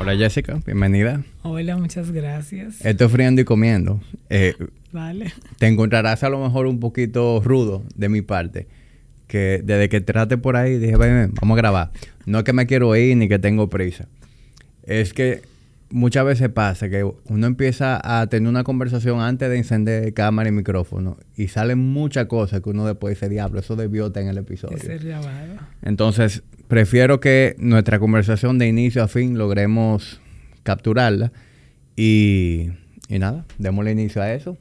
Hola Jessica, bienvenida. Hola, muchas gracias. Estoy friendo y comiendo. Eh, vale. Te encontrarás a lo mejor un poquito rudo de mi parte. Que desde que trate por ahí dije, ven, vamos a grabar. No es que me quiero ir ni que tengo prisa. Es que muchas veces pasa que uno empieza a tener una conversación antes de encender cámara y micrófono y salen muchas cosas que uno después dice, diablo, eso debió estar en el episodio. Entonces, prefiero que nuestra conversación de inicio a fin logremos capturarla y, y nada, démosle inicio a eso.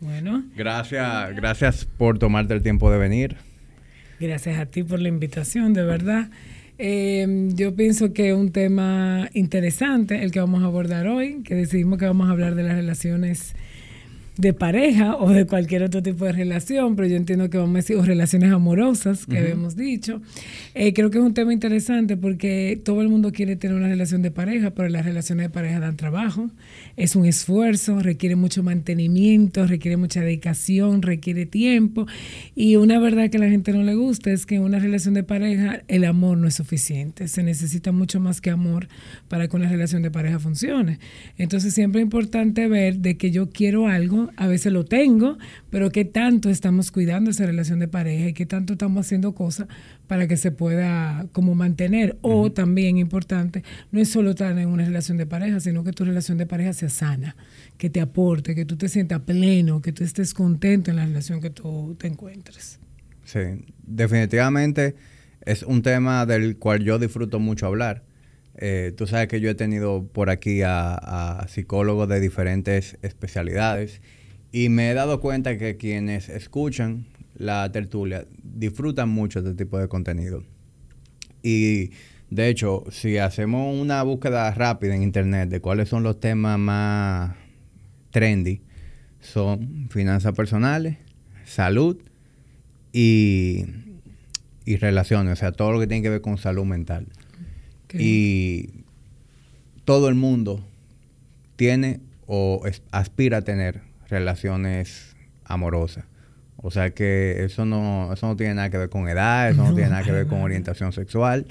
Bueno. Gracias, gracias por tomarte el tiempo de venir. Gracias a ti por la invitación, de verdad. Eh, yo pienso que es un tema interesante el que vamos a abordar hoy, que decidimos que vamos a hablar de las relaciones de pareja o de cualquier otro tipo de relación, pero yo entiendo que vamos a decir relaciones amorosas, que habíamos dicho. Eh, creo que es un tema interesante porque todo el mundo quiere tener una relación de pareja, pero las relaciones de pareja dan trabajo, es un esfuerzo, requiere mucho mantenimiento, requiere mucha dedicación, requiere tiempo. Y una verdad que a la gente no le gusta es que en una relación de pareja el amor no es suficiente, se necesita mucho más que amor para que una relación de pareja funcione. Entonces siempre es importante ver de que yo quiero algo, a veces lo tengo, pero qué tanto estamos cuidando esa relación de pareja y qué tanto estamos haciendo cosas para que se pueda como mantener. O también importante, no es solo estar en una relación de pareja, sino que tu relación de pareja sea sana, que te aporte, que tú te sientas pleno, que tú estés contento en la relación que tú te encuentres. Sí, definitivamente es un tema del cual yo disfruto mucho hablar. Eh, tú sabes que yo he tenido por aquí a, a, psicólogos de diferentes especialidades y me he dado cuenta que quienes escuchan la tertulia disfrutan mucho de este tipo de contenido. Y de hecho, si hacemos una búsqueda rápida en internet de cuáles son los temas más trendy, son finanzas personales, salud y, y relaciones, o sea, todo lo que tiene que ver con salud mental. Y todo el mundo tiene o aspira a tener relaciones amorosas. O sea que eso no, eso no tiene nada que ver con edad, eso no, tiene nada que ver con orientación sexual.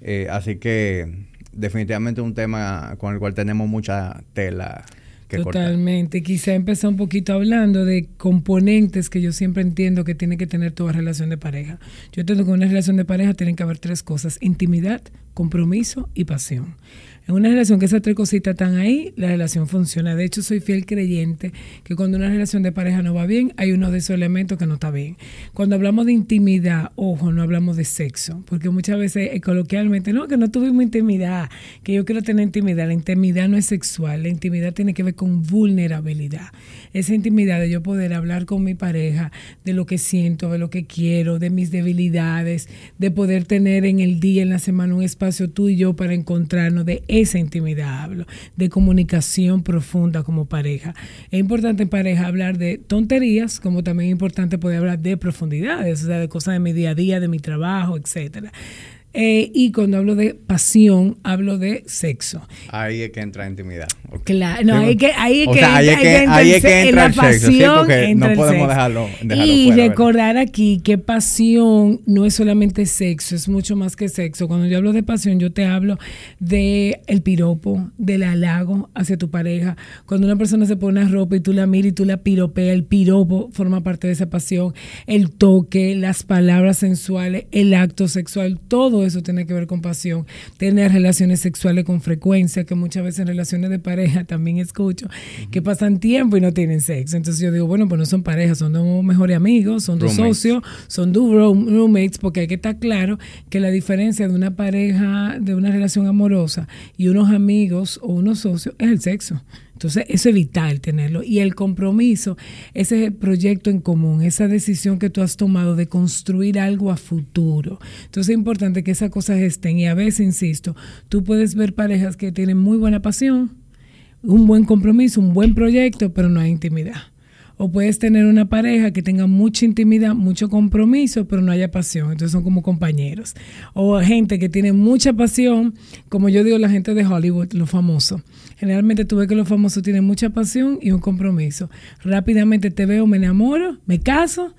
Eh, así que definitivamente un tema con el cual tenemos mucha tela que Totalmente. Quizá empezar un poquito hablando de componentes que yo siempre entiendo que tiene que tener toda relación de pareja. Yo entiendo que en una relación de pareja tienen que haber tres cosas, intimidad, compromiso y pasión. En una relación que esas tres cositas están ahí, la relación funciona. De hecho, soy fiel creyente que cuando una relación de pareja no va bien, hay uno de esos elementos que no está bien. Cuando hablamos de intimidad, ojo, no hablamos de sexo, porque muchas veces eh, coloquialmente, no, que no tuvimos intimidad, que yo quiero tener intimidad. La intimidad no es sexual, la intimidad tiene que ver con vulnerabilidad. Esa intimidad de yo poder hablar con mi pareja de lo que siento, de lo que quiero, de mis debilidades, de poder tener en el día, en la semana, un espacio tú y yo para encontrarnos, de esa intimidad hablo, de comunicación profunda como pareja. Es importante en pareja hablar de tonterías, como también es importante poder hablar de profundidades, o sea, de cosas de mi día a día, de mi trabajo, etcétera. Eh, y cuando hablo de pasión, hablo de sexo. Ahí es que entra intimidad. Claro, no, ahí, que, ahí, es que, ahí es que, ahí es que entra la pasión, sí, no podemos dejarlo, Y recordar aquí que pasión no es solamente sexo, es mucho más que sexo. Cuando yo hablo de pasión, yo te hablo de el piropo, del halago hacia tu pareja. Cuando una persona se pone una ropa y tú la miras y tú la piropeas, el piropo forma parte de esa pasión. El toque, las palabras sensuales, el acto sexual, todo eso tiene que ver con pasión. Tener relaciones sexuales con frecuencia, que muchas veces en relaciones de pareja también escucho, que pasan tiempo y no tienen sexo. Entonces yo digo, bueno, pues no son parejas, son dos mejores amigos, son dos socios, son dos roommates, porque hay que estar claro que la diferencia de una pareja, de una relación amorosa y unos amigos o unos socios es el sexo. Entonces, eso es vital tenerlo. Y el compromiso, ese proyecto en común, esa decisión que tú has tomado de construir algo a futuro. Entonces, es importante que esas cosas estén. Y a veces, insisto, tú puedes ver parejas que tienen muy buena pasión, un buen compromiso, un buen proyecto, pero no hay intimidad. O puedes tener una pareja que tenga mucha intimidad, mucho compromiso, pero no haya pasión. Entonces son como compañeros. O gente que tiene mucha pasión, como yo digo, la gente de Hollywood, los famosos. Generalmente tú ves que los famosos tienen mucha pasión y un compromiso. Rápidamente te veo, me enamoro, me caso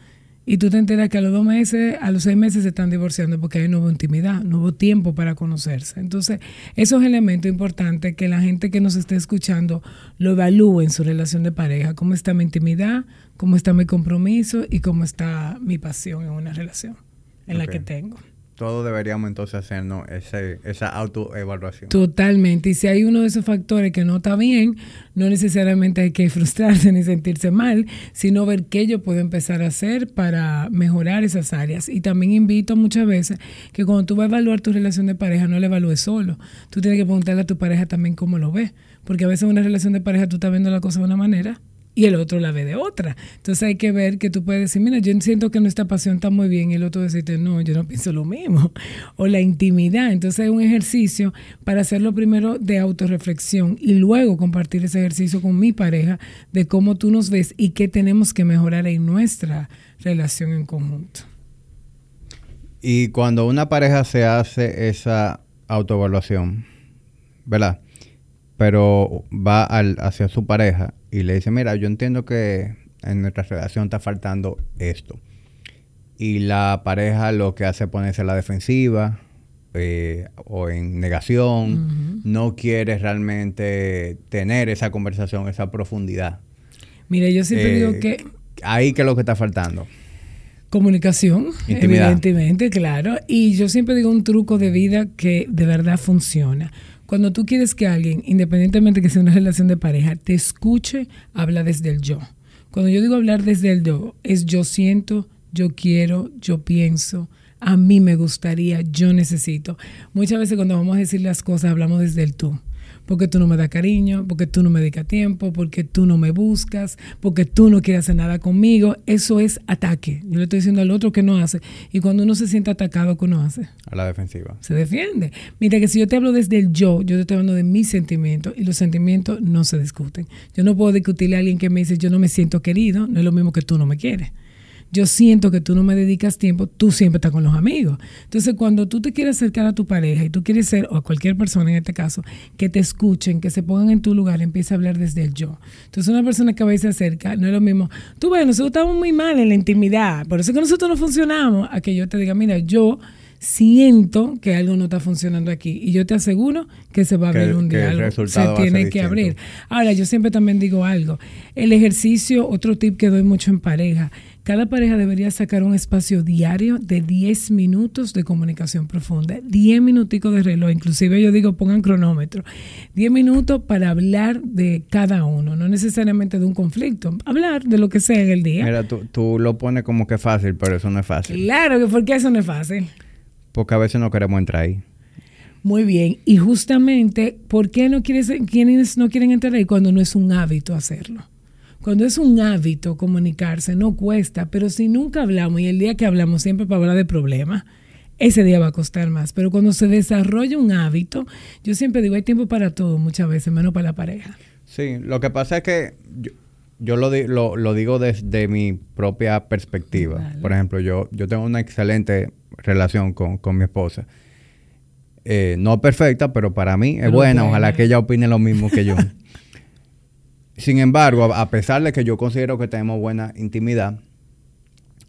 y tú te enteras que a los dos meses, a los seis meses se están divorciando porque hay nueva intimidad, nuevo tiempo para conocerse. Entonces, esos elementos importantes que la gente que nos esté escuchando lo evalúe en su relación de pareja, cómo está mi intimidad, cómo está mi compromiso y cómo está mi pasión en una relación en la que tengo todos deberíamos entonces hacernos ese, esa autoevaluación. Totalmente. Y si hay uno de esos factores que no está bien, no necesariamente hay que frustrarse ni sentirse mal, sino ver qué yo puedo empezar a hacer para mejorar esas áreas. Y también invito muchas veces que cuando tú vas a evaluar tu relación de pareja, no la evalúes solo. Tú tienes que preguntarle a tu pareja también cómo lo ves. Porque a veces en una relación de pareja tú estás viendo la cosa de una manera y el otro la ve de otra. Entonces hay que ver que tú puedes decir, mira, yo siento que nuestra pasión está muy bien y el otro decirte, no, yo no pienso lo mismo. O la intimidad. Entonces es un ejercicio para hacerlo primero de autorreflexión y luego compartir ese ejercicio con mi pareja de cómo tú nos ves y qué tenemos que mejorar en nuestra relación en conjunto. Y cuando una pareja se hace esa autoevaluación, ¿verdad? Pero va al, hacia su pareja y le dice, mira, yo entiendo que en nuestra relación está faltando esto. Y la pareja lo que hace es ponerse a la defensiva eh, o en negación, no quiere realmente tener esa conversación, esa profundidad. Mira, yo siempre digo eh, que... Ahí que es lo que está faltando. Comunicación, evidentemente, claro. Y yo siempre digo un truco de vida que de verdad funciona. Cuando tú quieres que alguien, independientemente que sea una relación de pareja, te escuche, habla desde el yo. Cuando yo digo hablar desde el yo, es yo siento, yo quiero, yo pienso, a mí me gustaría, yo necesito. Muchas veces cuando vamos a decir las cosas hablamos desde el tú porque tú no me das cariño, porque tú no me dedicas tiempo, porque tú no me buscas, porque tú no quieres hacer nada conmigo. Eso es ataque. Yo le estoy diciendo al otro que no hace. Y cuando uno se siente atacado, ¿qué uno hace? A la defensiva. Se defiende. Mira que si yo te hablo desde el yo, yo te estoy hablando de mis sentimientos y los sentimientos no se discuten. Yo no puedo discutirle a alguien que me dice yo no me siento querido, no es lo mismo que tú no me quieres yo siento que tú no me dedicas tiempo, tú siempre estás con los amigos. Entonces, cuando tú te quieres acercar a tu pareja y tú quieres ser, o a cualquier persona en este caso, que te escuchen, que se pongan en tu lugar, empieza a hablar desde el yo. Entonces, una persona que va y se acerca, no es lo mismo, tú ves, nosotros estamos muy mal en la intimidad, por eso es que nosotros no funcionamos, a que yo te diga, mira, yo siento que algo no está funcionando aquí y yo te aseguro que se va a abrir un diálogo. se tiene que abrir. Ahora, yo siempre también digo algo. El ejercicio, otro tip que doy mucho en pareja, cada pareja debería sacar un espacio diario de 10 minutos de comunicación profunda, 10 minuticos de reloj, inclusive yo digo pongan cronómetro, 10 minutos para hablar de cada uno, no necesariamente de un conflicto, hablar de lo que sea en el día. Mira, tú, tú lo pones como que fácil, pero eso no es fácil. Claro, que ¿por qué eso no es fácil? Porque a veces no queremos entrar ahí. Muy bien, y justamente, ¿por qué no quieres, quienes no quieren entrar ahí cuando no es un hábito hacerlo? Cuando es un hábito comunicarse, no cuesta, pero si nunca hablamos y el día que hablamos siempre para hablar de problemas, ese día va a costar más. Pero cuando se desarrolla un hábito, yo siempre digo, hay tiempo para todo muchas veces, menos para la pareja. Sí, lo que pasa es que yo, lo, lo, digo desde mi propia perspectiva. Por ejemplo, yo, yo tengo una excelente relación con, mi esposa. Eh, no perfecta, pero para mí es buena. Ojalá que ella opine lo mismo que yo. Sin embargo, a pesar de que yo considero que tenemos buena intimidad,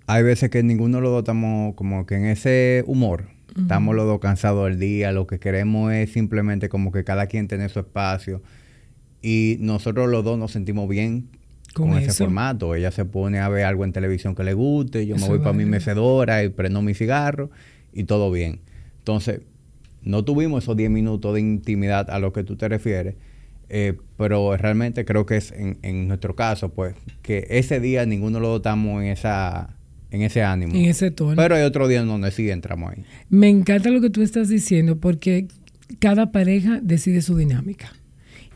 hay veces que ninguno de los dos estamos como que en ese humor. Estamos los dos cansados del día, lo que queremos es simplemente como que cada quien tiene su espacio. Y nosotros los dos nos sentimos bien con, ese formato. Ella se pone a ver algo en televisión que le guste, yo me voy para mi mecedora y prendo mi cigarro y todo bien. Entonces, no tuvimos esos 10 minutos de intimidad a lo que tú te refieres eh, pero realmente creo que es en, nuestro caso, pues, que ese día ninguno lo estamos en esa en ese ánimo. En ese tono. Pero hay otro día en donde sí entramos ahí. Me encanta lo que tú estás diciendo porque cada pareja decide su dinámica.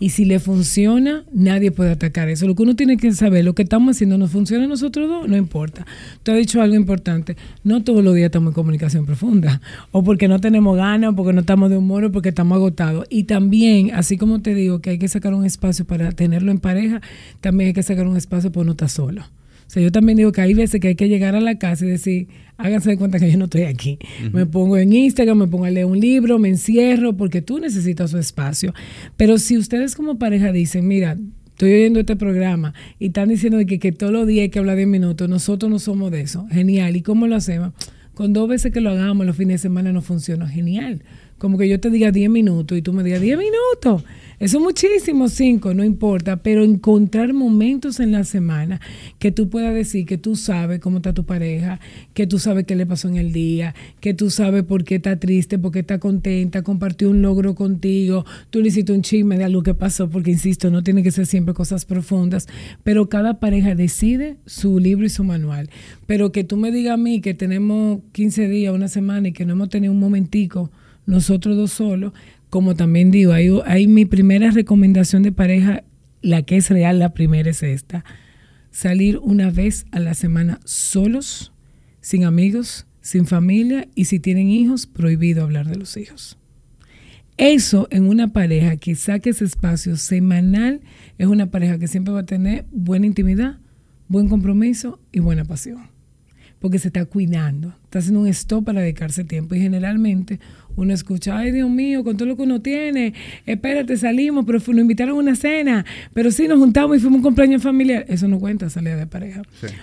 Y si le funciona, nadie puede atacar eso. Lo que uno tiene que saber, lo que estamos haciendo nos funciona a nosotros dos, no importa. Tú has dicho algo importante, no todos los días estamos en comunicación profunda, o porque no tenemos ganas, o porque no estamos de humor, o porque estamos agotados. Y también, así como te digo que hay que sacar un espacio para tenerlo en pareja, también hay que sacar un espacio para no estar solo. O sea, yo también digo que hay veces que hay que llegar a la casa y decir, háganse de cuenta que yo no estoy aquí. Me pongo en Instagram, me pongo a leer un libro, me encierro, porque tú necesitas su espacio. Pero si ustedes como pareja dicen, mira, estoy oyendo este programa y están diciendo que, que todos los días hay que hablar 10 minutos, nosotros no somos de eso. Genial. ¿Y cómo lo hacemos? Con dos veces que lo hagamos los fines de semana no funciona. Genial. Como que yo te diga 10 minutos y tú me digas 10 minutos. Eso es muchísimo, cinco, no importa, pero encontrar momentos en la semana que tú puedas decir que tú sabes cómo está tu pareja, que tú sabes qué le pasó en el día, que tú sabes por qué está triste, por qué está contenta, compartió un logro contigo, tú le hiciste un chisme de algo que pasó, porque insisto, no tiene que ser siempre cosas profundas, pero cada pareja decide su libro y su manual. Pero que tú me digas a mí que tenemos 15 días, una semana y que no hemos tenido un momentico nosotros dos solos, como también digo, hay, mi primera recomendación de pareja, la que es real, la primera es esta. Salir una vez a la semana solos, sin amigos, sin familia y si tienen hijos, prohibido hablar de los hijos. Eso en una pareja que saque ese espacio semanal es una pareja que siempre va a tener buena intimidad, buen compromiso y buena pasión porque se está cuidando, está haciendo un stop para dedicarse tiempo. Y generalmente uno escucha, ay Dios mío, con todo lo que uno tiene, espérate, salimos, pero nos invitaron a una cena, pero sí nos juntamos y fuimos a un cumpleaños familiar. Eso no cuenta salida de pareja.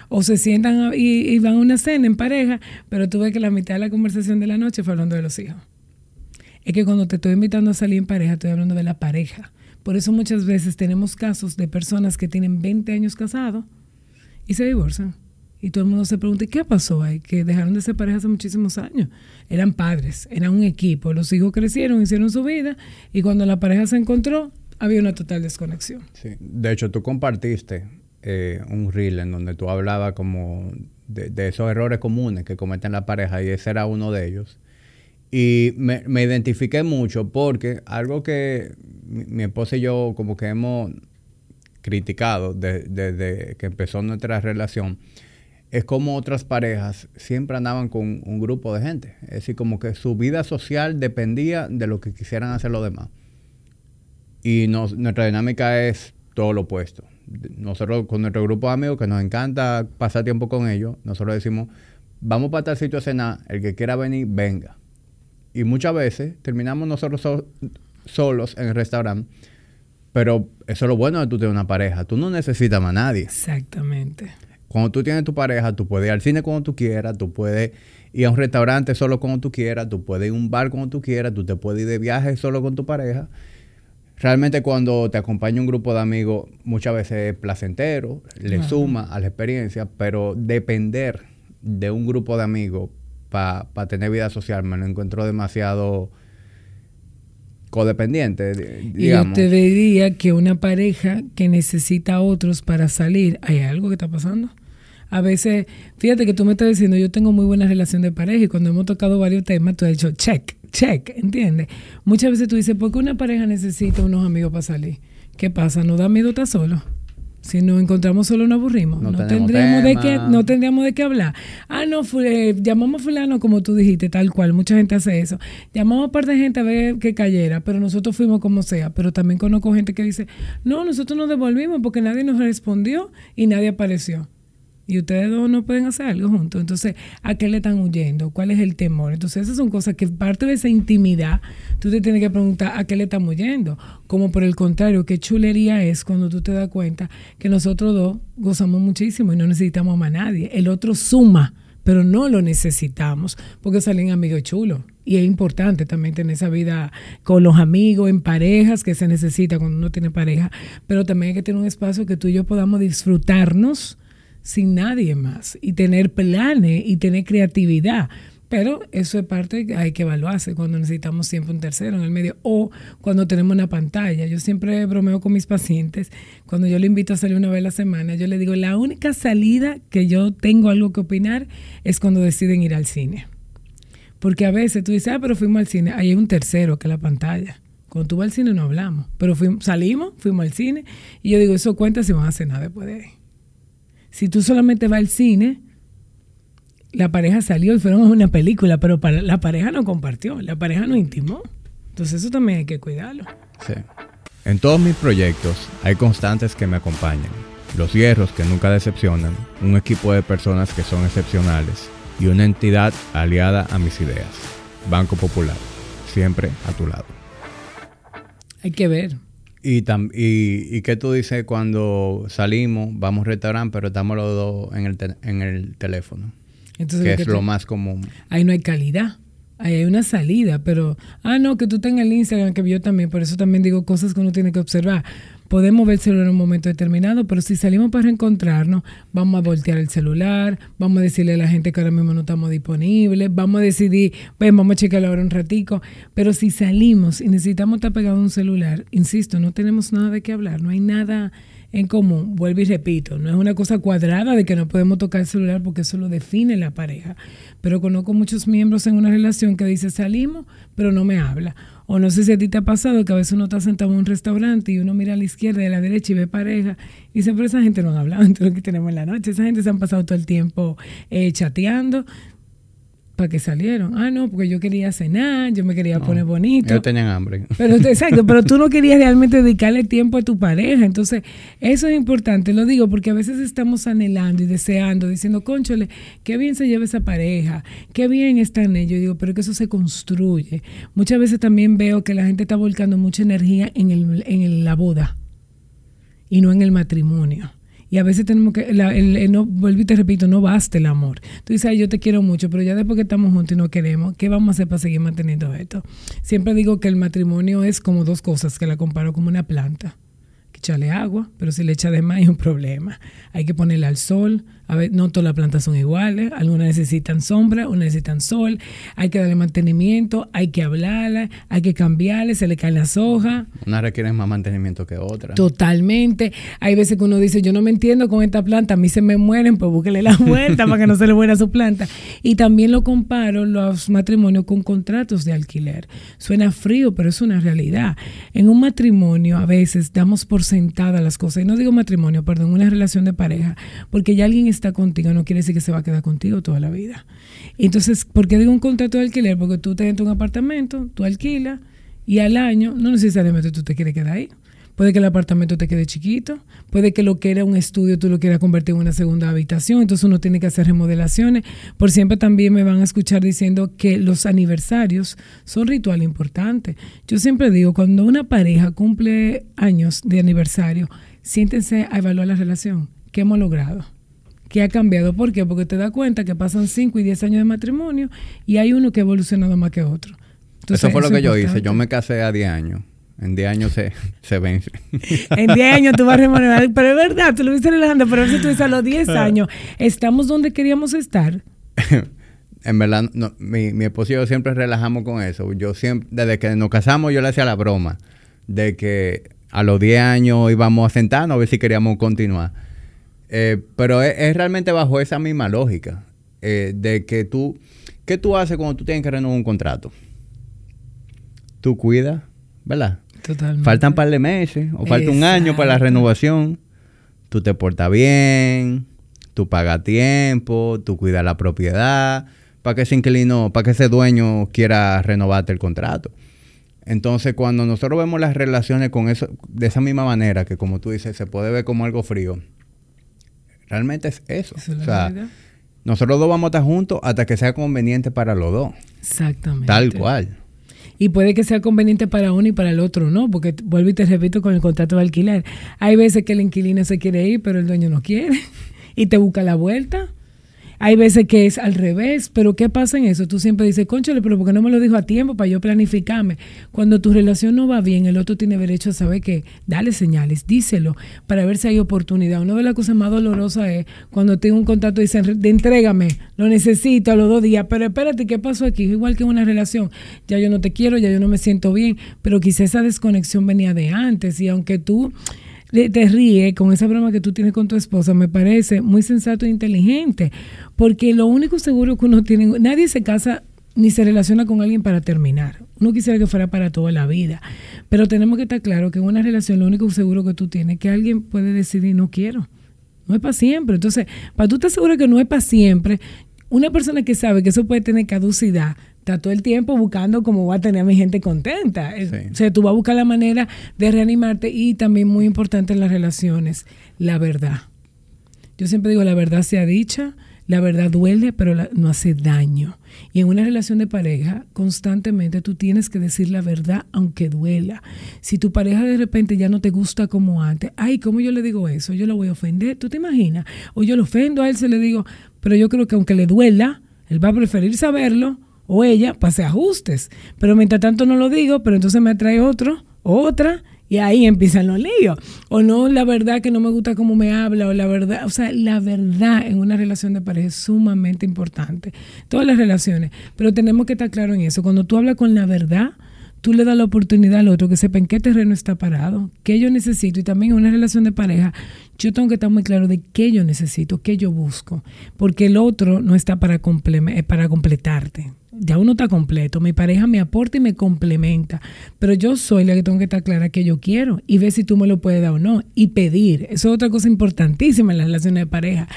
O se sientan y, van a una cena en pareja, pero tú ves que la mitad de la conversación de la noche fue hablando de los hijos. Es que cuando te estoy invitando a salir en pareja, estoy hablando de la pareja. Por eso muchas veces tenemos casos de personas que tienen 20 años casados y se divorcian y todo el mundo se pregunta, ¿qué pasó ahí? Que dejaron de ser pareja hace muchísimos años. Eran padres, eran un equipo. Los hijos crecieron, hicieron su vida y cuando la pareja se encontró, había una total desconexión. Sí. De hecho, tú compartiste eh, un reel en donde tú hablabas como de, esos errores comunes que cometen la pareja y ese era uno de ellos. Y me, identifiqué mucho porque algo que mi, esposa y yo como que hemos criticado desde que empezó nuestra relación es como otras parejas siempre andaban con un grupo de gente. Es decir, como que su vida social dependía de lo que quisieran hacer los demás. Y nuestra dinámica es todo lo opuesto. Nosotros con nuestro grupo de amigos, que nos encanta pasar tiempo con ellos, nosotros decimos, vamos para tal sitio a cenar, el que quiera venir, venga. Y muchas veces terminamos nosotros solos en el restaurante, pero eso es lo bueno de tú tener una pareja. Tú no necesitas más a nadie. Exactamente. Cuando tú tienes tu pareja, tú puedes ir al cine cuando tú quieras, tú puedes ir a un restaurante solo cuando tú quieras, tú puedes ir a un bar cuando tú quieras, tú te puedes ir de viaje solo con tu pareja. Realmente cuando te acompaña un grupo de amigos, muchas veces es placentero, le suma a la experiencia, pero depender de un grupo de amigos para tener vida social me lo encuentro demasiado codependiente, digamos. Y yo te diría que una pareja que necesita a otros para salir, ¿hay algo que está pasando? A veces, fíjate que tú me estás diciendo, yo tengo muy buena relación de pareja y cuando hemos tocado varios temas, tú has dicho, check, check, ¿entiendes? Muchas veces tú dices, ¿por qué una pareja necesita unos amigos para salir? ¿Qué pasa? ¿No da miedo estar solo? Si nos encontramos solo nos aburrimos. No, tendríamos de qué, no tendríamos de qué hablar. Ah, no, eh, llamamos a fulano como tú dijiste, tal cual. Mucha gente hace eso. Llamamos a par de gente a ver que cayera, pero nosotros fuimos como sea. Pero también conozco gente que dice, no, nosotros nos devolvimos porque nadie nos respondió y nadie apareció y ustedes dos no pueden hacer algo juntos. Entonces, ¿a qué le están huyendo? ¿Cuál es el temor? Entonces, esas son cosas que parte de esa intimidad, tú te tienes que preguntar a qué le están huyendo. Como por el contrario, qué chulería es cuando tú te das cuenta que nosotros dos gozamos muchísimo y no necesitamos a nadie. El otro suma, pero no lo necesitamos porque salen amigos chulos. Y es importante también tener esa vida con los amigos, en parejas, que se necesita cuando uno tiene pareja. Pero también hay que tener un espacio que tú y yo podamos disfrutarnos sin nadie más y tener planes y tener creatividad. Pero eso es parte, hay que evaluarse cuando necesitamos siempre un tercero en el medio o cuando tenemos una pantalla. Yo siempre bromeo con mis pacientes. Cuando yo le invito a salir una vez a la semana, yo le digo, la única salida que yo tengo algo que opinar es cuando deciden ir al cine. Porque a veces tú dices, ah, pero fuimos al cine. Ahí hay un tercero que la pantalla. Cuando tú vas al cine no hablamos. Pero fuimos, salimos, fuimos al cine. Y yo digo, eso cuenta si van a nada después de ahí. Si tú solamente vas al cine, la pareja salió y fueron a una película, pero para, la pareja no compartió, la pareja no intimó. Entonces eso también hay que cuidarlo. Sí. En todos mis proyectos hay constantes que me acompañan. Los hierros que nunca decepcionan, un equipo de personas que son excepcionales y una entidad aliada a mis ideas. Banco Popular, siempre a tu lado. Hay que ver. Y, y, y, qué tú dices cuando salimos, vamos a un restaurante, pero estamos los dos en el, en el teléfono? Entonces, que es lo más común. Ahí no hay calidad. Ahí hay una salida, pero, ah, no, que tú tengas el Instagram, que yo también, por eso también digo cosas que uno tiene que observar. Podemos ver el celular en un momento determinado, pero si salimos para reencontrarnos, vamos a voltear el celular, vamos a decirle a la gente que ahora mismo no estamos disponibles, vamos a decidir, ven, vamos a checarlo ahora un ratico. Pero si salimos y necesitamos estar pegados a un celular, insisto, no tenemos nada de qué hablar, no hay nada en común. Vuelvo y repito, no es una cosa cuadrada de que no podemos tocar el celular porque eso lo define la pareja. Pero conozco muchos miembros en una relación que dice salimos, pero no me habla o no sé si a ti te ha pasado que a veces uno está sentado en un restaurante y uno mira a la izquierda y a la derecha y ve pareja y dice, pero esa gente no ha hablado entre lo que tenemos en la noche. Esa gente se han pasado todo el tiempo eh, chateando. ¿Para qué salieron? Ah, no, porque yo quería cenar, yo me quería poner bonito. Ellos tenían hambre. Pero, exacto, pero tú no querías realmente dedicarle tiempo a tu pareja. Entonces, eso es importante, lo digo, porque a veces estamos anhelando y deseando, diciendo, conchole, qué bien se lleva esa pareja, qué bien están ellos. Yo digo, pero que eso se construye. Muchas veces también veo que la gente está volcando mucha energía en, el, en la boda y no en el matrimonio. Y a veces tenemos que, el, no, vuelvo y te repito, no basta el amor. Tú dices, yo te quiero mucho, pero ya después que estamos juntos y no queremos, ¿qué vamos a hacer para seguir manteniendo esto? Siempre digo que el matrimonio es como dos cosas, que la comparo como una planta echarle agua, pero si le echa de más hay un problema. Hay que ponerle al sol. A ver, no todas las plantas son iguales. Algunas necesitan sombra, otras necesitan sol. Hay que darle mantenimiento, hay que hablarla, hay que cambiarle, se le caen las hojas. Una requiere más mantenimiento que otra. Totalmente. Hay veces que uno dice, yo no me entiendo con esta planta, a mí se me mueren, pues búsquele la vuelta para que no se le muera su planta. Y también lo comparo los matrimonios con contratos de alquiler. Suena frío, pero es una realidad. En un matrimonio a veces damos por sentadas las cosas. Y no digo matrimonio, perdón, una relación de pareja. Porque ya alguien está contigo, no quiere decir que se va a quedar contigo toda la vida. Entonces, ¿por qué digo un contrato de alquiler? Porque tú te entras un apartamento, tú alquilas y al año, no necesariamente tú te quieres quedar ahí. Puede que el apartamento te quede chiquito, puede que lo que era un estudio tú lo quieras convertir en una segunda habitación, entonces uno tiene que hacer remodelaciones. Por siempre también me van a escuchar diciendo que los aniversarios son ritual importante. Yo siempre digo, cuando una pareja cumple años de aniversario, siéntense a evaluar la relación. ¿Qué hemos logrado? ¿Qué ha cambiado? ¿Por qué? Porque te das cuenta que pasan 5 y 10 años de matrimonio y hay uno que ha evolucionado más que otro. eso fue lo que yo hice. Yo me casé a 10 años. En 10 años se, se vence. en 10 años tú vas a remodelar. Pero es verdad, tú lo viste relajando, pero veces tú dices a los 10 ah. años, ¿estamos donde queríamos estar? en verdad, mi, mi esposo y yo siempre relajamos con eso. Yo siempre, desde que nos casamos, yo le hacía la broma de que a los 10 años íbamos a sentarnos a ver si queríamos continuar. Eh, pero es, realmente bajo esa misma lógica eh, de que tú, ¿qué tú haces cuando tú tienes que renovar un contrato? Tú cuidas, ¿verdad? Faltan un par de meses o falta un año para la renovación. Tú te portas bien, tú pagas tiempo, tú cuidas la propiedad, para que ese inquilino, para que ese dueño quiera renovarte el contrato. Entonces, cuando nosotros vemos las relaciones con eso, de esa misma manera, que como tú dices, se puede ver como algo frío, realmente es eso. o sea, nosotros dos vamos a estar juntos hasta que sea conveniente para los dos. Exactamente. Tal cual. Y puede que sea conveniente para uno y para el otro, ¿no? Porque vuelvo y te repito con el contrato de alquiler. Hay veces que el inquilino se quiere ir, pero el dueño no quiere. Y te busca la vuelta. Hay veces que es al revés, pero ¿qué pasa en eso? Tú siempre dices, conchale, pero ¿por qué no me lo dijo a tiempo para yo planificarme? Cuando tu relación no va bien, el otro tiene derecho a saber que dale señales, díselo, para ver si hay oportunidad. Una de las cosas más dolorosas es cuando tengo un contacto y dicen, entrégame, lo necesito a los dos días, pero espérate, ¿qué pasó aquí? Igual que en una relación, ya yo no te quiero, ya yo no me siento bien, pero quizá esa desconexión venía de antes y aunque tú te ríe con esa broma que tú tienes con tu esposa, me parece muy sensato e inteligente, porque lo único seguro que uno tiene, nadie se casa ni se relaciona con alguien para terminar. Uno quisiera que fuera para toda la vida, pero tenemos que estar claro que en una relación lo único seguro que tú tienes es que alguien puede decidir no quiero. No es para siempre. Entonces, para tú estar seguro que no es para siempre, una persona que sabe que eso puede tener caducidad, está todo el tiempo buscando cómo va a tener a mi gente contenta. O sea, tú vas a buscar la manera de reanimarte y también muy importante en las relaciones, la verdad. Yo siempre digo, la verdad sea dicha, La verdad duele, pero no hace daño. Y en una relación de pareja, constantemente tú tienes que decir la verdad aunque duela. Si tu pareja de repente ya no te gusta como antes, ay, ¿cómo yo le digo eso? Yo lo voy a ofender, ¿tú te imaginas? O yo lo ofendo a él, se le digo, pero yo creo que aunque le duela, él va a preferir saberlo o ella hacer ajustes. Pero mientras tanto no lo digo, pero entonces me atrae otro, otra, y ahí empiezan los líos. O no, la verdad que no me gusta cómo me habla, o la verdad, o sea, la verdad en una relación de pareja es sumamente importante. Todas las relaciones, pero tenemos que estar claro en eso. Cuando tú hablas con la verdad, tú le das la oportunidad al otro que sepa en qué terreno está parado, qué yo necesito. Y también en una relación de pareja, yo tengo que estar muy claro de qué yo necesito, qué yo busco. Porque el otro no está para, eh, para completarte ya uno está completo, mi pareja me aporta y me complementa, pero yo soy la que tengo que estar clara que yo quiero y ver si tú me lo puedes dar o no y pedir. Eso es otra cosa importantísima en las relaciones de pareja,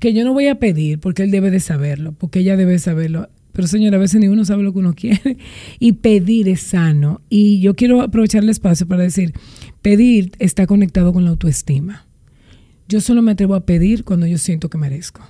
que yo no voy a pedir porque él debe de saberlo, porque ella debe saberlo. Pero señora, a veces ni uno sabe lo que uno quiere y pedir es sano. Y yo quiero aprovechar el espacio para decir, pedir está conectado con la autoestima. Yo solo me atrevo a pedir cuando yo siento que merezco.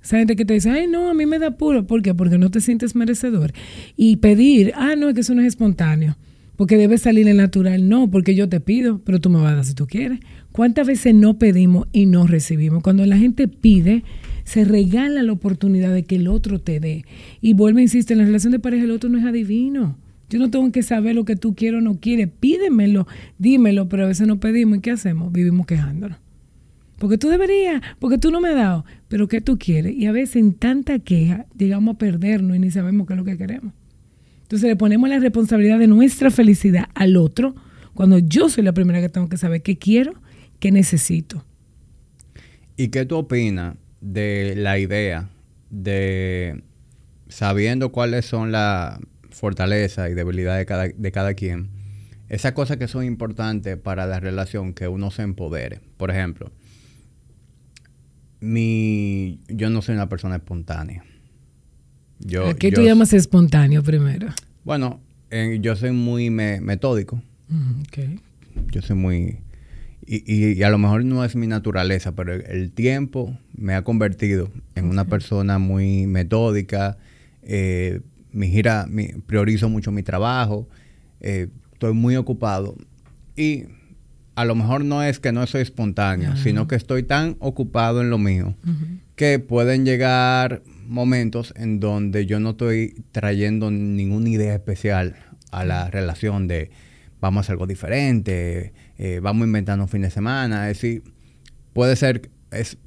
Esa gente que te dice, ay, no, a mí me da puro. ¿Por qué? Porque no te sientes merecedor. Y pedir, ah, no, es que eso no es espontáneo. Porque debe salir en natural. No, porque yo te pido, pero tú me vas a dar si tú quieres. ¿Cuántas veces no pedimos y no recibimos? Cuando la gente pide, se regala la oportunidad de que el otro te dé. Y vuelve, insiste, en la relación de pareja el otro no es adivino. Yo no tengo que saber lo que tú quieres o no quieres. Pídemelo, dímelo, pero a veces no pedimos. ¿Y qué hacemos? Vivimos quejándonos porque tú deberías, porque tú no me has dado, pero ¿qué tú quieres? Y a veces en tanta queja llegamos a perdernos y ni sabemos qué es lo que queremos. Entonces le ponemos la responsabilidad de nuestra felicidad al otro cuando yo soy la primera que tengo que saber qué quiero, qué necesito. ¿Y qué tú opinas de la idea de sabiendo cuáles son las fortalezas y debilidades de cada, de cada quien? Esas cosas que son importantes para la relación, que uno se empodere. Por ejemplo, mi, yo no soy una persona espontánea. Yo, ¿A qué tú llamas espontáneo primero? Bueno, yo soy muy metódico. okay. Yo soy muy... Y, y, a lo mejor no es mi naturaleza, pero el, tiempo me ha convertido en una persona muy metódica. Eh, mi gira, mi, priorizo mucho mi trabajo. Eh, estoy muy ocupado. Y a lo mejor no es que no soy espontáneo, sino que estoy tan ocupado en lo mío que pueden llegar momentos en donde yo no estoy trayendo ninguna idea especial a la relación de vamos a hacer algo diferente, eh, vamos a inventar un fin de semana. Es decir, puede ser, es,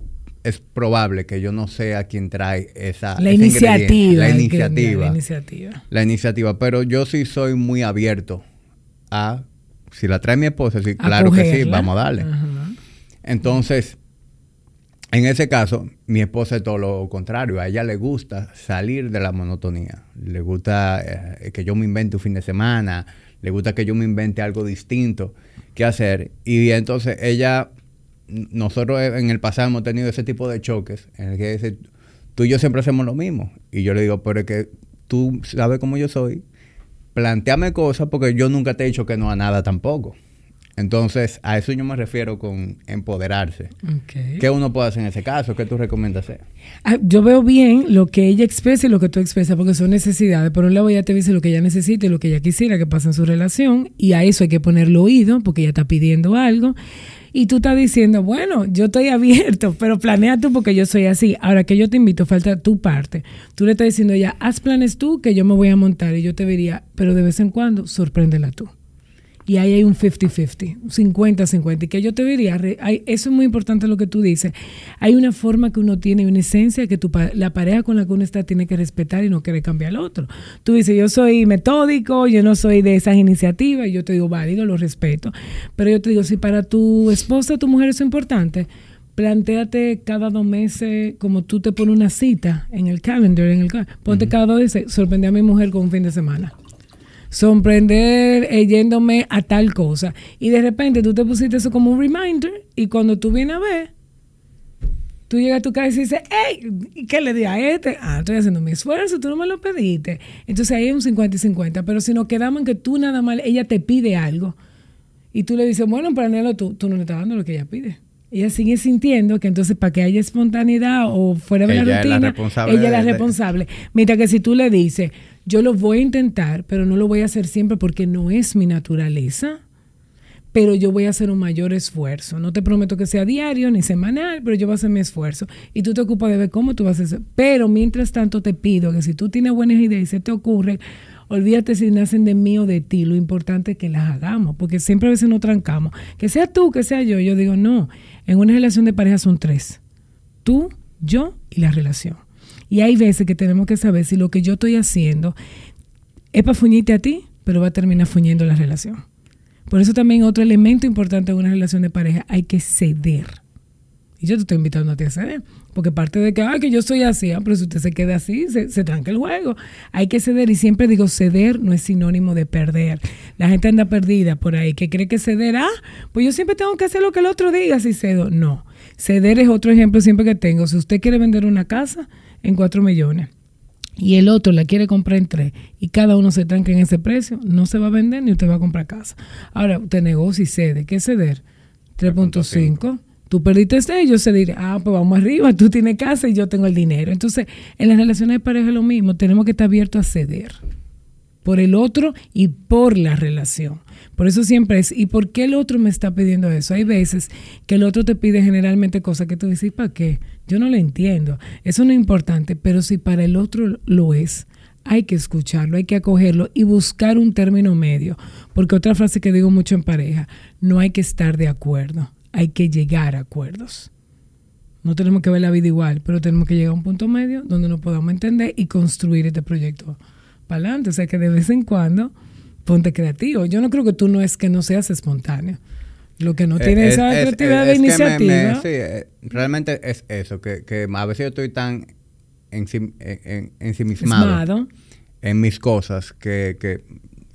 es probable que yo no sea quien trae esa, la iniciativa. La iniciativa. La iniciativa. La iniciativa. Pero yo sí soy muy abierto a si la trae mi esposa, sí, claro que sí, vamos a darle. Entonces, en ese caso, mi esposa es todo lo contrario. A ella le gusta salir de la monotonía. Le gusta eh, que yo me invente un fin de semana. Le gusta que yo me invente algo distinto que hacer. Y entonces ella, nosotros en el pasado hemos tenido ese tipo de choques en el que dice, tú y yo siempre hacemos lo mismo. Y yo le digo, pero es que tú sabes cómo yo soy planteame cosas porque yo nunca te he dicho que no a nada tampoco. Entonces, a eso yo me refiero con empoderarse. ¿Qué uno puede hacer en ese caso? ¿Qué tú recomiendas hacer? Ah, yo veo bien lo que ella expresa y lo que tú expresas, porque son necesidades. Por un lado, ella te dice lo que ella necesita y lo que ella quisiera que pase en su relación, y a eso hay que ponerle oído, porque ella está pidiendo algo. Y tú estás diciendo, bueno, yo estoy abierto, pero planea tú porque yo soy así. Ahora que yo te invito, falta tu parte. Tú le estás diciendo ya, haz planes tú que yo me voy a montar y yo te diría, pero de vez en cuando, sorpréndela tú y ahí hay un 50-50, 50-50. Y que yo te diría, eso es muy importante lo que tú dices. Hay una forma que uno tiene, una esencia que tu, la pareja con la que uno está tiene que respetar y no quiere cambiar al otro. Tú dices, yo soy metódico, yo no soy de esas iniciativas, y yo te digo, válido, lo respeto. Pero yo te digo, si para tu esposa, tu mujer es importante, planteate cada dos meses, como tú te pones una cita en el calendar, en el, ponte cada dos meses, sorprende a mi mujer con un fin de semana sorprender eh, yéndome a tal cosa. Y de repente tú te pusiste eso como un reminder y cuando tú vienes a ver, tú llegas a tu casa y dices, hey, ¿y qué le di a este? Ah, estoy haciendo mi esfuerzo, tú no me lo pediste. Entonces ahí es un 50 y 50, pero si nos quedamos en que tú nada más, ella te pide algo y tú le dices, bueno, planealo tú, tú no le estás dando lo que ella pide. Ella sigue sintiendo que entonces para que haya espontaneidad o fuera de la rutina, ella es la responsable. Mientras que si tú le dices, yo lo voy a intentar, pero no lo voy a hacer siempre porque no es mi naturaleza, pero yo voy a hacer un mayor esfuerzo. No te prometo que sea diario ni semanal, pero yo voy a hacer mi esfuerzo. Y tú te ocupas de ver cómo tú vas a hacer. Pero mientras tanto te pido que si tú tienes buenas ideas y se te ocurre, olvídate si nacen de mí o de ti. Lo importante es que las hagamos, porque siempre a veces nos trancamos. Que sea tú, que sea yo. Yo digo, no, en una relación de pareja son tres. Tú, yo y la relación. Y hay veces que tenemos que saber si lo que yo estoy haciendo es para fuñirte a ti, pero va a terminar fuñendo la relación. Por eso también otro elemento importante en una relación de pareja, hay que ceder. Y yo te estoy invitando a ti a ceder. Porque parte de que, ay, que yo soy así, ah, pero si usted se queda así, se, se tranca el juego. Hay que ceder. Y siempre digo, ceder no es sinónimo de perder. La gente anda perdida por ahí, que cree que ceder, ah, pues yo siempre tengo que hacer lo que el otro diga si cedo. No. Ceder es otro ejemplo siempre que tengo. Si usted quiere vender una casa en cuatro millones, y el otro la quiere comprar en tres y cada uno se tranca en ese precio, no se va a vender ni usted va a comprar casa. Ahora, usted negocia y cede. ¿Qué ceder? 3.5. Tú perdiste yo cederé, ah, pues vamos arriba, tú tienes casa y yo tengo el dinero. Entonces, en las relaciones de pareja es lo mismo, tenemos que estar abiertos a ceder por el otro y por la relación. Por eso siempre es, ¿y por qué el otro me está pidiendo eso? Hay veces que el otro te pide generalmente cosas que tú dices, ¿para qué? Yo no lo entiendo. Eso no es importante, pero si para el otro lo es, hay que escucharlo, hay que acogerlo y buscar un término medio. Porque otra frase que digo mucho en pareja, no hay que estar de acuerdo, hay que llegar a acuerdos. No tenemos que ver la vida igual, pero tenemos que llegar a un punto medio donde nos podamos entender y construir este proyecto para adelante. O sea que de vez en cuando ponte creativo. Yo no creo que tú no es que no seas espontáneo. Lo que no eh, tiene esa creatividad de iniciativa. sí, eh, realmente es eso, que, que, a veces yo estoy tan ensimismado en mis cosas que, que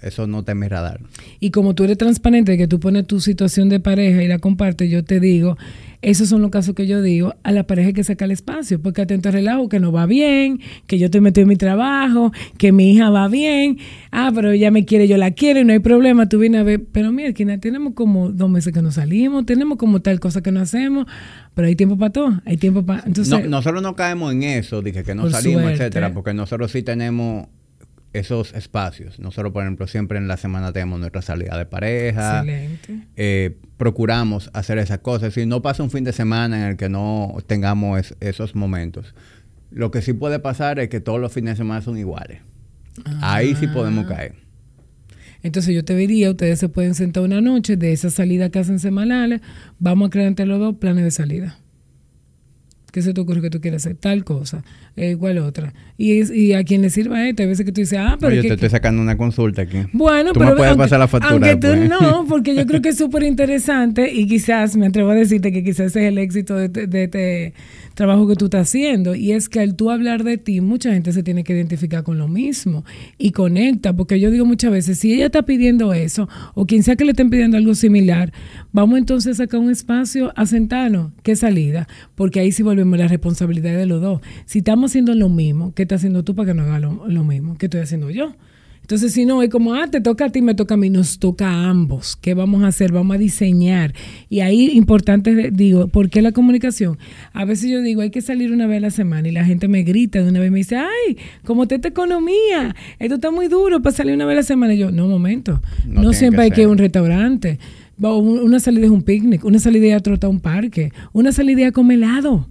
eso no te mi radar. Y como tú eres transparente, que tú pones tu situación de pareja y la compartes, yo te digo, esos son los casos que yo digo, a la pareja hay que sacar el espacio, porque atento al relajo, que no va bien, que yo te metí en mi trabajo, que mi hija va bien, ah, pero ella me quiere, yo la quiero y no hay problema, tú vienes a ver, pero mira, tenemos como dos meses que no salimos, tenemos como tal cosa que no hacemos, pero hay tiempo para todo, hay tiempo para... Entonces, nosotros no caemos en eso, dije que no salimos, etcétera, porque nosotros sí tenemos esos espacios. Nosotros, por ejemplo, siempre en la semana tenemos nuestra salida de pareja. Excelente. Eh, procuramos hacer esas cosas. Si no pasa un fin de semana en el que no tengamos esos momentos. Lo que sí puede pasar es que todos los fines de semana son iguales. Ahí sí podemos ah. caer. Entonces yo te diría, ustedes se pueden sentar una noche de esa salida que hacen semanales, vamos a crear entre los dos planes de salida. ¿Qué se te ocurre que tú quieres hacer? Tal cosa, eh, igual otra. Y, y a quien le sirva esto, hay veces que tú dices, ah, pero. yo te estoy sacando una consulta aquí. Bueno, tú pero. me puedes pasar la factura. Aunque tú no, porque yo creo que es súper interesante y quizás me atrevo a decirte que quizás ese es el éxito de, de, de, este trabajo que tú estás haciendo. Y es que al tú hablar de ti, mucha gente se tiene que identificar con lo mismo y conecta, porque yo digo muchas veces, si ella está pidiendo eso, o quien sea que le estén pidiendo algo similar, vamos entonces a sacar un espacio a sentarnos. ¿Qué salida? Porque ahí sí volvemos a la responsabilidad de los dos. Si estamos haciendo lo mismo, ¿qué estás haciendo tú para que no haga lo, lo mismo? ¿Qué estoy haciendo yo? Entonces, si no, es como, ah, te toca a ti, me toca a mí, nos toca a ambos. ¿Qué vamos a hacer? Vamos a diseñar. Y ahí, importante, digo, ¿por qué la comunicación? A veces yo digo, hay que salir una vez a la semana y la gente me grita de una vez y me dice, ay, como te esta economía, esto está muy duro para salir una vez a la semana. Y yo, no, momento, no, siempre hay que ir a un restaurante. Una salida es un picnic, una salida a trotar a un parque, una salida a comer helado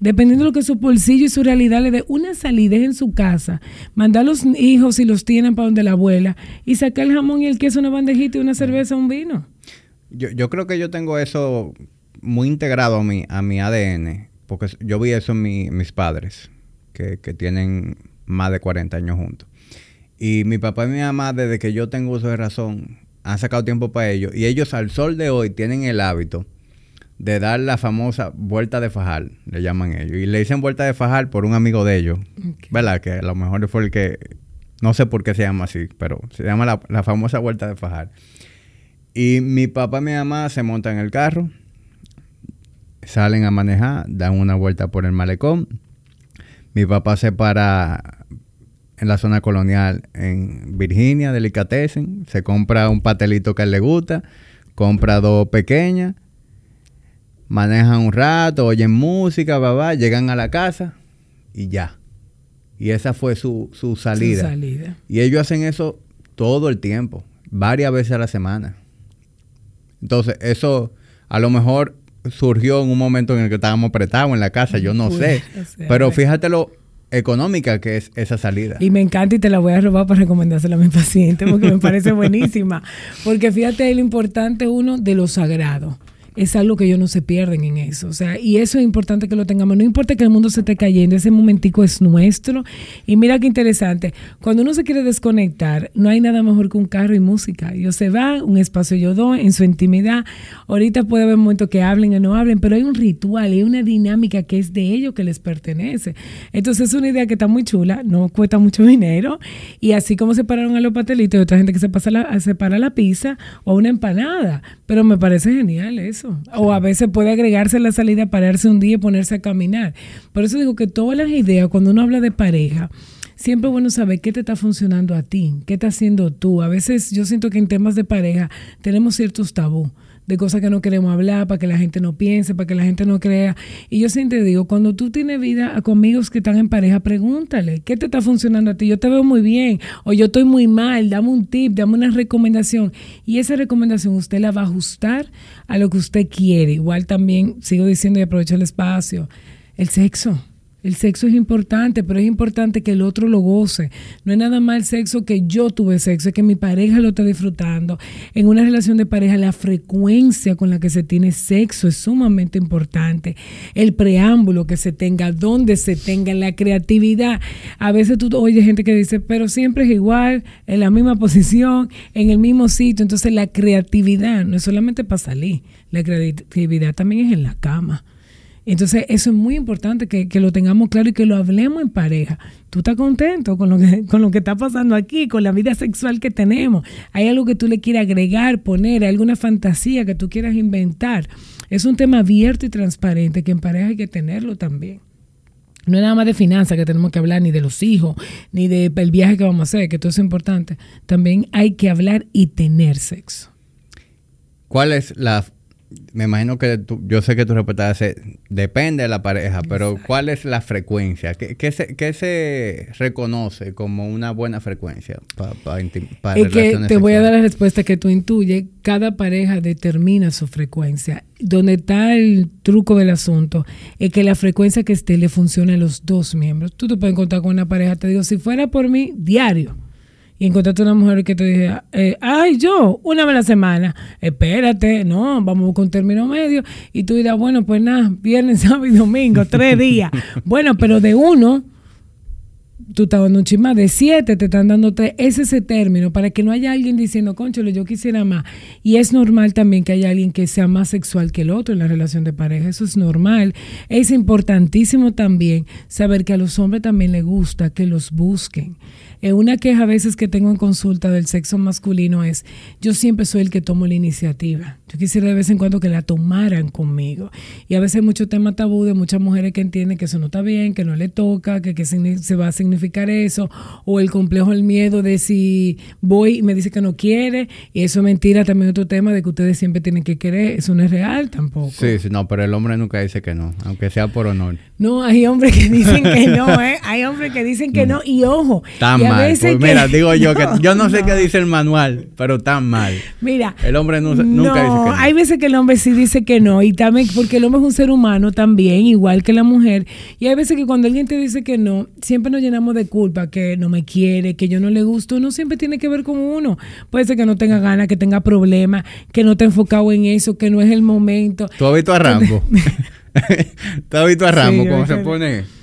dependiendo de lo que su bolsillo y su realidad le dé, una salida en su casa, mandar a los hijos si los tienen para donde la abuela y sacar el jamón y el queso, una bandejita y una cerveza, un vino. Yo, yo creo que yo tengo eso muy integrado a mi, a mi ADN, porque yo vi eso en mis padres, que, que tienen más de 40 años juntos. Y mi papá y mi mamá, desde que yo tengo uso de razón, han sacado tiempo para ellos. Y ellos al sol de hoy tienen el hábito de dar la famosa vuelta de fajar, le llaman ellos. Y le dicen vuelta de fajar por un amigo de ellos, ¿verdad? Que a lo mejor fue el que, no sé por qué se llama así, pero se llama la, famosa vuelta de fajar. Y mi papá y mi mamá se montan en el carro, salen a manejar, dan una vuelta por el malecón. Mi papá se para en la zona colonial en Virginia, Delicatessen, se compra un patelito que a él le gusta, compra dos pequeñas manejan un rato, oyen música, va, llegan a la casa y ya. Y esa fue su, su, salida. su salida. Y ellos hacen eso todo el tiempo, varias veces a la semana. Entonces, eso a lo mejor surgió en un momento en el que estábamos apretados en la casa, yo no sé. Pero fíjate lo económica que es esa salida. Y me encanta y te la voy a robar para recomendársela a mi paciente porque me parece buenísima. Porque fíjate lo importante uno de lo sagrado es algo que ellos no se pierden en eso. O sea, y eso es importante que lo tengamos. No importa que el mundo se esté cayendo, ese momentico es nuestro. Y mira qué interesante, cuando uno se quiere desconectar, no hay nada mejor que un carro y música. Ellos se van, un espacio yo doy, en su intimidad. Ahorita puede haber momentos que hablen o no hablen, pero hay un ritual, hay una dinámica que es de ellos que les pertenece. Entonces es una idea que está muy chula, no cuesta mucho dinero. Y así como separaron a los patelitos, hay otra gente que se pasa la, separa la pizza o una empanada. Pero me parece genial eso. O a veces puede agregarse la salida, pararse un día y ponerse a caminar. Por eso digo que todas las ideas, cuando uno habla de pareja, siempre es bueno saber qué te está funcionando a ti, qué estás haciendo tú. A veces yo siento que en temas de pareja tenemos ciertos tabú de cosas que no queremos hablar, para que la gente no piense, para que la gente no crea. Y yo siempre digo, cuando tú tienes vida con amigos que están en pareja, pregúntale, ¿qué te está funcionando a ti? Yo te veo muy bien o yo estoy muy mal, dame un tip, dame una recomendación. Y esa recomendación usted la va a ajustar a lo que usted quiere. Igual también, sigo diciendo y aprovecho el espacio, el sexo. El sexo es importante, pero es importante que el otro lo goce. No es nada más el sexo que yo tuve sexo, es que mi pareja lo está disfrutando. En una relación de pareja, la frecuencia con la que se tiene sexo es sumamente importante. El preámbulo que se tenga, dónde se tenga, la creatividad. A veces tú oyes gente que dice, pero siempre es igual, en la misma posición, en el mismo sitio. Entonces la creatividad no es solamente para salir, la creatividad también es en la cama. Entonces, eso es muy importante que, lo tengamos claro y que lo hablemos en pareja. ¿Tú estás contento con lo, que, con lo que está pasando aquí, con la vida sexual que tenemos? ¿Hay algo que tú le quieras agregar, poner, alguna fantasía que tú quieras inventar? Es un tema abierto y transparente que en pareja hay que tenerlo también. No es nada más de finanzas que tenemos que hablar, ni de los hijos, ni del viaje que vamos a hacer, que todo es importante. También hay que hablar y tener sexo. ¿Cuál es la me imagino que yo sé que tu respuesta es, depende de la pareja, pero ¿cuál es la frecuencia? ¿Qué, se, reconoce como una buena frecuencia para Es que te voy a dar la respuesta que tú intuyes. Cada pareja determina su frecuencia. Donde está el truco del asunto es que la frecuencia que esté le funcione a los dos miembros. Tú te puedes encontrar con una pareja, te digo, si fuera por mí, diario y encontraste una mujer que te dije, eh, ay, yo, una vez a la semana, espérate, no, vamos con término medio. Y tú dirás, bueno, pues nada, viernes, sábado y domingo, tres días. bueno, pero de uno, tú estás dando un chisma, de siete te están dando tres. Ese es ese término, para que no haya alguien diciendo, concholo, yo quisiera más. Y es normal también que haya alguien que sea más sexual que el otro en la relación de pareja, eso es normal. Es importantísimo también saber que a los hombres también les gusta que los busquen eh, una queja a veces que tengo en consulta del sexo masculino es, yo siempre soy el que tomo la iniciativa. Yo quisiera de vez en cuando que la tomaran conmigo. Y a veces hay mucho tema tabú de muchas mujeres que entienden que eso no está bien, que no le toca, que, que se va a significar eso, o el complejo, el miedo de si voy y me dice que no quiere, y eso es mentira, también otro tema de que ustedes siempre tienen que querer, eso no es real tampoco. Sí, sí, no, pero el hombre nunca dice que no, aunque sea por honor. No, hay hombres que dicen que no, ¿eh? Hay hombres que dicen que no, y ojo. Tan mal. Pues mira, digo yo que yo no, sé qué dice el manual, pero tan mal. Mira. El hombre nunca dice no hay veces que el hombre sí dice que no, y también porque el hombre es un ser humano también, igual que la mujer. Y hay veces que cuando alguien te dice que no, siempre nos llenamos de culpa, que no me quiere, que yo no le gusto. No siempre tiene que ver con uno. Puede ser que no tenga ganas, que tenga problemas, que no esté enfocado en eso, que no es el momento. ¿Tú has visto a Rambo? ¿Tú has visto a Rambo cómo se pone?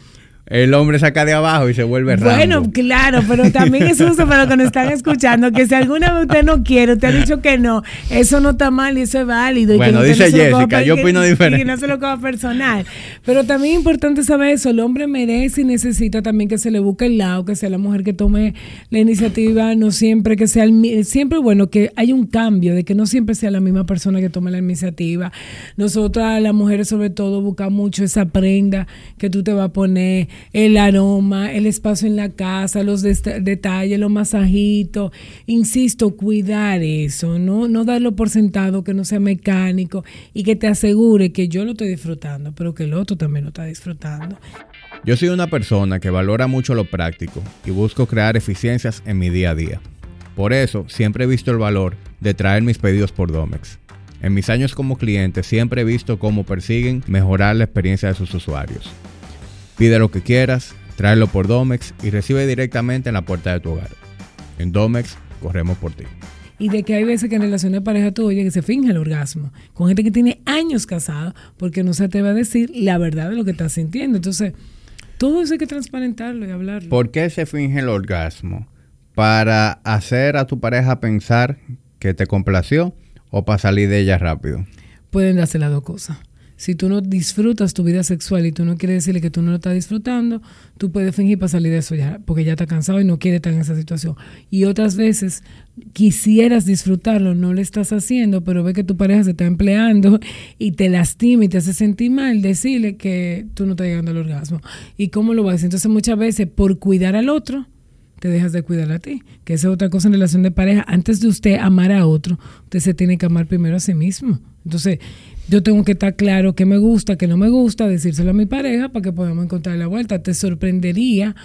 El hombre saca de abajo y se vuelve raro. Bueno, claro, pero también es justo para los que nos están escuchando, que si alguna vez usted no quiere, usted ha dicho que no, eso no está mal y eso es válido. bueno, dice Jessica, yo opino diferente. Y no se lo coja personal. Pero también es importante saber eso, el hombre merece y necesita también que se le busque el lado, que sea la mujer que tome la iniciativa, no siempre que sea, el, siempre bueno, que hay un cambio, de que no siempre sea la misma persona que tome la iniciativa. Nosotras, las mujeres sobre todo, buscamos mucho esa prenda que tú te vas a poner el aroma, el espacio en la casa, los detalles, los masajitos. Insisto, cuidar eso, ¿no? no darlo por sentado, que no sea mecánico y que te asegure que yo lo estoy disfrutando, pero que el otro también lo está disfrutando. Yo soy una persona que valora mucho lo práctico y busco crear eficiencias en mi día a día. Por eso, siempre he visto el valor de traer mis pedidos por Domex. En mis años como cliente siempre he visto cómo persiguen mejorar la experiencia de sus usuarios. Pide lo que quieras, tráelo por Domex y recibe directamente en la puerta de tu hogar. En Domex, corremos por ti. Y de que hay veces que en relaciones de pareja tú oye que se finge el orgasmo. Con gente que tiene años casada porque no se atreve a decir la verdad de lo que está sintiendo. Entonces, todo eso hay que transparentarlo y hablarlo. ¿Por qué se finge el orgasmo? ¿Para hacer a tu pareja pensar que te complació o para salir de ella rápido? Pueden darse las dos cosas. Si tú no disfrutas tu vida sexual y tú no quieres decirle que tú no lo estás disfrutando, tú puedes fingir para salir de eso ya, porque ya está cansado y no quiere estar en esa situación. Y otras veces quisieras disfrutarlo, no lo estás haciendo, pero ve que tu pareja se está empleando y te lastima y te hace sentir mal, decirle que tú no estás llegando al orgasmo. ¿Y cómo lo vas? Entonces muchas veces por cuidar al otro, te dejas de cuidar a ti. Que esa es otra cosa en relación de pareja. Antes de usted amar a otro, usted se tiene que amar primero a sí mismo. Entonces, yo tengo que estar claro qué me gusta, qué no me gusta, decírselo a mi pareja para que podamos encontrar la vuelta. Te sorprendería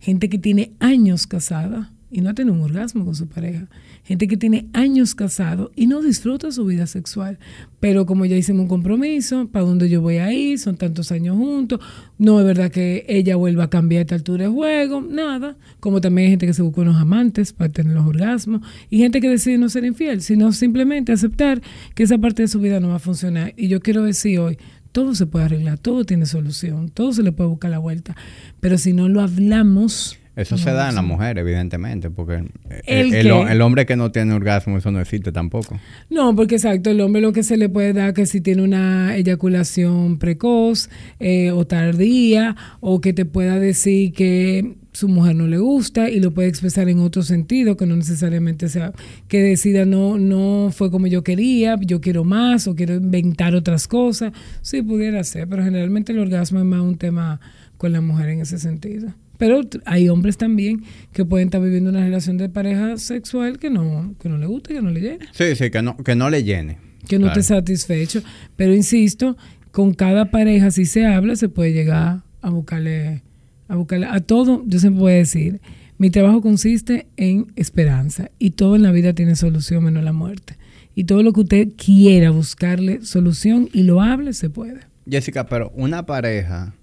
gente que tiene años casada y no ha tenido un orgasmo con su pareja. Gente que tiene años casado y no disfruta su vida sexual. Pero como ya hicimos un compromiso, para dónde yo voy a ir, son tantos años juntos, no es verdad que ella vuelva a cambiar esta altura de juego, nada. Como también hay gente que se busca unos amantes para tener los orgasmos y gente que decide no ser infiel, sino simplemente aceptar que esa parte de su vida no va a funcionar. Y yo quiero decir hoy, todo se puede arreglar, todo tiene solución, todo se le puede buscar la vuelta. Pero si no lo hablamos, eso se da en la mujer, evidentemente, porque el, hombre que no tiene orgasmo, eso no existe tampoco. No, porque exacto, el hombre lo que se le puede dar que si tiene una eyaculación precoz eh, o tardía, o que te pueda decir que su mujer no le gusta y lo puede expresar en otro sentido, que no necesariamente sea que decida no, no fue como yo quería, yo quiero más o quiero inventar otras cosas. Sí, pudiera ser, pero generalmente el orgasmo es más un tema con la mujer en ese sentido. Pero hay hombres también que pueden estar viviendo una relación de pareja sexual que no, que no le guste, que no le llene. Sí, sí, que no, que no le llene. Que no esté satisfecho. Pero insisto, con cada pareja, si se habla, se puede llegar a buscarle, a buscarle a todo. Yo siempre voy a decir, mi trabajo consiste en esperanza y todo en la vida tiene solución menos la muerte. Y todo lo que usted quiera buscarle solución y lo hable, se puede. Jessica, pero una pareja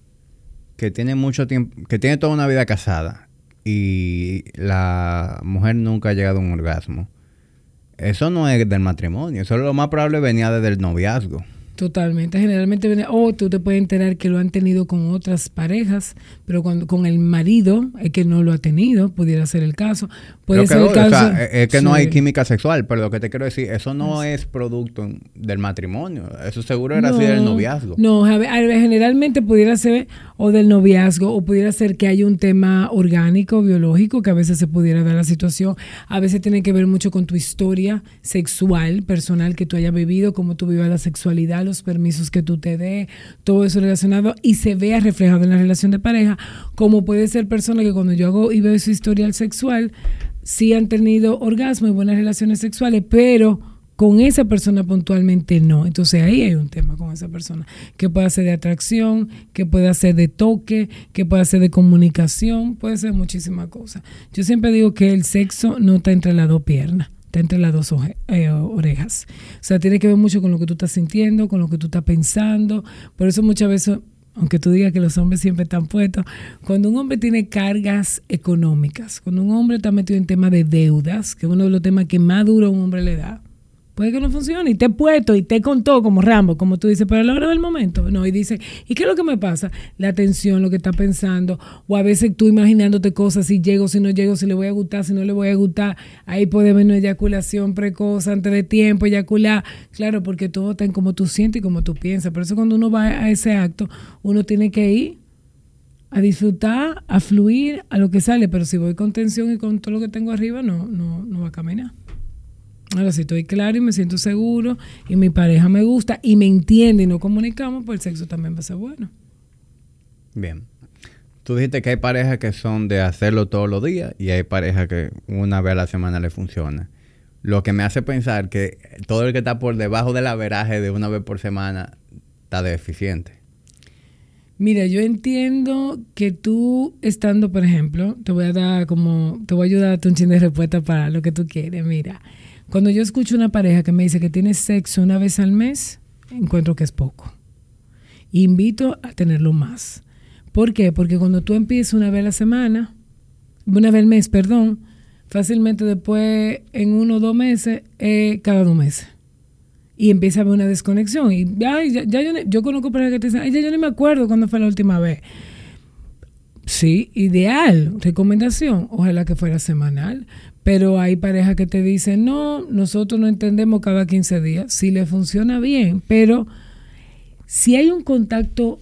que tiene mucho tiempo, que tiene toda una vida casada y la mujer nunca ha llegado a un orgasmo, eso no es del matrimonio, eso es lo más probable venía desde el noviazgo. Totalmente. Generalmente, o tú te puedes enterar que lo han tenido con otras parejas, pero cuando con el marido es que no lo ha tenido, pudiera ser el caso. Puede ser el caso. es que no hay química sexual, pero lo que te quiero decir, eso no es producto del matrimonio. Eso seguro era así del noviazgo. No, generalmente pudiera ser o del noviazgo, o pudiera ser que hay un tema orgánico, biológico, que a veces se pudiera dar la situación. A veces tiene que ver mucho con tu historia sexual, personal que tú hayas vivido, cómo tú vivas la sexualidad los permisos que tú te dé, todo eso relacionado y se vea reflejado en la relación de pareja, como puede ser persona que cuando yo hago y veo su historial sexual, sí han tenido orgasmo y buenas relaciones sexuales, pero con esa persona puntualmente no. Entonces ahí hay un tema con esa persona, que puede ser de atracción, que puede ser de toque, que puede ser de comunicación, puede ser muchísimas cosas. Yo siempre digo que el sexo no está entre las dos piernas entre las dos eh, orejas. O sea, tiene que ver mucho con lo que tú estás sintiendo, con lo que tú estás pensando. Por eso muchas veces, aunque tú digas que los hombres siempre están puestos, cuando un hombre tiene cargas económicas, cuando un hombre está metido en temas de deudas, que es uno de los temas que más duro un hombre le da, puede que no funcione. Y te he puesto y te contó como Rambo, como tú dices, pero a la hora del momento, no. Y dice, ¿y qué es lo que me pasa? La atención, lo que está pensando, o a veces tú imaginándote cosas, si llego, si no llego, si le voy a gustar, si no le voy a gustar. Ahí puede haber una eyaculación precoz, antes de tiempo, eyacular. Claro, porque todo está en cómo tú sientes y cómo tú piensas. Por eso cuando uno va a ese acto, uno tiene que ir a disfrutar, a fluir, a lo que sale. Pero si voy con tensión y con todo lo que tengo arriba, no, no, no va a caminar. Ahora, si estoy claro y me siento seguro y mi pareja me gusta y me entiende y no comunicamos, pues el sexo también va a ser bueno. Bien. tú dijiste que hay parejas que son de hacerlo todos los días y hay parejas que una vez a la semana le funciona. Lo que me hace pensar que todo el que está por debajo del averaje de una vez por semana está deficiente. Mira, yo entiendo que tú estando, por ejemplo, te voy a dar como, te voy a ayudar a darte un chin de respuesta para lo que tú quieres. Mira, cuando yo escucho una pareja que me dice que tiene sexo una vez al mes, encuentro que es poco. Invito a tenerlo más. ¿Por qué? Porque cuando tú empiezas una vez a la semana, una vez al mes, perdón, fácilmente después en uno o dos meses, cada dos meses y empieza a haber una desconexión. Y ya, ya, yo, yo, conozco parejas que te dicen, ay, ya yo no me acuerdo cuándo fue la última vez. Sí, ideal, recomendación, ojalá que fuera semanal, pero hay parejas que te dicen, no, nosotros no entendemos cada 15 días, si le funciona bien, pero si hay un contacto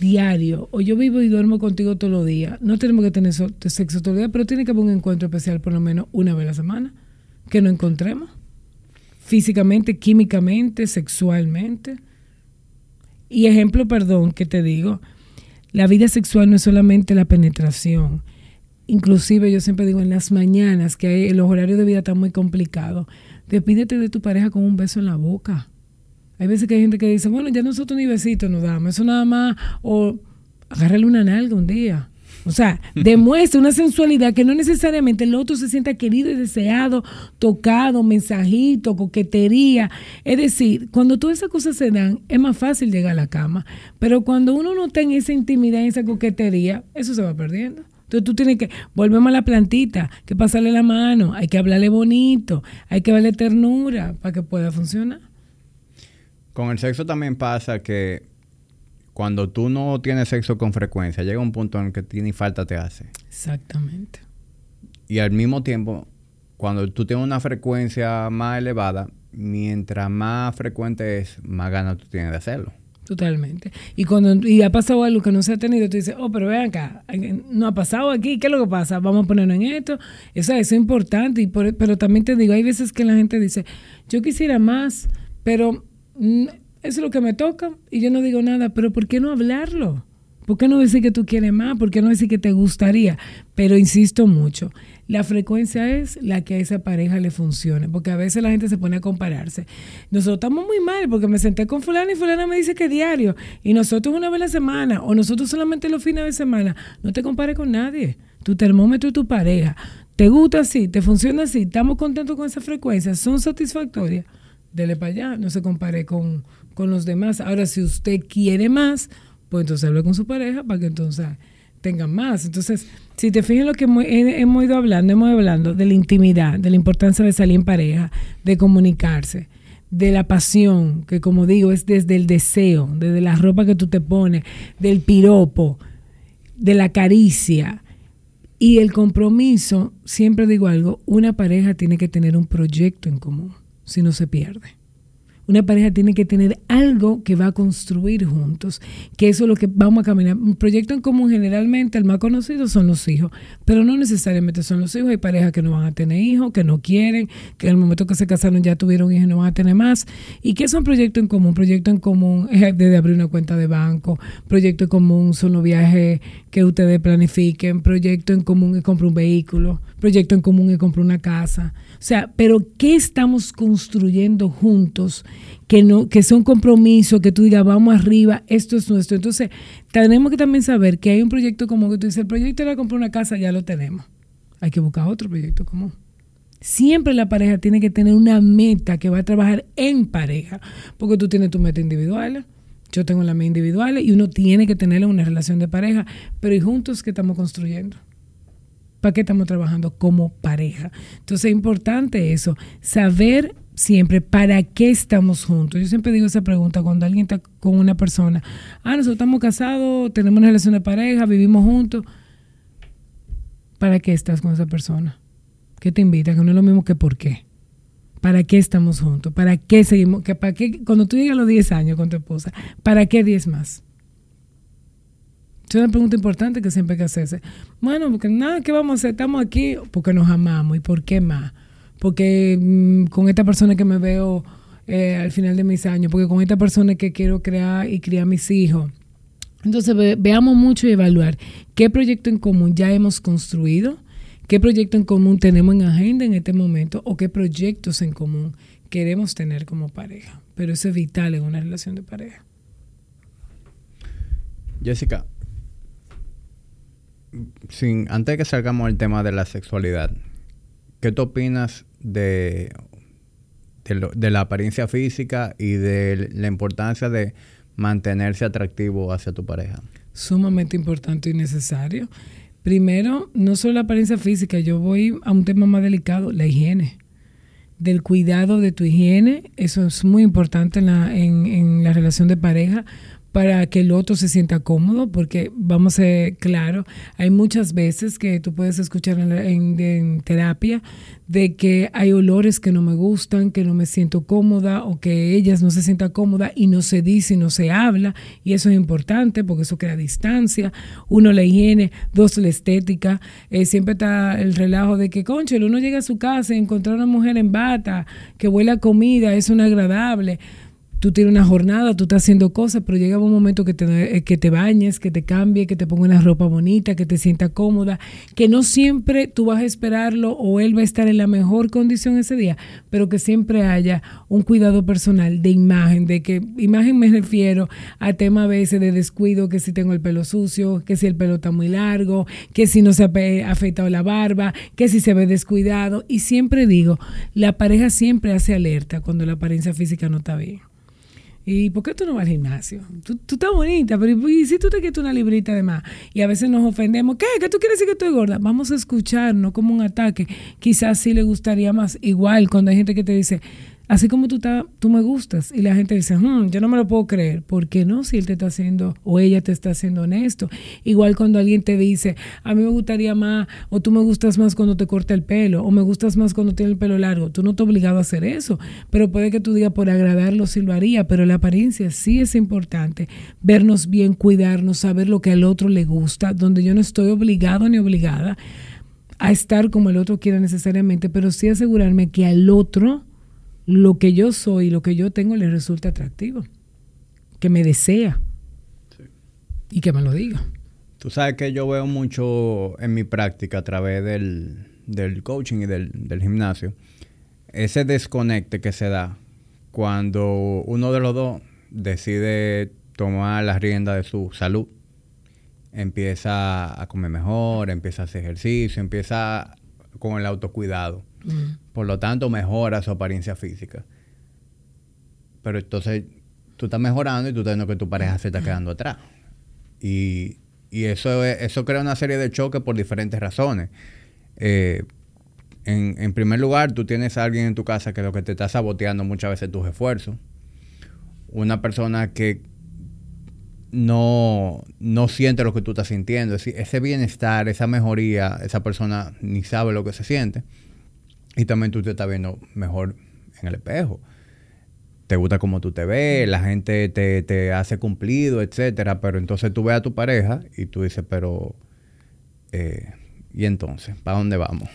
diario, o yo vivo y duermo contigo todos los días, no tenemos que tener sexo todos los días, pero tiene que haber un encuentro especial por lo menos una vez a la semana, que no encontremos físicamente, químicamente, sexualmente. Y ejemplo, perdón, que te digo, la vida sexual no es solamente la penetración. Inclusive yo siempre digo en las mañanas que los horarios de vida están muy complicados. Despídete de tu pareja con un beso en la boca. Hay veces que hay gente que dice, bueno, ya nosotros ni besitos nos damos, eso nada más, o agárrale una nalga un día. O sea, demuestra una sensualidad que no necesariamente el otro se sienta querido y deseado, tocado, mensajito, coquetería. Es decir, cuando todas esas cosas se dan, es más fácil llegar a la cama. Pero cuando uno no está en esa intimidad, en esa coquetería, eso se va perdiendo. Entonces tú tienes que, volvemos a la plantita, que pasarle la mano, hay que hablarle bonito, hay que darle ternura para que pueda funcionar. Con el sexo también pasa que cuando tú no tienes sexo con frecuencia, llega un punto en el que tiene falta te hace. Exactamente. Y al mismo tiempo, cuando tú tienes una frecuencia más elevada, mientras más frecuente es, más ganas tú tienes de hacerlo. Totalmente. Y cuando y ha pasado algo que no se ha tenido, tú dices, oh, pero vean acá, no ha pasado aquí, ¿qué es lo que pasa? Vamos a ponernos en esto. Eso, es importante, pero también te digo, hay veces que la gente dice, yo quisiera más, pero mm, eso es lo que me toca y yo no digo nada, pero ¿por qué no hablarlo? ¿Por qué no decir que tú quieres más? ¿Por qué no decir que te gustaría? Pero insisto mucho, la frecuencia es la que a esa pareja le funcione, porque a veces la gente se pone a compararse. Nosotros estamos muy mal porque me senté con fulana y fulana me dice que diario, y nosotros una vez a la semana, o nosotros solamente los fines de semana. No te compares con nadie. Tu termómetro y tu pareja. ¿Te gusta así? ¿Te funciona así? ¿Estamos contentos con esa frecuencia? ¿Son satisfactorias? Dele para allá, no se compare con con los demás. Ahora, si usted quiere más, pues entonces hable con su pareja para que entonces tengan más. Entonces, si te fijas lo que hemos, ido hablando, hemos ido hablando de la intimidad, de la importancia de salir en pareja, de comunicarse, de la pasión, que como digo, es desde el deseo, desde la ropa que tú te pones, del piropo, de la caricia. Y el compromiso, siempre digo algo, una pareja tiene que tener un proyecto en común, si no se pierde. Una pareja tiene que tener algo que va a construir juntos, que eso es lo que vamos a caminar. Un proyecto en común generalmente, el más conocido son los hijos, pero no necesariamente son los hijos. Hay parejas que no van a tener hijos, que no quieren, que en el momento que se casaron ya tuvieron hijos y no van a tener más. ¿Y qué es un proyecto en común? Proyecto en común es desde abrir una cuenta de banco, proyecto en común son los viajes que ustedes planifiquen, proyecto en común es comprar un vehículo, proyecto en común es comprar una casa. O sea, pero ¿qué estamos construyendo juntos? Que, no, que son compromisos, que tú digas, vamos arriba, esto es nuestro. Entonces, tenemos que también saber que hay un proyecto común que tú dices, el proyecto era comprar una casa, ya lo tenemos. Hay que buscar otro proyecto común. Siempre la pareja tiene que tener una meta que va a trabajar en pareja, porque tú tienes tu meta individual, yo tengo la mía individual y uno tiene que tener una relación de pareja, pero ¿y juntos qué estamos construyendo? ¿Para qué estamos trabajando como pareja? Entonces es importante eso, saber siempre para qué estamos juntos. Yo siempre digo esa pregunta cuando alguien está con una persona. Ah, nosotros estamos casados, tenemos una relación de pareja, vivimos juntos. ¿Para qué estás con esa persona? ¿Qué te invita? Que no es lo mismo que por qué. ¿Para qué estamos juntos? ¿Para qué seguimos? ¿Para qué, cuando tú llegas a los 10 años con tu esposa, ¿para qué 10 más? Es una pregunta importante que siempre hay que hacerse. Bueno, porque nada, ¿qué vamos a hacer? Estamos aquí porque nos amamos. ¿Y por qué más? Porque mm, con esta persona que me veo eh, al final de mis años, porque con esta persona que quiero crear y criar mis hijos, Entonces veamos mucho y evaluar qué proyecto en común ya hemos construido, qué proyecto en común tenemos en agenda en este momento o qué proyectos en común queremos tener como pareja. Pero eso es vital en una relación de pareja. Jessica, sin, antes de que salgamos al tema de la sexualidad, ¿qué tú opinas de, de, la apariencia física y de la importancia de mantenerse atractivo hacia tu pareja? Sumamente importante y necesario. Primero, no solo la apariencia física, yo voy a un tema más delicado, la higiene. Del cuidado de tu higiene, eso es muy importante en la, en la relación de pareja, para que el otro se sienta cómodo, porque vamos a ser claro, hay muchas veces que tú puedes escuchar en, terapia de que hay olores que no me gustan, que no me siento cómoda o que ellas no se sientan cómoda y no se dice y no se habla, y eso es importante porque eso crea distancia. Uno, la higiene, dos, la estética. Eh, siempre está el relajo de que, concho, uno llega a su casa y encontrar una mujer en bata que huele a comida, es un agradable tú tienes una jornada, tú estás haciendo cosas, pero llega un momento que te, eh, que te bañes, que te cambie, que te ponga una ropa bonita, que te sienta cómoda, que no siempre tú vas a esperarlo o él va a estar en la mejor condición ese día, pero que siempre haya un cuidado personal de imagen, de que imagen me refiero a tema a veces de descuido, que si tengo el pelo sucio, que si el pelo está muy largo, que si no se ha afeitado la barba, que si se ve descuidado. Y siempre digo, la pareja siempre hace alerta cuando la apariencia física no está bien. ¿Y por qué tú no vas al gimnasio? Tú, estás bonita, pero ¿y si tú te quitas una librita de más? Y a veces nos ofendemos. ¿Qué? ¿Qué tú quieres decir que estoy gorda? Vamos a escuchar, no como un ataque. Quizás sí le gustaría más. Igual cuando hay gente que te dice, así como tú, tú me gustas. Y la gente dice, hmm, yo no me lo puedo creer, ¿por qué no? Si él te está haciendo o ella te está haciendo honesto. Igual cuando alguien te dice, a mí me gustaría más o tú me gustas más cuando te corta el pelo o me gustas más cuando tiene el pelo largo, tú no te obligado a hacer eso, pero puede que tú digas por agradarlo sí lo haría, pero la apariencia sí es importante, vernos bien, cuidarnos, saber lo que al otro le gusta, donde yo no estoy obligado ni obligada a estar como el otro quiera necesariamente, pero sí asegurarme que al otro lo que yo soy, lo que yo tengo le resulta atractivo. Que me desea. Y que me lo diga. Tú sabes que yo veo mucho en mi práctica a través del, coaching y del, del, gimnasio. Ese desconecte que se da cuando uno de los dos decide tomar la rienda de su salud. Empieza a comer mejor, empieza a hacer ejercicio, empieza con el autocuidado. Por lo tanto, mejora su apariencia física. Pero entonces tú estás mejorando y tú estás viendo que tu pareja se está quedando atrás. Y, eso, eso crea una serie de choques por diferentes razones. Eh, en, primer lugar, tú tienes a alguien en tu casa que lo que te está saboteando muchas veces tus esfuerzos. Una persona que no, no siente lo que tú estás sintiendo. Ese bienestar, esa mejoría, esa persona ni sabe lo que se siente. Y también tú te estás viendo mejor en el espejo. Te gusta cómo tú te ves, la gente te, hace cumplido, etcétera. Pero entonces tú ves a tu pareja y tú dices, pero. Eh, ¿Y entonces? ¿Para dónde vamos?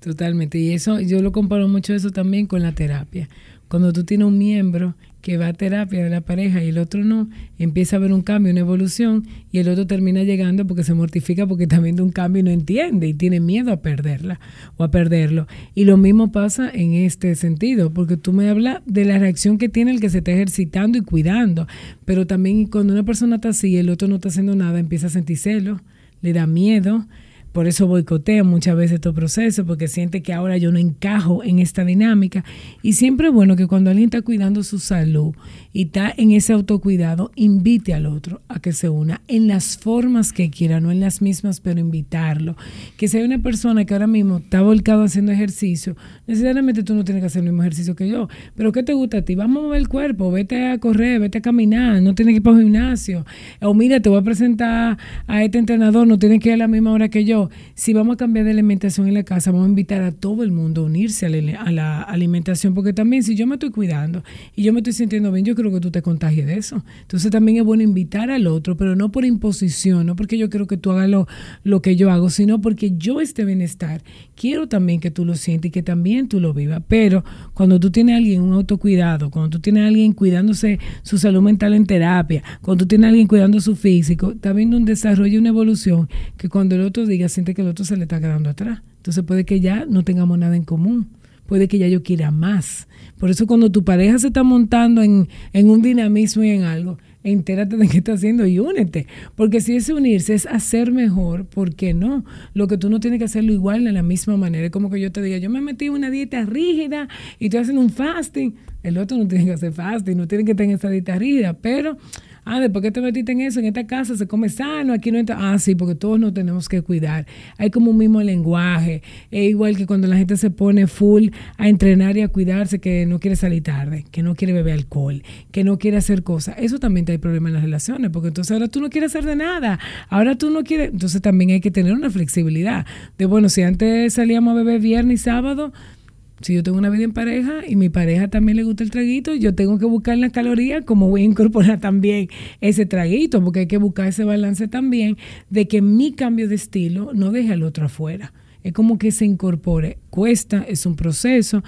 Totalmente. Y eso, yo lo comparo mucho eso también con la terapia. Cuando tú tienes un miembro que va a terapia de la pareja y el otro no, empieza a haber un cambio, una evolución, y el otro termina llegando porque se mortifica porque está viendo un cambio y no entiende y tiene miedo a perderla o a perderlo. Y lo mismo pasa en este sentido, porque tú me hablas de la reacción que tiene el que se está ejercitando y cuidando, pero también cuando una persona está así y el otro no está haciendo nada, empieza a sentir celo, le da miedo, por eso boicotea muchas veces estos procesos, porque siente que ahora yo no encajo en esta dinámica. Y siempre es bueno que cuando alguien está cuidando su salud y está en ese autocuidado, invite al otro a que se una en las formas que quiera, no en las mismas, pero invitarlo. Que sea una persona que ahora mismo está volcado haciendo ejercicio, necesariamente tú no tienes que hacer el mismo ejercicio que yo. Pero ¿qué te gusta a ti? Vamos a mover el cuerpo, vete a correr, vete a caminar, no tienes que ir para el gimnasio. O mira, te voy a presentar a este entrenador, no tienes que ir a la misma hora que yo si vamos a cambiar de alimentación en la casa, vamos a invitar a todo el mundo a unirse a la, alimentación, porque también si yo me estoy cuidando y yo me estoy sintiendo bien, yo creo que tú te contagies de eso. Entonces también es bueno invitar al otro, pero no por imposición, no porque yo creo que tú hagas lo, lo que yo hago, sino porque yo esté bienestar. Quiero también que tú lo sientas y que también tú lo vivas. Pero cuando tú tienes a alguien un autocuidado, cuando tú tienes a alguien cuidándose su salud mental en terapia, cuando tú tienes a alguien cuidando su físico, está viendo un desarrollo una evolución que cuando el otro diga siente que el otro se le está quedando atrás. Entonces puede que ya no tengamos nada en común. Puede que ya yo quiera más. Por eso cuando tu pareja se está montando en, en un dinamismo y en algo, entérate de qué está haciendo y únete. Porque si ese unirse es hacer mejor, ¿por qué no? Lo que tú no tienes que hacerlo igual de la misma manera. Es como que yo te diga, yo me metí en una dieta rígida y estoy haciendo un fasting. El otro no tiene que hacer fasting, no tiene que tener esa dieta rígida, pero Ah, después que te metiste en eso, en esta casa se come sano, aquí no entra. Ah, sí, porque todos nos tenemos que cuidar. Hay como un mismo lenguaje. Es igual que cuando la gente se pone full a entrenar y a cuidarse, que no quiere salir tarde, que no quiere beber alcohol, que no quiere hacer cosas. Eso también te hay problema en las relaciones, porque entonces ahora tú no quieres hacer de nada. Ahora tú no quieres. Entonces también hay que tener una flexibilidad. De bueno, si antes salíamos a beber viernes y sábado si yo tengo una vida en pareja y mi pareja también le gusta el traguito, yo tengo que buscar las calorías cómo voy a incorporar también ese traguito, porque hay que buscar ese balance también de que mi cambio de estilo no deje al otro afuera. Es como que se incorpore. Cuesta, es un proceso,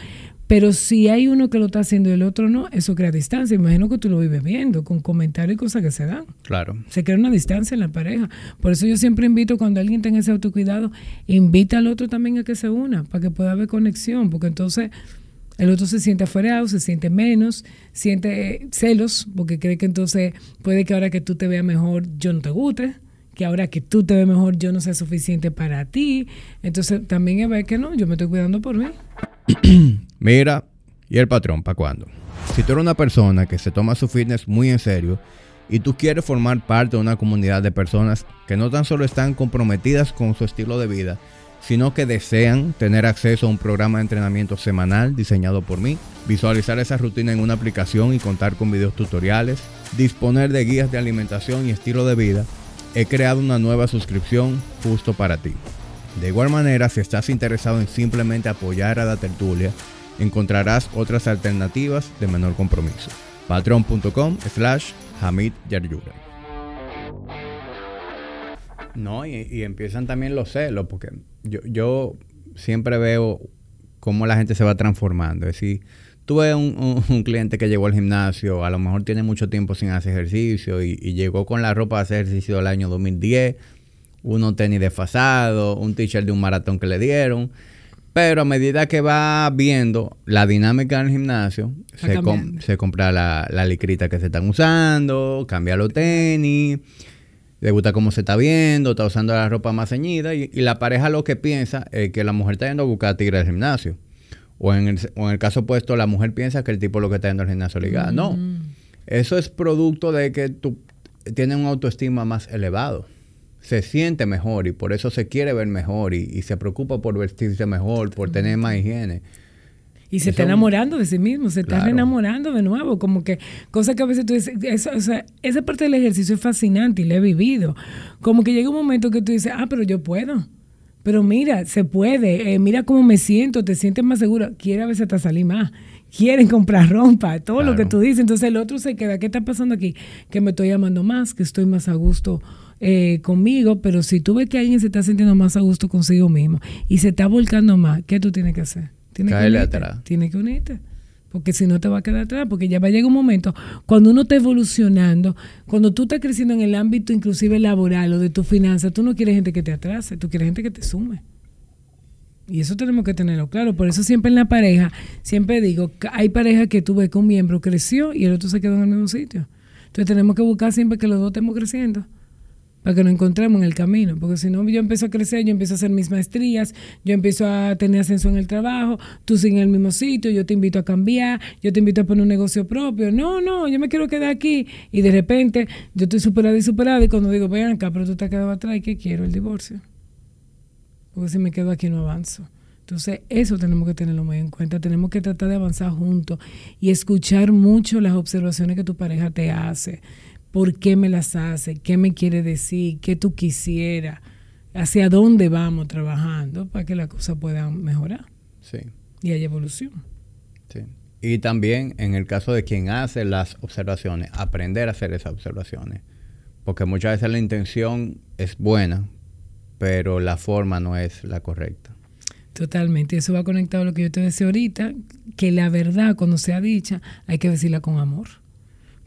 pero si hay uno que lo está haciendo y el otro no, eso crea distancia. Imagino que tú lo vives viendo, con comentarios y cosas que se dan. Claro. Se crea una distancia en la pareja. Por eso yo siempre invito, cuando alguien tenga ese autocuidado, invita al otro también a que se una, para que pueda haber conexión, porque entonces el otro se siente afuera, se siente menos, siente celos, porque cree que entonces puede que ahora que tú te veas mejor, yo no te guste que ahora que tú te ves mejor yo no sea suficiente para ti. Entonces también es ver que no, yo me estoy cuidando por mí. Mira, ¿y el patrón para cuándo? Si tú eres una persona que se toma su fitness muy en serio y tú quieres formar parte de una comunidad de personas que no tan solo están comprometidas con su estilo de vida, sino que desean tener acceso a un programa de entrenamiento semanal diseñado por mí, visualizar esa rutina en una aplicación y contar con videos tutoriales, disponer de guías de alimentación y estilo de vida, he creado una nueva suscripción justo para ti. De igual manera, si estás interesado en simplemente apoyar a la tertulia, encontrarás otras alternativas de menor compromiso. patreon.com slash Hamid Yaryura. No, y, empiezan también los celos, porque yo, yo siempre veo cómo la gente se va transformando. Es decir, tuve un, un, cliente que llegó al gimnasio, a lo mejor tiene mucho tiempo sin hacer ejercicio y, y llegó con la ropa de hacer ejercicio del año 2010 unos tenis desfasados, un t-shirt de un maratón que le dieron. Pero a medida que va viendo la dinámica del gimnasio, se, compra la, la, licrita que se están usando, cambia los tenis, le gusta cómo se está viendo, está usando la ropa más ceñida y, la pareja lo que piensa es que la mujer está yendo a buscar tigre del gimnasio. O en, el, o en el caso opuesto, la mujer piensa que el tipo lo que está yendo al gimnasio ligado. No, mm. eso es producto de que tú tienes un autoestima más elevado se siente mejor y por eso se quiere ver mejor y, se preocupa por vestirse mejor, por tener más higiene. Y se está enamorando de sí mismo, se está enamorando de nuevo, como que cosa que a veces tú dices, esa parte del ejercicio es fascinante y la he vivido. Como que llega un momento que tú dices, ah, pero yo puedo. Pero mira, se puede, eh, mira cómo me siento, te sientes más seguro, quiere a veces hasta salir más, quieren comprar rompa, todo lo que tú dices. Entonces el otro se queda, ¿qué está pasando aquí? Que me estoy amando más, que estoy más a gusto eh, conmigo, pero si tú ves que alguien se está sintiendo más a gusto consigo mismo y se está volcando más, ¿qué tú tienes que hacer? Tienes que unirte. Tienes que unirte. Porque si no te va a quedar atrás, porque ya va a llegar un momento cuando uno está evolucionando, cuando tú estás creciendo en el ámbito inclusive laboral o de tu finanza, tú no quieres gente que te atrase, tú quieres gente que te sume. Y eso tenemos que tenerlo claro. Por eso siempre en la pareja, siempre digo, hay pareja que tú ves que un miembro creció y el otro se quedó en el mismo sitio. Entonces tenemos que buscar siempre que los dos estemos creciendo para que nos encontremos en el camino, porque si no yo empiezo a crecer, yo empiezo a hacer mis maestrías, yo empiezo a tener ascenso en el trabajo, tú sigues en el mismo sitio, yo te invito a cambiar, yo te invito a poner un negocio propio, no, no, yo me quiero quedar aquí y de repente yo estoy superada y superada y cuando digo, vean acá, pero tú te has quedado atrás, ¿y qué quiero? El divorcio. Porque si me quedo aquí no avanzo. Entonces, eso tenemos que tenerlo muy en cuenta. Tenemos que tratar de avanzar juntos y escuchar mucho las observaciones que tu pareja te hace por qué me las hace, qué me quiere decir, qué tú quisieras. hacia dónde vamos trabajando para que la cosa pueda mejorar. Sí. Y hay evolución. Sí. Y también en el caso de quien hace las observaciones, aprender a hacer esas observaciones. Porque muchas veces la intención es buena, pero la forma no es la correcta. Totalmente. Eso va conectado a lo que yo te decía ahorita, que la verdad cuando sea dicha hay que decirla con amor.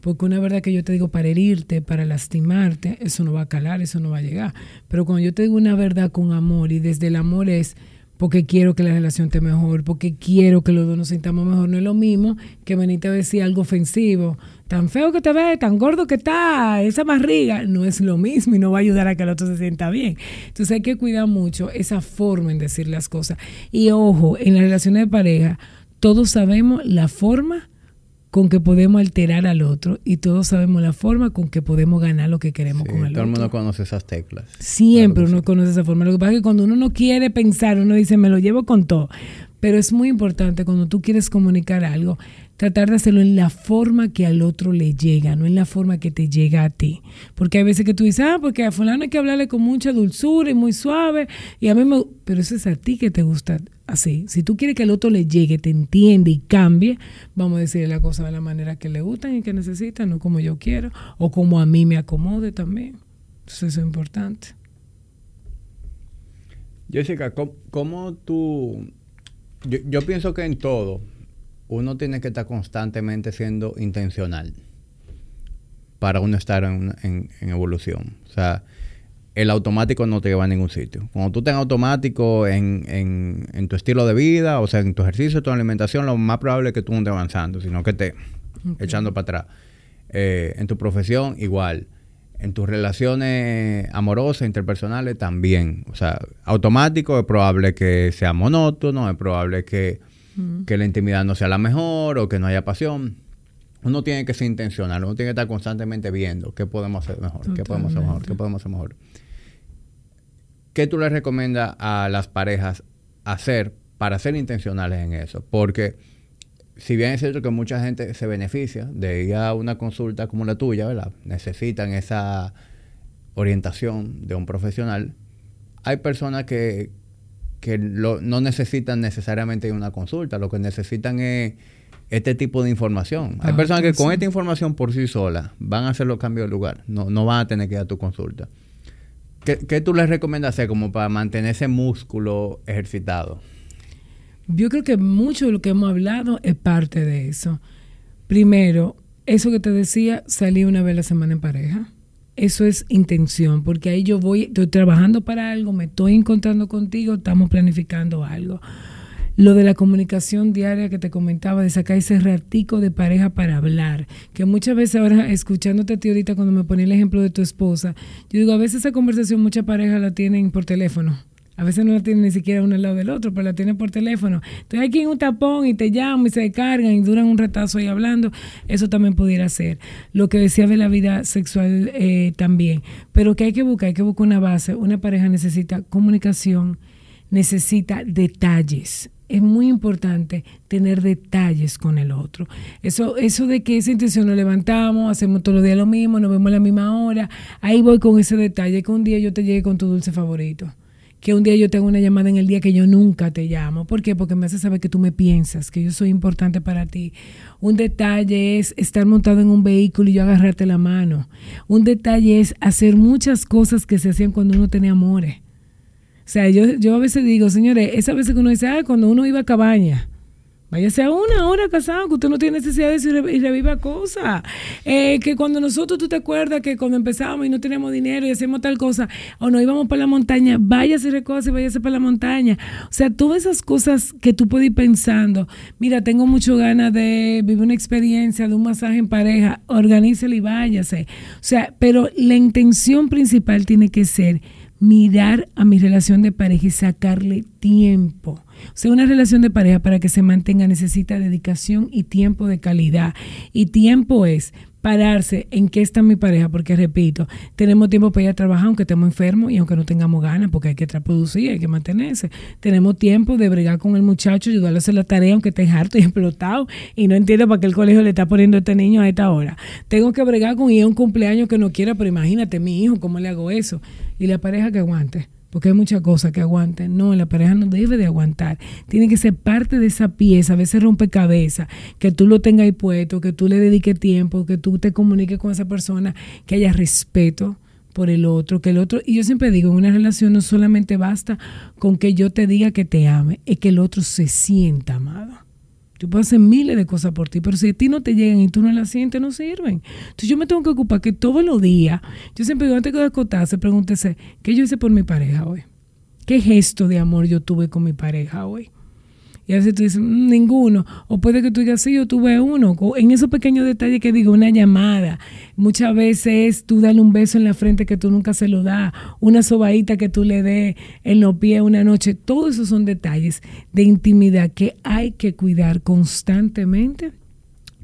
Porque una verdad que yo te digo para herirte, para lastimarte, eso no va a calar, eso no va a llegar. Pero cuando yo te digo una verdad con amor y desde el amor es porque quiero que la relación esté mejor, porque quiero que los dos nos sintamos mejor. No es lo mismo que venirte a decir algo ofensivo. Tan feo que te ves, tan gordo que está, esa barriga, no es lo mismo y no va a ayudar a que el otro se sienta bien. Entonces hay que cuidar mucho esa forma en decir las cosas. Y ojo, en las relaciones de pareja, todos sabemos la forma con que podemos alterar al otro y todos sabemos la forma con que podemos ganar lo que queremos con el otro. Todo el mundo conoce esas teclas. Siempre uno conoce esa forma. Lo que pasa es que cuando uno no quiere pensar, uno dice, me lo llevo con todo. Pero es muy importante cuando tú quieres comunicar algo, tratar de hacerlo en la forma que al otro le llega, no en la forma que te llega a ti. Porque hay veces que tú dices, ah, porque a fulano hay que hablarle con mucha dulzura y muy suave, y a mí me... Pero eso es a ti que te gusta así. Si tú quieres que al otro le llegue, te entiende y cambie, vamos a decirle la cosa de la manera que le gustan y que necesitan, no como yo quiero, o como a mí me acomode también. Entonces eso es importante. Jessica, ¿cómo, tú... yo pienso que en todo, uno tiene que estar constantemente siendo intencional para uno estar en, evolución. O sea, el automático no te lleva a ningún sitio. Cuando tú estás en automático en, tu estilo de vida, o sea, en tu ejercicio, tu alimentación, lo más probable es que tú no estés avanzando, sino que estés echando para atrás. Eh, en tu profesión, igual. En tus relaciones amorosas, interpersonales, también. O sea, automático es probable que sea monótono, es probable que que la intimidad no sea la mejor o que no haya pasión. Uno tiene que ser intencional, uno tiene que estar constantemente viendo qué podemos hacer mejor, qué podemos hacer mejor, qué podemos hacer mejor. ¿Qué tú le recomiendas a las parejas hacer para ser intencionales en eso? Porque si bien es cierto que mucha gente se beneficia de ir a una consulta como la tuya, ¿verdad? Necesitan esa orientación de un profesional. Hay personas que, que no necesitan necesariamente una consulta, lo que necesitan es este tipo de información. Hay ah, personas que con esta información por sí sola van a hacer los cambios de lugar, no, no van a tener que ir a tu consulta. ¿Qué, tú les recomiendas hacer como para mantener ese músculo ejercitado? Yo creo que mucho de lo que hemos hablado es parte de eso. Primero, eso que te decía, salí una vez la semana en pareja eso es intención, porque ahí yo voy, estoy trabajando para algo, me estoy encontrando contigo, estamos planificando algo. Lo de la comunicación diaria que te comentaba, de sacar ese ratico de pareja para hablar, que muchas veces ahora, escuchándote a ti ahorita cuando me ponía el ejemplo de tu esposa, yo digo, a veces esa conversación mucha pareja la tienen por teléfono a veces no la tienen ni siquiera uno al lado del otro, pero la tienen por teléfono. Hay que ir un tapón y te llaman y se descargan y duran un retazo ahí hablando. Eso también pudiera ser. Lo que decía de la vida sexual eh, también. Pero que hay que buscar, hay que buscar una base. Una pareja necesita comunicación, necesita detalles. Es muy importante tener detalles con el otro. Eso, eso de que esa intención nos levantamos, hacemos todos los días lo mismo, nos vemos a la misma hora. Ahí voy con ese detalle, que un día yo te llegue con tu dulce favorito que un día yo tengo una llamada en el día que yo nunca te llamo. ¿Por qué? Porque me hace saber que tú me piensas, que yo soy importante para ti. Un detalle es estar montado en un vehículo y yo agarrarte la mano. Un detalle es hacer muchas cosas que se hacían cuando uno tenía amores. O sea, yo, yo a veces digo, señores, esa veces que uno dice, ah, cuando uno iba a cabaña Váyase a una hora casado, que usted no tiene necesidad de decir y reviva cosas. Eh, que cuando nosotros, tú te acuerdas que cuando empezábamos y no teníamos dinero y hacemos tal cosa, o nos íbamos para la montaña, váyase recoge váyase para la montaña. O sea, todas esas cosas que tú puedes ir pensando. Mira, tengo mucho ganas de vivir una experiencia de un masaje en pareja, organícelo y váyase. O sea, pero la intención principal tiene que ser mirar a mi relación de pareja y sacarle tiempo. O sea, una relación de pareja para que se mantenga necesita dedicación y tiempo de calidad. Y tiempo es pararse en qué está mi pareja, porque repito, tenemos tiempo para ir a trabajar aunque estemos enfermos y aunque no tengamos ganas, porque hay que producir, hay que mantenerse. Tenemos tiempo de bregar con el muchacho, ayudarle a hacer la tarea aunque esté harto y explotado y no entiendo para qué el colegio le está poniendo a este niño a esta hora. Tengo que bregar con ir a un cumpleaños que no quiera, pero imagínate, mi hijo, ¿cómo le hago eso? Y la pareja que aguante porque hay muchas cosas que aguanten. No, la pareja no debe de aguantar. Tiene que ser parte de esa pieza, a veces rompecabezas, que tú lo tengas ahí puesto, que tú le dediques tiempo, que tú te comuniques con esa persona, que haya respeto por el otro, que el otro, y yo siempre digo, en una relación no solamente basta con que yo te diga que te ame, es que el otro se sienta amado. Yo puedo hacer miles de cosas por ti, pero si a ti no te llegan y tú no las sientes, no sirven. Entonces yo me tengo que ocupar que todos los días, yo siempre digo, antes de acotarse, pregúntese, ¿qué yo hice por mi pareja hoy? ¿Qué gesto de amor yo tuve con mi pareja hoy? Y a veces tú dices, mm, ninguno. O puede que tú digas, sí, yo tuve uno. En esos pequeños detalles que digo, una llamada. Muchas veces tú dale un beso en la frente que tú nunca se lo das. Una sobadita que tú le des en los pies una noche. Todos esos son detalles de intimidad que hay que cuidar constantemente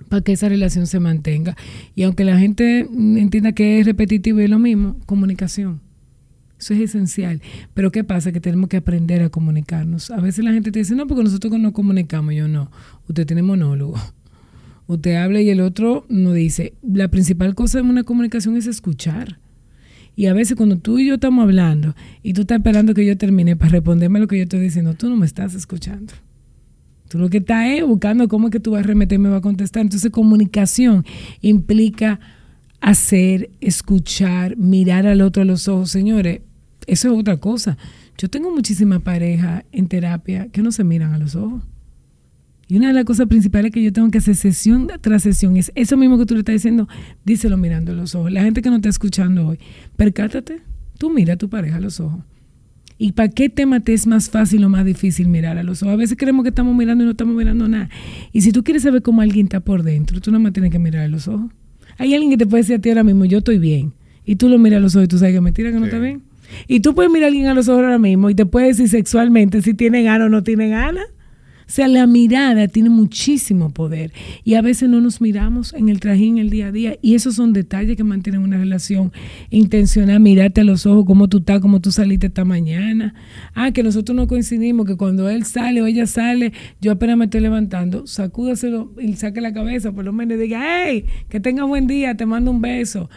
para que esa relación se mantenga. Y aunque la gente entienda que es repetitivo y lo mismo, comunicación eso es esencial. Pero ¿qué pasa? Que tenemos que aprender a comunicarnos. A veces la gente te dice, no, porque nosotros no comunicamos. Yo no. Usted tiene monólogo. Usted habla y el otro no dice. La principal cosa en una comunicación es escuchar. Y a veces cuando tú y yo estamos hablando y tú estás esperando que yo termine para responderme lo que yo estoy diciendo, tú no me estás escuchando. Tú lo que estás es buscando cómo es que tú vas a remeter me va a contestar. Entonces comunicación implica hacer, escuchar, mirar al otro a los ojos. Señores, eso es otra cosa. Yo tengo muchísimas parejas en terapia que no se miran a los ojos. Y una de las cosas principales que yo tengo que hacer sesión tras sesión es eso mismo que tú le estás diciendo, díselo mirando a los ojos. La gente que no está escuchando hoy, percátate, tú mira a tu pareja a los ojos. ¿Y para qué tema te es más fácil o más difícil mirar a los ojos? A veces creemos que estamos mirando y no estamos mirando nada. Y si tú quieres saber cómo alguien está por dentro, tú nada más tienes que mirar a los ojos. Hay alguien que te puede decir a ti ahora mismo, yo estoy bien. Y tú lo miras a los ojos y tú sabes que mentira que no está bien. Y tú puedes mirar a alguien a los ojos ahora mismo y te puedes decir sexualmente si tiene ganas o no tiene ganas. O sea, la mirada tiene muchísimo poder y a veces no nos miramos en el trajín el día a día y esos son detalles que mantienen una relación intencional, mirarte a los ojos, cómo tú estás, cómo tú saliste esta mañana. Ah, que nosotros no coincidimos, que cuando él sale o ella sale, yo apenas me estoy levantando, sacúdaselo y saque la cabeza, por lo menos diga, hey, que tenga buen día, te mando un beso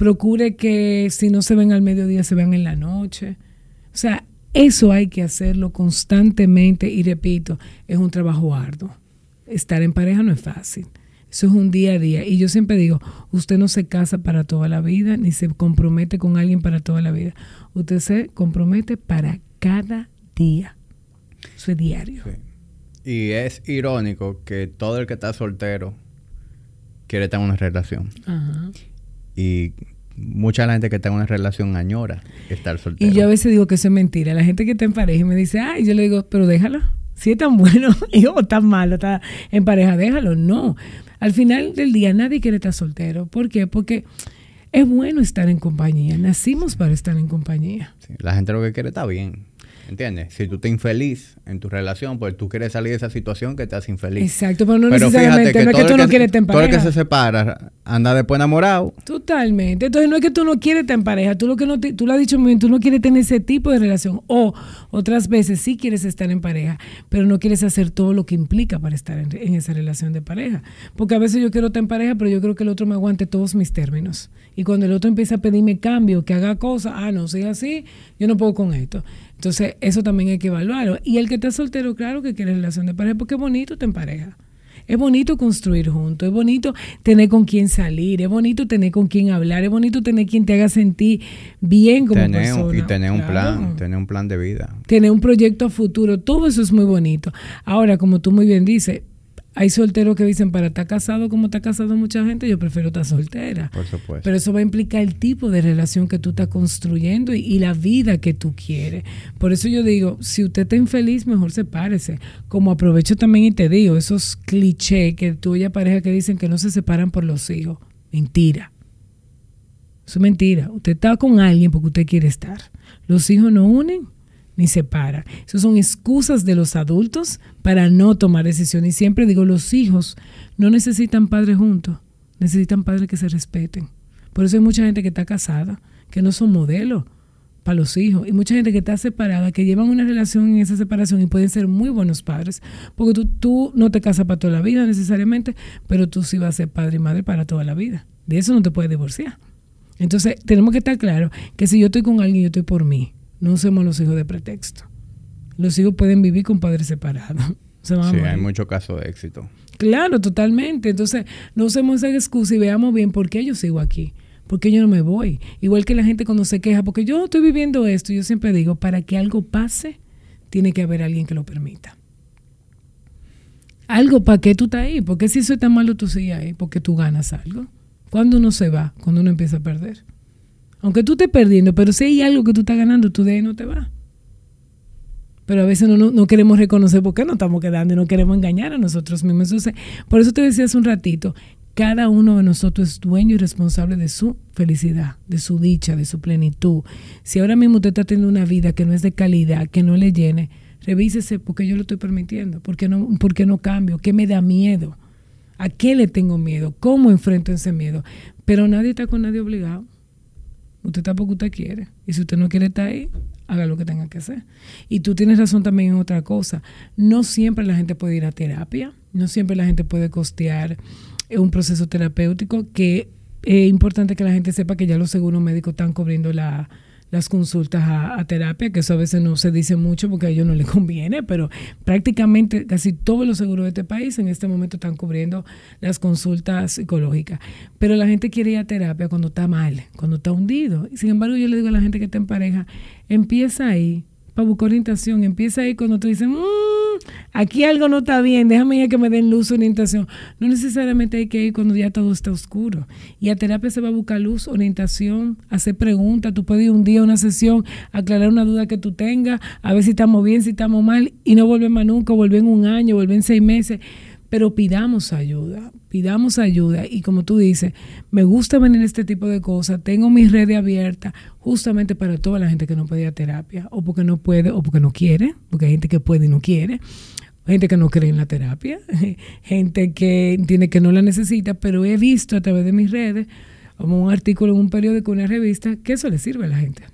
procure que si no se ven al mediodía, se vean en la noche. O sea, eso hay que hacerlo constantemente y repito, es un trabajo arduo. Estar en pareja no es fácil. Eso es un día a día. Y yo siempre digo, usted no se casa para toda la vida, ni se compromete con alguien para toda la vida. Usted se compromete para cada día. Eso es diario. Y es irónico que todo el que está soltero quiere tener una relación. Ajá. Y mucha gente que está en una relación añora estar soltero. Y yo a veces digo que eso es mentira. La gente que está en pareja y me dice, ay, yo le digo, pero déjalo. Si es tan bueno o tan malo, está en pareja, déjalo. No. Al final del día nadie quiere estar soltero. ¿Por qué? Porque es bueno estar en compañía. Nacimos para estar en compañía. la gente lo que quiere está bien. ¿Entiendes? Si tú estás infeliz en tu relación, pues tú quieres salir de esa situación que te hace infeliz. Exacto, pero no necesariamente, que no es que tú no quieres estar en pareja. Todo el que se separa anda después enamorado. Totalmente. Entonces no es que tú no quieres estar en pareja, tú lo que no tú lo has dicho muy bien, tú no quieres tener ese tipo de relación. O otras veces sí quieres estar en pareja, pero no quieres hacer todo lo que implica para estar en, en esa relación de pareja. Porque a veces yo quiero estar en pareja, pero yo creo que el otro me aguante todos mis términos. Y cuando el otro empieza a pedirme cambio, que haga cosas, ah, no, si así, yo no puedo con esto. Entonces, eso también hay que evaluarlo. Y el que está soltero, claro que quiere relación de pareja, porque es bonito estar en pareja. Es bonito construir juntos, es bonito tener con quien salir, es bonito tener con quien hablar, es bonito tener quien te haga sentir bien como persona. Y tener un plan, tener un plan de vida. Tener un proyecto a futuro, todo eso es muy bonito. Ahora, como tú muy bien dices, hay solteros que dicen, para estar casado como está casado mucha gente, yo prefiero estar soltera. Por supuesto. Pero eso va a implicar el tipo de relación que tú estás construyendo y, la vida que tú quieres. Por eso yo digo, si usted está infeliz, mejor sepárese. Como aprovecho también y te digo, esos clichés que tú y pareja que dicen que no se separan por los hijos. Mentira. Eso es mentira. Usted está con alguien porque usted quiere estar. Los hijos no unen ni separa. Esas son excusas de los adultos para no tomar decisiones. Y siempre digo, los hijos no necesitan padres juntos, necesitan padres que se respeten. Por eso hay mucha gente que está casada, que no son modelos para los hijos. Y mucha gente que está separada, que llevan una relación en esa separación y pueden ser muy buenos padres. Porque tú, tú no te casas para toda la vida necesariamente, pero tú sí vas a ser padre y madre para toda la vida. De eso no te puedes divorciar. Entonces, tenemos que estar claros que si yo estoy con alguien, yo estoy por mí No usemos los hijos de pretexto. Los hijos pueden vivir con padres separados. sí, hay muchos casos de éxito. Claro, totalmente. Entonces, no usemos esa excusa y veamos bien por qué yo sigo aquí. ¿Por qué yo no me voy? Igual que la gente cuando se queja, porque yo estoy viviendo esto, yo siempre digo, para que algo pase, tiene que haber alguien que lo permita. Algo, ¿para qué tú estás ahí? ¿Por qué si soy tan malo tú sigues ahí? Porque tú ganas algo. ¿Cuándo uno se va? Cuando uno empieza a perder. Aunque tú estés perdiendo, pero si hay algo que tú estás ganando, tú de ahí no te vas. Pero a veces no, no, queremos reconocer por qué no estamos quedando y no queremos engañar a nosotros mismos. Entonces, por eso te decía hace un ratito, cada uno de nosotros es dueño y responsable de su felicidad, de su dicha, de su plenitud. Si ahora mismo usted está teniendo una vida que no es de calidad, que no le llene, revísese porque yo lo estoy permitiendo, porque no, no cambio, qué me da miedo, a qué le tengo miedo, cómo enfrento ese miedo. Pero nadie está con nadie obligado. Usted está porque usted quiere. Y si usted no quiere estar ahí, haga lo que tenga que hacer. Y tú tienes razón también en otra cosa. No siempre la gente puede ir a terapia, no siempre la gente puede costear un proceso terapéutico, que es importante que la gente sepa que ya los seguros médicos están cubriendo la, las consultas a, terapia, que eso a veces no se dice mucho porque a ellos no les conviene, pero prácticamente casi todos los seguros de este país en este momento están cubriendo las consultas psicológicas. Pero la gente quiere ir a terapia cuando está mal, cuando está hundido. Sin embargo, yo le digo a la gente que está en pareja, empieza ahí buscar orientación. Empieza ahí cuando tú dices, mmm, aquí algo no está bien, déjame ir que me den luz, orientación. No necesariamente hay que ir cuando ya todo está oscuro. Y a terapia se va a buscar luz, orientación, hacer preguntas. Tú puedes ir un día a una sesión, aclarar una duda que tú tengas, a ver si estamos bien, si estamos mal, y no volver más nunca, volver en un año, volver en seis meses pero pidamos ayuda, pidamos ayuda y como tú dices, me gusta venir este tipo de cosas, tengo mi red abierta justamente para toda la gente que no puede ir a terapia o porque no puede o porque no quiere, porque hay gente que puede y no quiere, gente que no cree en la terapia, gente que entiende que no la necesita, pero he visto a través de mis redes, como un artículo en un periódico, una revista, que eso le sirve a la gente.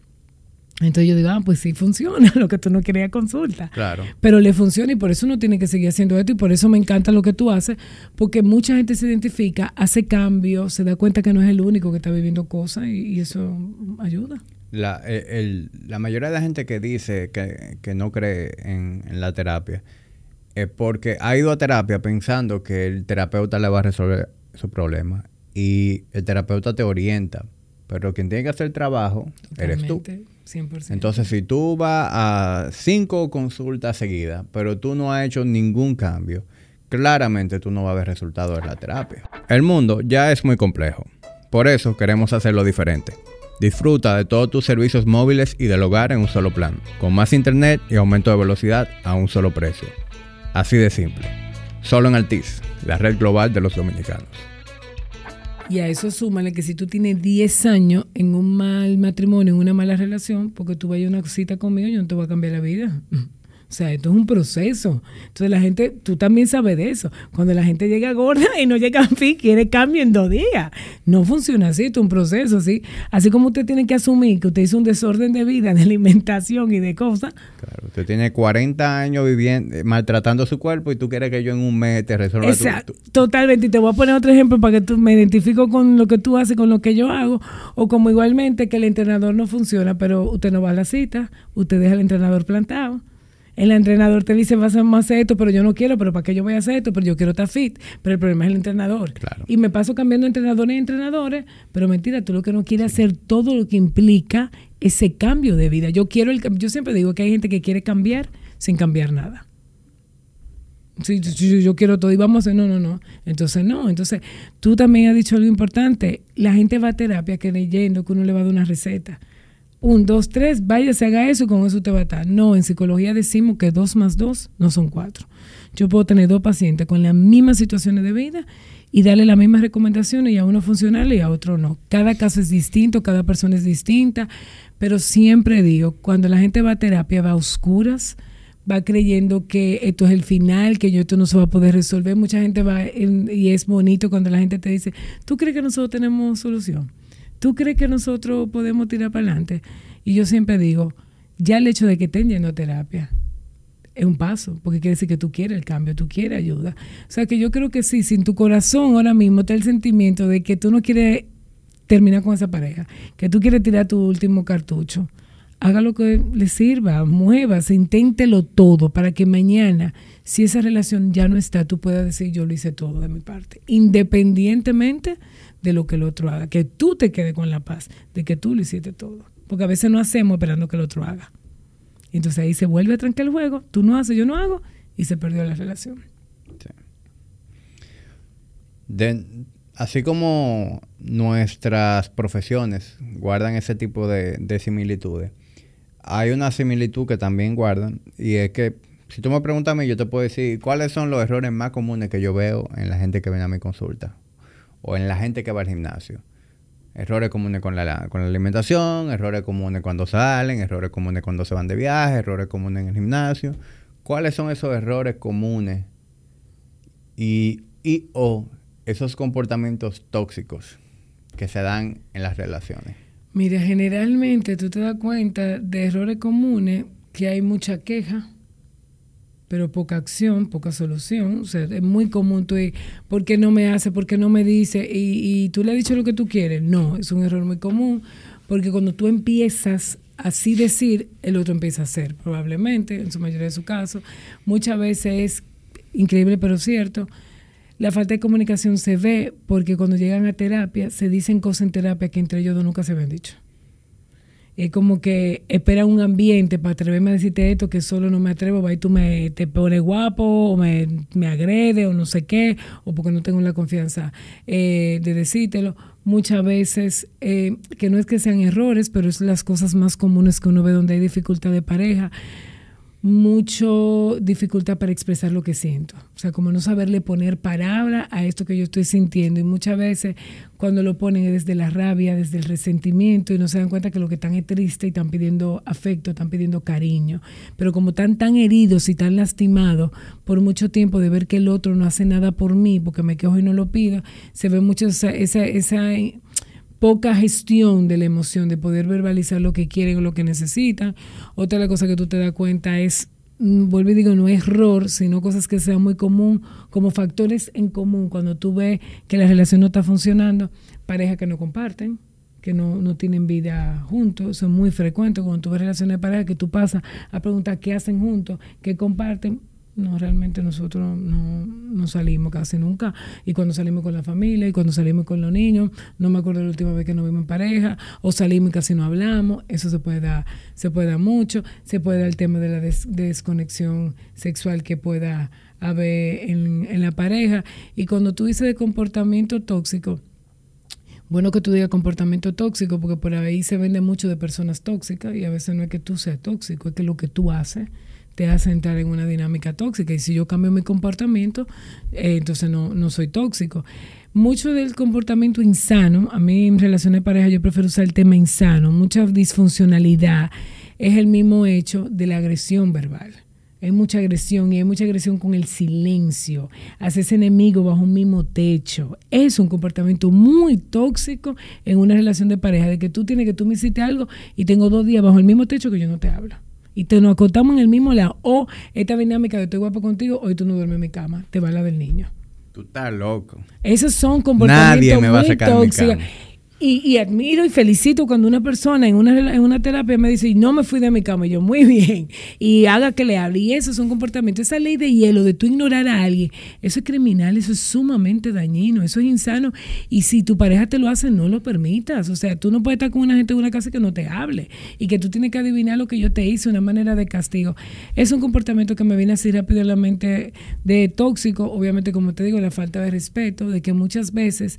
Entonces yo digo, ah, pues sí funciona lo que tú no querías consulta. Claro. Pero le funciona y por eso uno tiene que seguir haciendo esto y por eso me encanta lo que tú haces, porque mucha gente se identifica, hace cambios, se da cuenta que no es el único que está viviendo cosas y, eso ayuda. La, eh, la mayoría de la gente que dice que, no cree en, en, la terapia es porque ha ido a terapia pensando que el terapeuta le va a resolver su problema y el terapeuta te orienta, pero quien tiene que hacer el trabajo eres tú. Entonces, si tú vas a cinco consultas seguidas, pero tú no has hecho ningún cambio, claramente tú no vas a ver resultados de la terapia. El mundo ya es muy complejo. Por eso queremos hacerlo diferente. Disfruta de todos tus servicios móviles y del hogar en un solo plan, con más internet y aumento de velocidad a un solo precio. Así de simple. Solo en Altis, la red global de los dominicanos. Y a eso súmale que si tú tienes 10 años en un mal matrimonio, en una mala relación, porque tú vayas a una cosita conmigo, yo no te voy a cambiar la vida. O sea, esto es un proceso. Entonces la gente, tú también sabes de eso. Cuando la gente llega gorda y no llega a fin, quiere cambio en dos días. No funciona así, esto es un proceso, ¿sí? Así como usted tiene que asumir que usted hizo un desorden de vida, de alimentación y de cosas. Claro, usted tiene 40 años viviendo, eh, maltratando su cuerpo y tú quieres que yo en un mes te resuelva Exacto, totalmente. Y te voy a poner otro ejemplo para que tú me identifico con lo que tú haces, con lo que yo hago. O como igualmente que el entrenador no funciona, pero usted no va a la cita, usted deja al entrenador plantado el entrenador te dice, vas a hacer esto, pero yo no quiero, pero ¿para qué yo voy a hacer esto? Pero yo quiero estar fit. Pero el problema es el entrenador. Y me paso cambiando entrenadores y entrenadores, pero mentira, tú lo que no quieres hacer todo lo que implica ese cambio de vida. Yo quiero el yo siempre digo que hay gente que quiere cambiar sin cambiar nada. Sí, yo, quiero todo y vamos a hacer, no, no, no. Entonces, no. Entonces, tú también has dicho algo importante. La gente va a terapia creyendo que uno le va a dar una receta un, dos, tres, vaya, se haga eso y con eso te va a estar. No, en psicología decimos que dos más dos no son cuatro. Yo puedo tener dos pacientes con las mismas situaciones de vida y darle las mismas recomendaciones y a uno funcionarle y a otro no. Cada caso es distinto, cada persona es distinta, pero siempre digo, cuando la gente va a terapia va a oscuras, va creyendo que esto es el final, que yo esto no se va a poder resolver. Mucha gente va y es bonito cuando la gente te dice, ¿tú crees que nosotros tenemos solución? ¿Tú crees que nosotros podemos tirar para adelante? Y yo siempre digo, ya el hecho de que estén yendo a terapia es un paso, porque quiere decir que tú quieres el cambio, tú quieres ayuda. O sea que yo creo que sí, sin tu corazón ahora mismo está el sentimiento de que tú no quieres terminar con esa pareja, que tú quieres tirar tu último cartucho. haga lo que le sirva, muévase, inténtelo todo para que mañana, si esa relación ya no está, tú puedas decir yo lo hice todo de mi parte, independientemente de lo que el otro haga, que tú te quedes con la paz de que tú lo hiciste todo, porque a veces no hacemos esperando que el otro haga. Entonces ahí se vuelve a trancar el juego, tú no haces, yo no hago, y se perdió la relación. así como nuestras profesiones guardan ese tipo de, de similitudes, hay una similitud que también guardan. Y es que si tú me preguntas a mí, yo te puedo decir cuáles son los errores más comunes que yo veo en la gente que viene a mi consulta o en la gente que va al gimnasio. Errores comunes con la, con la alimentación, errores comunes cuando salen, errores comunes cuando se van de viaje, errores comunes en el gimnasio. ¿Cuáles son esos errores comunes y, y o esos comportamientos tóxicos que se dan en las relaciones? Mira, generalmente tú te das cuenta de errores comunes que hay mucha queja, pero poca acción, poca solución. O sea, es muy común tú, ¿por qué no me hace? ¿Por qué no me dice? Y, y tú le has dicho lo que tú quieres. No, es un error muy común, porque cuando tú empiezas así decir, el otro empieza a hacer, probablemente, en su mayoría de su caso. Muchas veces es increíble, pero cierto la falta de comunicación se ve porque cuando llegan a terapia se dicen cosas en terapia que entre ellos dos nunca se habían dicho. Es como que esperan un ambiente para atreverme a decirte esto que solo no me atrevo, va y tú me, te pones guapo o me, me agrede o no sé qué, o porque no tengo la confianza eh, de decírtelo. Muchas veces, eh, que no es que sean errores, pero es las cosas más comunes que uno ve donde hay dificultad de pareja mucho dificultad para expresar lo que siento. O sea, como no saberle poner palabra a esto que yo estoy sintiendo. Y muchas veces cuando lo ponen es desde la rabia, desde el resentimiento y no se dan cuenta que lo que están es triste y están pidiendo afecto, están pidiendo cariño. Pero como están tan heridos y tan lastimados por mucho tiempo de ver que el otro no hace nada por mí porque me quejo y no lo pido, se ve mucho esa, esa, esa poca gestión de la emoción, de poder verbalizar lo que quieren o lo que necesitan. Otra cosa que tú te das cuenta es, mm, vuelvo y digo, no error, sino cosas que sean muy común, como factores en común. Cuando tú ves que la relación no está funcionando, parejas que no comparten, que no, no tienen vida juntos, eso es muy frecuente cuando tú ves relaciones de pareja que tú pasas a preguntar qué hacen juntos, qué comparten, no, realmente nosotros no, salimos casi nunca. Y cuando salimos con la familia y cuando salimos con los niños, no me acuerdo la última vez que nos vimos en pareja, o salimos y casi no hablamos, eso se puede dar, se puede dar mucho, se puede dar el tema de la desconexión sexual que pueda haber en, en la pareja. Y cuando tú dices de comportamiento tóxico, bueno que tú digas comportamiento tóxico, porque por ahí se vende mucho de personas tóxicas y a veces no es que tú seas tóxico, es que lo que tú haces te hace entrar en una dinámica tóxica. Y si yo cambio mi comportamiento, eh, entonces no, no soy tóxico. Mucho del comportamiento insano, a mí en relaciones de pareja yo prefiero usar el tema insano, mucha disfuncionalidad, es el mismo hecho de la agresión verbal. Hay mucha agresión y hay mucha agresión con el silencio. Haces enemigo bajo un mismo techo. Es un comportamiento muy tóxico en una relación de pareja, de que tú tienes que tú me hiciste algo y tengo dos días bajo el mismo techo que yo no te hablo y te nos acostamos en el mismo lado. O esta dinámica de estoy guapo contigo, hoy tú no duermes en mi cama, te va la del niño. Tú estás loco. Esos son comportamientos Nadie me va a sacar tóxicos. Y, admiro y felicito cuando una persona en una, en una terapia me dice, y no me fui de mi cama, y yo, muy bien, y haga que le hable. Y esos son comportamientos. Esa ley de hielo, de tú ignorar a alguien, eso es criminal, eso es sumamente dañino, eso es insano. Y si tu pareja te lo hace, no lo permitas. O sea, tú no puedes estar con una gente en una casa que no te hable y que tú tienes que adivinar lo que yo te hice, una manera de castigo. Es un comportamiento que me viene así rápido a la mente de tóxico, obviamente, como te digo, la falta de respeto, de que muchas veces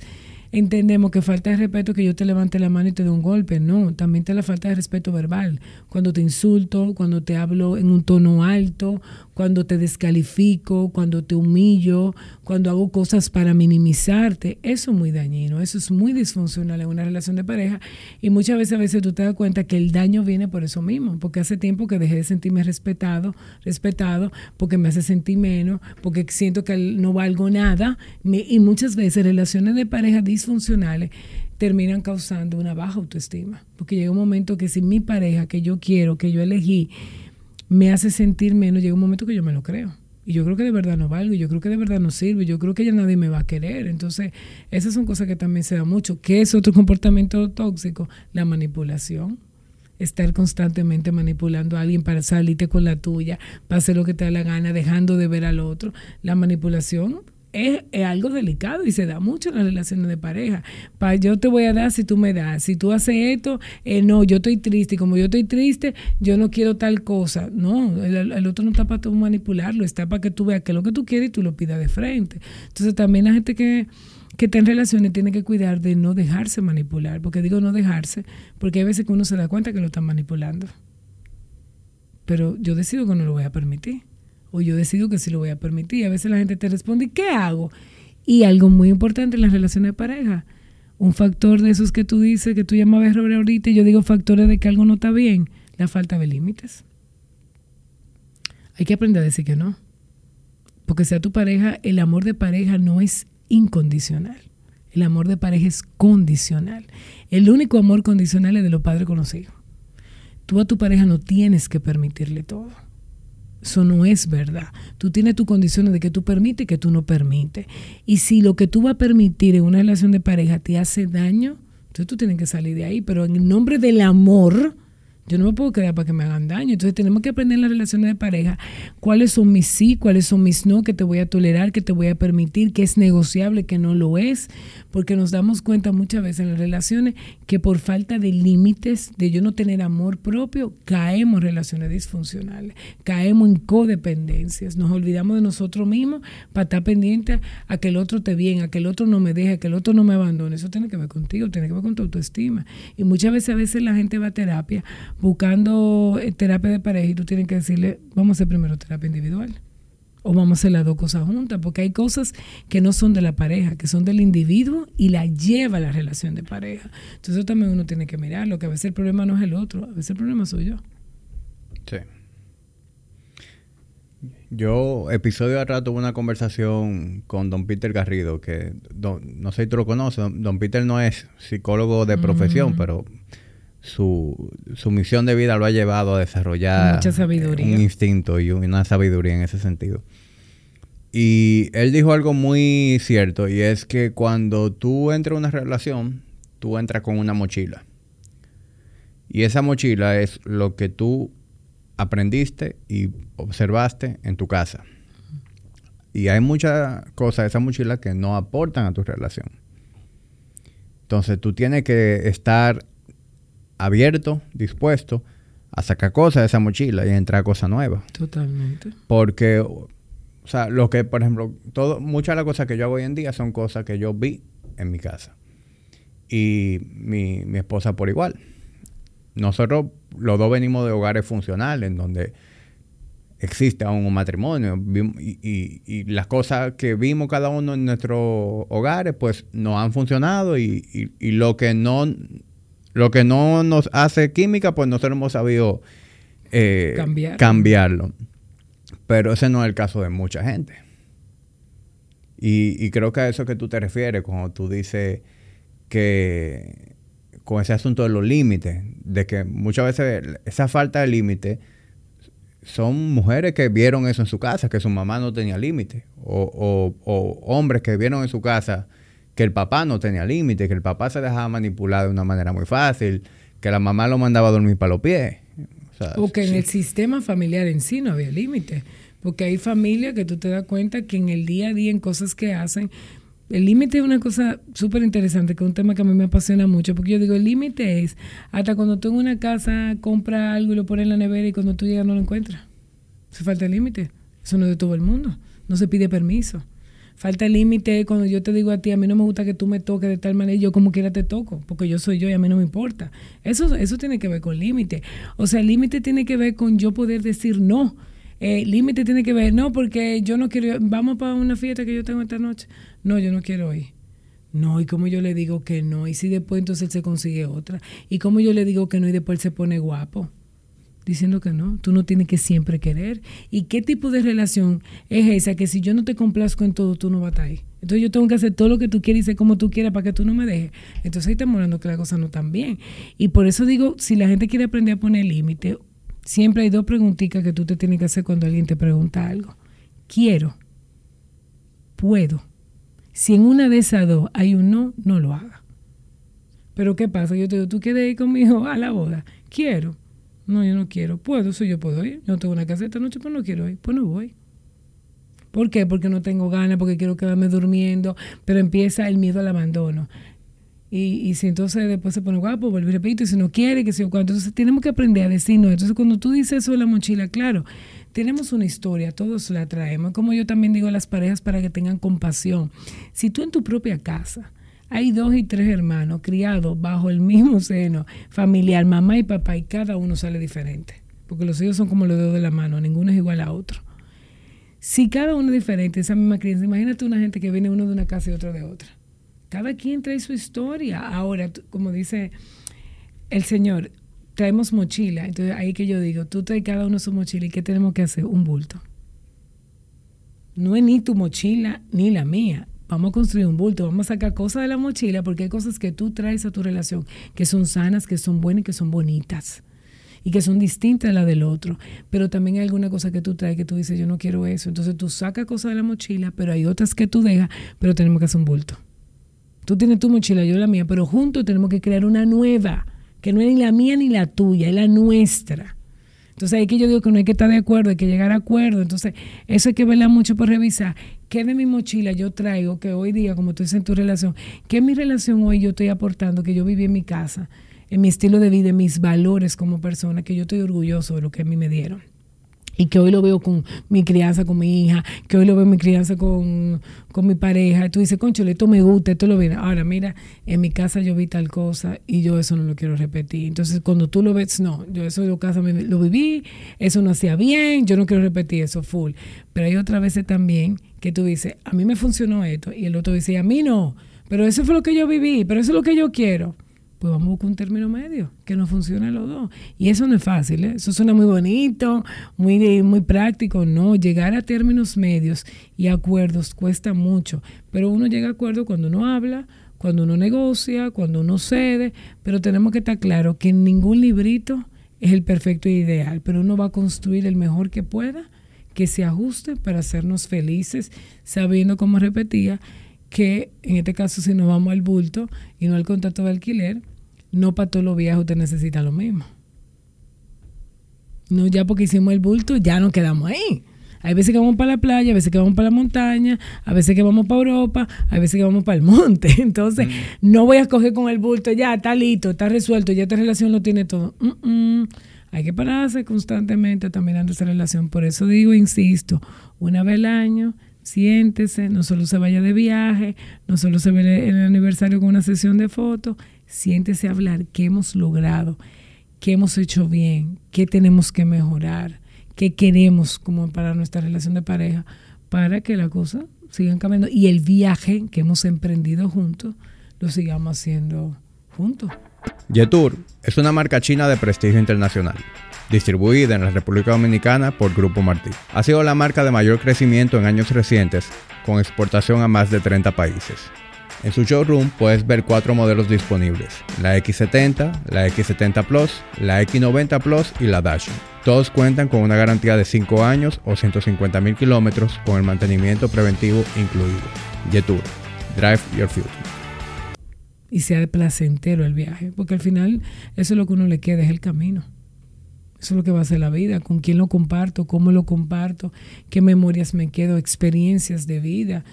entendemos que falta de respeto que yo te levante la mano y te dé un golpe. No, también te la falta de respeto verbal. Cuando te insulto, cuando te hablo en un tono alto, cuando te descalifico, cuando te humillo, cuando hago cosas para minimizarte, eso es muy dañino, eso es muy disfuncional en una relación de pareja y muchas veces a veces tú te das cuenta que el daño viene por eso mismo, porque hace tiempo que dejé de sentirme respetado, respetado, porque me hace sentir menos, porque siento que no valgo nada y muchas veces relaciones de pareja disfuncionales terminan causando una baja autoestima, porque llega un momento que si mi pareja que yo quiero, que yo elegí, me hace sentir menos, llega un momento que yo me lo creo. Y yo creo que de verdad no valgo, y yo creo que de verdad no sirve, yo creo que ya nadie me va a querer. Entonces, esas son cosas que también se da mucho. ¿Qué es otro comportamiento tóxico? La manipulación. estar constantemente manipulando a alguien para salirte con la tuya, para hacer lo que te da la gana, dejando de ver al otro. La manipulación es, algo delicado y se da mucho en las relaciones de pareja. Pa, yo te voy a dar si tú me das. Si tú haces esto, eh, no, yo estoy triste. Y como yo estoy triste, yo no quiero tal cosa. No, el, otro no está para tú manipularlo, está para que tú veas que lo que tú quieres y tú lo pidas de frente. Entonces también la gente que, que está en relaciones tiene que cuidar de no dejarse manipular. Porque digo no dejarse, porque hay veces que uno se da cuenta que lo están manipulando. Pero yo decido que no lo voy a permitir o yo decido que sí lo voy a permitir. A veces la gente te responde, ¿qué hago? Y algo muy importante en las relaciones de pareja, un factor de esos que tú dices, que tú llamabas error ahorita, y yo digo factores de que algo no está bien, la falta de límites. Hay que aprender a decir que no. Porque sea tu pareja, el amor de pareja no es incondicional. El amor de pareja es condicional. El único amor condicional es de los padres conocidos. Tú a tu pareja no tienes que permitirle todo eso no es verdad. Tú tienes tus condiciones de que tú permites y que tú no permites. Y si lo que tú vas a permitir en una relación de pareja te hace daño, entonces tú tienes que salir de ahí. Pero en nombre del amor, yo no me puedo quedar para que me hagan daño. Entonces tenemos que aprender en las relaciones de pareja cuáles son mis sí, cuáles son mis no, que te voy a tolerar, que te voy a permitir, que es negociable, que no lo es. Porque nos damos cuenta muchas veces en las relaciones que por falta de límites, de yo no tener amor propio, caemos en relaciones disfuncionales, caemos en codependencias, nos olvidamos de nosotros mismos para estar pendientes a que el otro te bien, a que el otro no me deje, a que el otro no me abandone. Eso tiene que ver contigo, tiene que ver con tu autoestima. Y muchas veces a veces la gente va a terapia buscando eh, terapia de pareja y tú tienes que decirle, vamos a hacer primero terapia individual. O vamos a hacer las dos cosas juntas, porque hay cosas que no son de la pareja, que son del individuo y la lleva a la relación de pareja. Entonces también uno tiene que mirarlo, que a veces el problema no es el otro, a veces el problema soy yo. Sí. Yo, episodio rato, tuve una conversación con don Peter Garrido, que no sé si tú lo conoces, don, Peter no es psicólogo de profesión, pero su, su, misión de vida lo ha llevado a desarrollar un instinto y una sabiduría en ese sentido. Y él dijo algo muy cierto y es que cuando tú entras en una relación, tú entras con una mochila. Y esa mochila es lo que tú aprendiste y observaste en tu casa. Y hay muchas cosas de esa mochila que no aportan a tu relación. Entonces tú tienes que estar abierto, dispuesto a sacar cosas de esa mochila y entrar cosas nuevas. Totalmente. Porque, o sea, lo que, por ejemplo, todo, muchas de las cosas que yo hago hoy en día son cosas que yo vi en mi casa. Y mi, mi esposa por igual. Nosotros los dos venimos de hogares funcionales en donde existe aún un matrimonio y, y, las cosas que vimos cada uno en nuestros hogares pues no han funcionado y, y, lo que no lo que no nos hace química, pues nosotros hemos sabido eh, cambiarlo. Pero ese no es el caso de mucha gente. Y, creo que a eso que tú te refieres cuando tú dices que con ese asunto de los límites, de que muchas veces esa falta de límite son mujeres que vieron eso en su casa, que su mamá no tenía límite, o, o hombres que vieron en su casa que el papá no tenía límite, que el papá se dejaba manipular de una manera muy fácil, que la mamá lo mandaba a dormir para los pies. O, que en el sistema familiar en sí no había límite. Porque hay familias que tú te das cuenta que en el día a día, en cosas que hacen, el límite es una cosa súper interesante, que es un tema que a mí me apasiona mucho, porque yo digo, el límite es hasta cuando tú en una casa compras algo y lo pones en la nevera y cuando tú llegas no lo encuentras. Se falta el límite. Eso no es de todo el mundo. No se pide permiso. Falta el límite cuando yo te digo a ti, a mí no me gusta que tú me toques de tal manera, y yo como quiera te toco, porque yo soy yo y a mí no me importa. Eso, eso tiene que ver con límite. O sea, límite tiene que ver con yo poder decir no. El límite tiene que ver, no, porque yo no quiero, vamos para una fiesta que yo tengo esta noche. No, yo no quiero ir. No, y como yo le digo que no, y si después entonces él se consigue otra, y como yo le digo que no y después él se pone guapo diciendo que no, tú no tienes que siempre querer. ¿Y qué tipo de relación es esa que si yo no te complazco en todo, tú no vas a estar ahí? Entonces yo tengo que hacer todo lo que tú quieres y ser como tú quieras para que tú no me dejes. Entonces ahí estamos hablando que las cosas no están bien. Y por eso digo, si la gente quiere aprender a poner límite, siempre hay dos preguntitas que tú te tienes que hacer cuando alguien te pregunta algo. Quiero. Puedo. Si en una de esas dos hay un no, no lo haga. Pero ¿qué pasa? Yo te digo, ¿tú quieres ir conmigo a la boda? Quiero. No, yo no quiero. Puedo, si yo puedo ir. Yo tengo una casa esta noche, pues no quiero ir. Pues no voy. ¿Por qué? Porque no tengo ganas, porque quiero quedarme durmiendo, pero empieza el miedo al abandono. Y, y si entonces después se pone guapo, vuelve y repito, y si no quiere, que se cuánto. Entonces tenemos que aprender a decir no. Entonces cuando tú dices eso de la mochila, claro, tenemos una historia, todos la traemos. Como yo también digo a las parejas para que tengan compasión. Si tú en tu propia casa hay dos y tres hermanos criados bajo el mismo seno familiar, mamá y papá, y cada uno sale diferente. Porque los hijos son como los dedos de la mano, ninguno es igual a otro. Si cada uno es diferente, esa misma crianza, imagínate una gente que viene uno de una casa y otro de otra. Cada quien trae su historia. Ahora, como dice el Señor, traemos mochila. Entonces ahí que yo digo, tú traes cada uno su mochila y ¿qué tenemos que hacer? Un bulto. No es ni tu mochila ni la mía. Vamos a construir un bulto, vamos a sacar cosas de la mochila porque hay cosas que tú traes a tu relación que son sanas, que son buenas y que son bonitas y que son distintas a la del otro. Pero también hay alguna cosa que tú traes que tú dices, yo no quiero eso. Entonces tú sacas cosas de la mochila, pero hay otras que tú dejas, pero tenemos que hacer un bulto. Tú tienes tu mochila, yo la mía, pero juntos tenemos que crear una nueva, que no es ni la mía ni la tuya, es la nuestra. Entonces ahí que yo digo que no hay que estar de acuerdo, hay que llegar a acuerdo. Entonces eso hay que verla mucho por revisar. ¿Qué de mi mochila yo traigo que hoy día, como tú dices en tu relación, qué mi relación hoy yo estoy aportando que yo viví en mi casa? en mi estilo de vida, en mis valores como persona, que yo estoy orgulloso de lo que a mí me dieron. Y que hoy lo veo con mi crianza, con mi hija, que hoy lo veo en mi crianza con, mi pareja. Y tú dices, concho, esto me gusta, esto lo viene. Ahora, mira, en mi casa yo vi tal cosa y yo eso no lo quiero repetir. Entonces, cuando tú lo ves, no, yo eso en casa lo viví, eso no hacía bien, yo no quiero repetir eso full. Pero hay otras veces también que tú dices, a mí me funcionó esto. Y el otro dice, a mí no. Pero eso fue lo que yo viví, pero eso es lo que yo quiero pues vamos a buscar un término medio, que nos funcione los dos. Y eso no es fácil, ¿eh? eso suena muy bonito, muy, muy práctico, no, llegar a términos medios y acuerdos cuesta mucho, pero uno llega a acuerdo cuando uno habla, cuando uno negocia, cuando uno cede, pero tenemos que estar claro que ningún librito es el perfecto e ideal, pero uno va a construir el mejor que pueda, que se ajuste para hacernos felices, sabiendo, como repetía, que en este caso si nos vamos al bulto y no al contrato de alquiler, no para todos los viajes usted necesita lo mismo. No ya porque hicimos el bulto, ya nos quedamos ahí. Hay veces que vamos para la playa, a veces que vamos para la montaña, a veces que vamos para Europa, a veces que vamos para el monte. Entonces, mm. no voy a escoger con el bulto, ya está listo, está resuelto, ya esta relación lo tiene todo. Hay que pararse constantemente también en esa relación. Por eso digo, insisto, una vez al año, siéntese, no solo se vaya de viaje, no solo se ve el aniversario con una sesión de fotos, siéntese a hablar qué hemos logrado, qué hemos hecho bien, qué tenemos que mejorar, qué queremos como para nuestra relación de pareja, para que la cosa sigan cambiando y el viaje que hemos emprendido juntos lo sigamos haciendo juntos. Yetur es una marca china de prestigio internacional distribuida en la República Dominicana por Grupo Martí. Ha sido la marca de mayor crecimiento en años recientes, con exportación a más de 30 países. En su showroom puedes ver cuatro modelos disponibles, la X70, la X70 Plus, la X90 Plus y la Dash. Todos cuentan con una garantía de 5 años o 150 mil kilómetros con el mantenimiento preventivo incluido. Yetur, Drive Your Future. Y sea placentero el viaje, porque al final eso es lo que uno le queda, es el camino. Eso es lo que va a ser la vida, con quién lo comparto, cómo lo comparto, qué memorias me quedo, experiencias de vida.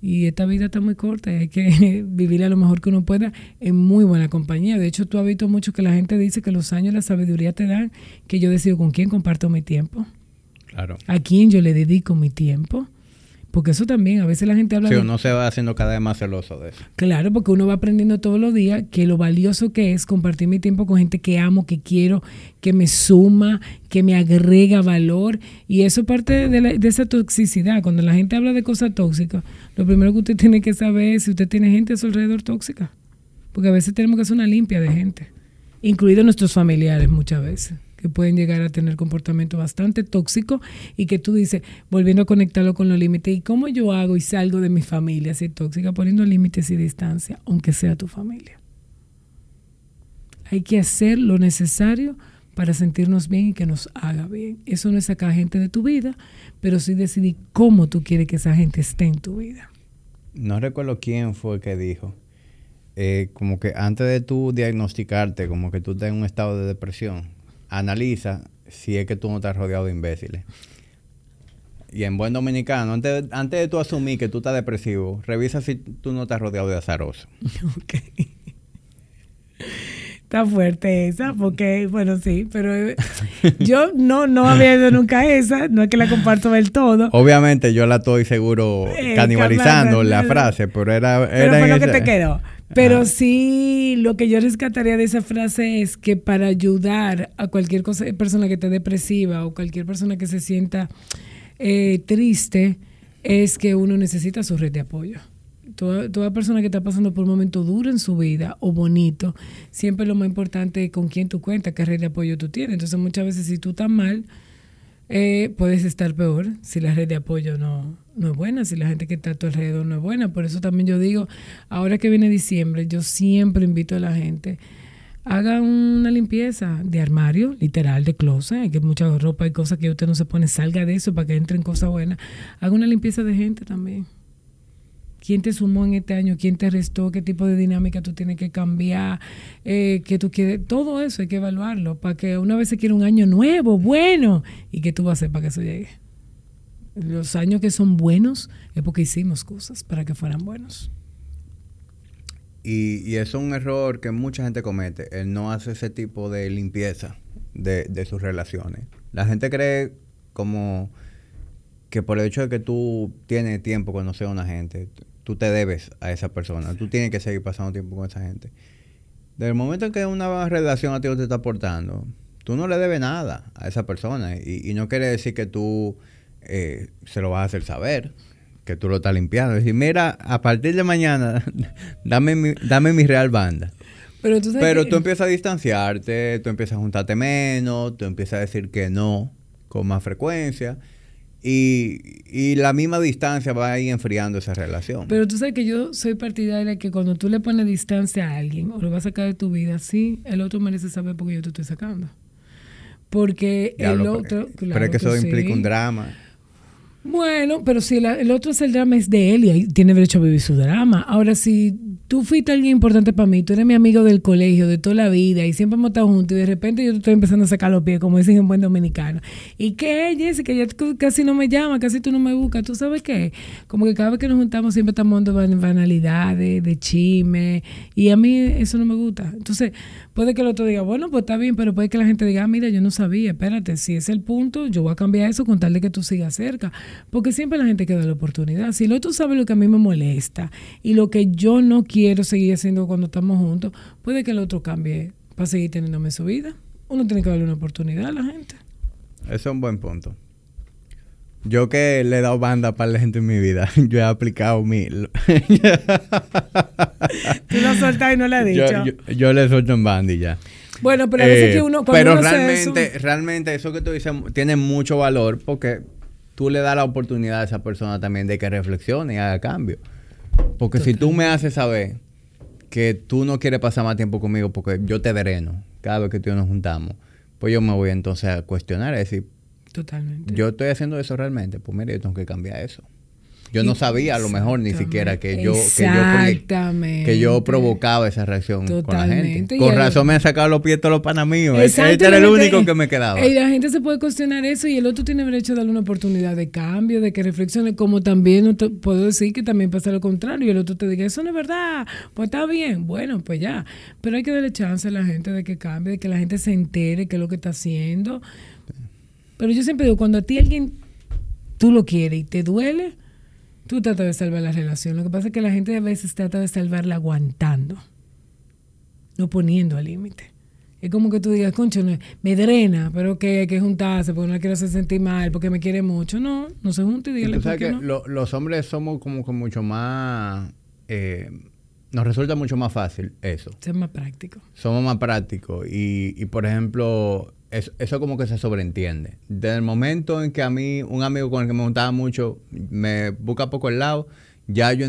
Y esta vida está muy corta hay que vivirla lo mejor que uno pueda en muy buena compañía. De hecho, tú has visto mucho que la gente dice que los años la sabiduría te dan, que yo decido con quién comparto mi tiempo. Claro. A quién yo le dedico mi tiempo porque eso también, a veces la gente habla sí, uno se va haciendo cada vez más celoso de eso. Claro, porque uno va aprendiendo todos los días que lo valioso que es compartir mi tiempo con gente que amo, que quiero, que me suma, que me agrega valor. Y eso parte de, de esa toxicidad. Cuando la gente habla de cosas tóxicas, lo primero que usted tiene que saber es si usted tiene gente a su alrededor tóxica. Porque a veces tenemos que hacer una limpia de gente, incluidos nuestros familiares muchas veces que pueden llegar a tener comportamiento bastante tóxico y que tú dices, volviendo a conectarlo con los límites, ¿y cómo yo hago y salgo de mi familia así tóxica poniendo límites y distancia, aunque sea tu familia? Hay que hacer lo necesario para sentirnos bien y que nos haga bien. Eso no es sacar gente de tu vida, pero sí decidir cómo tú quieres que esa gente esté en tu vida. No recuerdo quién fue que dijo, eh, como que antes de tú diagnosticarte, como que tú estás en un estado de depresión, analiza si es que tú no estás rodeado de imbéciles. Y en buen dominicano, antes, antes de tú asumir que tú estás depresivo, revisa si tú no estás rodeado de azaroso. Está fuerte esa, porque, bueno, sí, pero eh, yo no, no había ido nunca a esa, no es que la comparto del todo. Obviamente yo la estoy seguro eh, canibalizando la frase, pero era... Pero fue lo que te quedó. Pero sí, lo que yo rescataría de esa frase es que para ayudar a cualquier cosa, persona que esté depresiva o cualquier persona que se sienta eh, triste, es que uno necesita su red de apoyo toda, persona que está pasando por un momento duro en su vida o bonito, siempre lo más importante es con quién tú cuentas, qué red de apoyo tú tienes. Entonces muchas veces si tú estás mal, eh, puedes estar peor si la red de apoyo no, no es buena, si la gente que está a tu alrededor no es buena. Por eso también yo digo, ahora que viene diciembre, yo siempre invito a la gente haga una limpieza de armario, literal, de closet, hay que mucha ropa y cosas que usted no se pone, salga de eso para que entren cosas buenas. Haga una limpieza de gente también quién te sumó en este año, quién te restó, qué tipo de dinámica tú tienes que cambiar, eh, que tú quieres, todo eso hay que evaluarlo para que una vez se quiera un año nuevo, bueno, y que tú vas a hacer para que eso llegue. Los años que son buenos es porque hicimos cosas para que fueran buenos. Y, y es un error que mucha gente comete, el no hacer ese tipo de limpieza de, de sus relaciones. La gente cree como que por el hecho de que tú tienes tiempo conocer a una gente, tú te debes a esa persona. Tú tienes que seguir pasando tiempo con esa gente. Desde el momento en que una relación a ti te está aportando, tú no le debes nada a esa persona. Y, no quiere decir que tú eh, se lo vas a hacer saber, que tú lo estás limpiando. Es decir, mira, a partir de mañana, dame, mi, dame mi real banda. Pero, tú, Pero tú empiezas a distanciarte, tú empiezas a juntarte menos, tú empiezas a decir que no con más frecuencia. Y, la misma distancia va a ir enfriando esa relación. Pero tú sabes que yo soy partidaria de que cuando tú le pones distancia a alguien o lo vas a sacar de tu vida, sí, el otro merece saber por qué yo te estoy sacando. Porque el otro. Pero, es que eso implica un drama. Bueno, pero si el otro es el drama es de él y tiene derecho a vivir su drama. Ahora, si tú fuiste alguien importante para mí, tú eres mi amigo del colegio, de toda la vida, y siempre hemos estado juntos, y de repente yo te estoy empezando a sacar los pies, como dicen en buen dominicano. ¿Y qué, Jessica? Ya casi no me llama, casi tú no me buscas. ¿Tú sabes qué? Como que cada vez que nos juntamos siempre estamos de banalidades, de chisme, y a mí eso no me gusta. Entonces, puede que el otro diga, bueno, pues está bien, pero puede que la gente diga, ah, mira, yo no sabía, espérate, si es el punto, yo voy a cambiar eso con tal de que tú sigas cerca. Porque siempre la gente queda la oportunidad. Si el otro sabe lo que a mí me molesta y lo que yo no quiero, seguir haciendo cuando estamos juntos, puede que el otro cambie para seguir teniéndome su vida. Uno tiene que darle una oportunidad a la gente. Eso es un buen punto. Yo que le he dado banda para la gente en mi vida, yo he aplicado mi... Tú lo sueltas y no le has dicho. Yo, le suelto en banda y ya. Bueno, pero a veces que uno... Pero realmente, realmente eso que tú dices tiene mucho valor porque tú le das la oportunidad a esa persona también de que reflexione y haga cambio. Porque si tú me haces saber que tú no quieres pasar más tiempo conmigo porque yo te dreno cada vez que tú y yo nos juntamos, pues yo me voy entonces a cuestionar, a decir, Totalmente. Yo estoy haciendo eso realmente, pues mire, yo tengo que cambiar eso. Yo no sabía a lo mejor ni siquera que yo, que yo, que yo provocaba esa reacción con la gente. Con razón me han sacado los pies todos los panamíos. Este era el único que me quedaba. Y la gente se puede cuestionar eso y el otro tiene derecho a darle una oportunidad de cambio, de que reflexione, como también puedo decir que también pasa lo contrario y el otro te diga, eso no es verdad, pues está bien, bueno, pues ya. Pero hay que darle chance a la gente de que cambie, de que la gente se entere qué es lo que está haciendo. Pero yo siempre digo, cuando a ti alguien tú lo quieres y te duele, Tú tratas de salvar la relación. Lo que pasa es que la gente a veces trata de salvarla aguantando, no poniendo al límite. Es como que tú digas, concho, me drena, pero que hay que juntarse porque no quiero hacer sentir mal, porque me quiere mucho. No, no se junte y dígale por qué no. los hombres somos como que mucho más... Eh, nos resulta mucho más fácil eso. Ser más práctico. Somos más prácticos. Y, y por ejemplo, eso, como que se sobreentiende. Desde el momento en que a mí, un amigo con el que me montaba mucho, me busca poco el lado, ya yo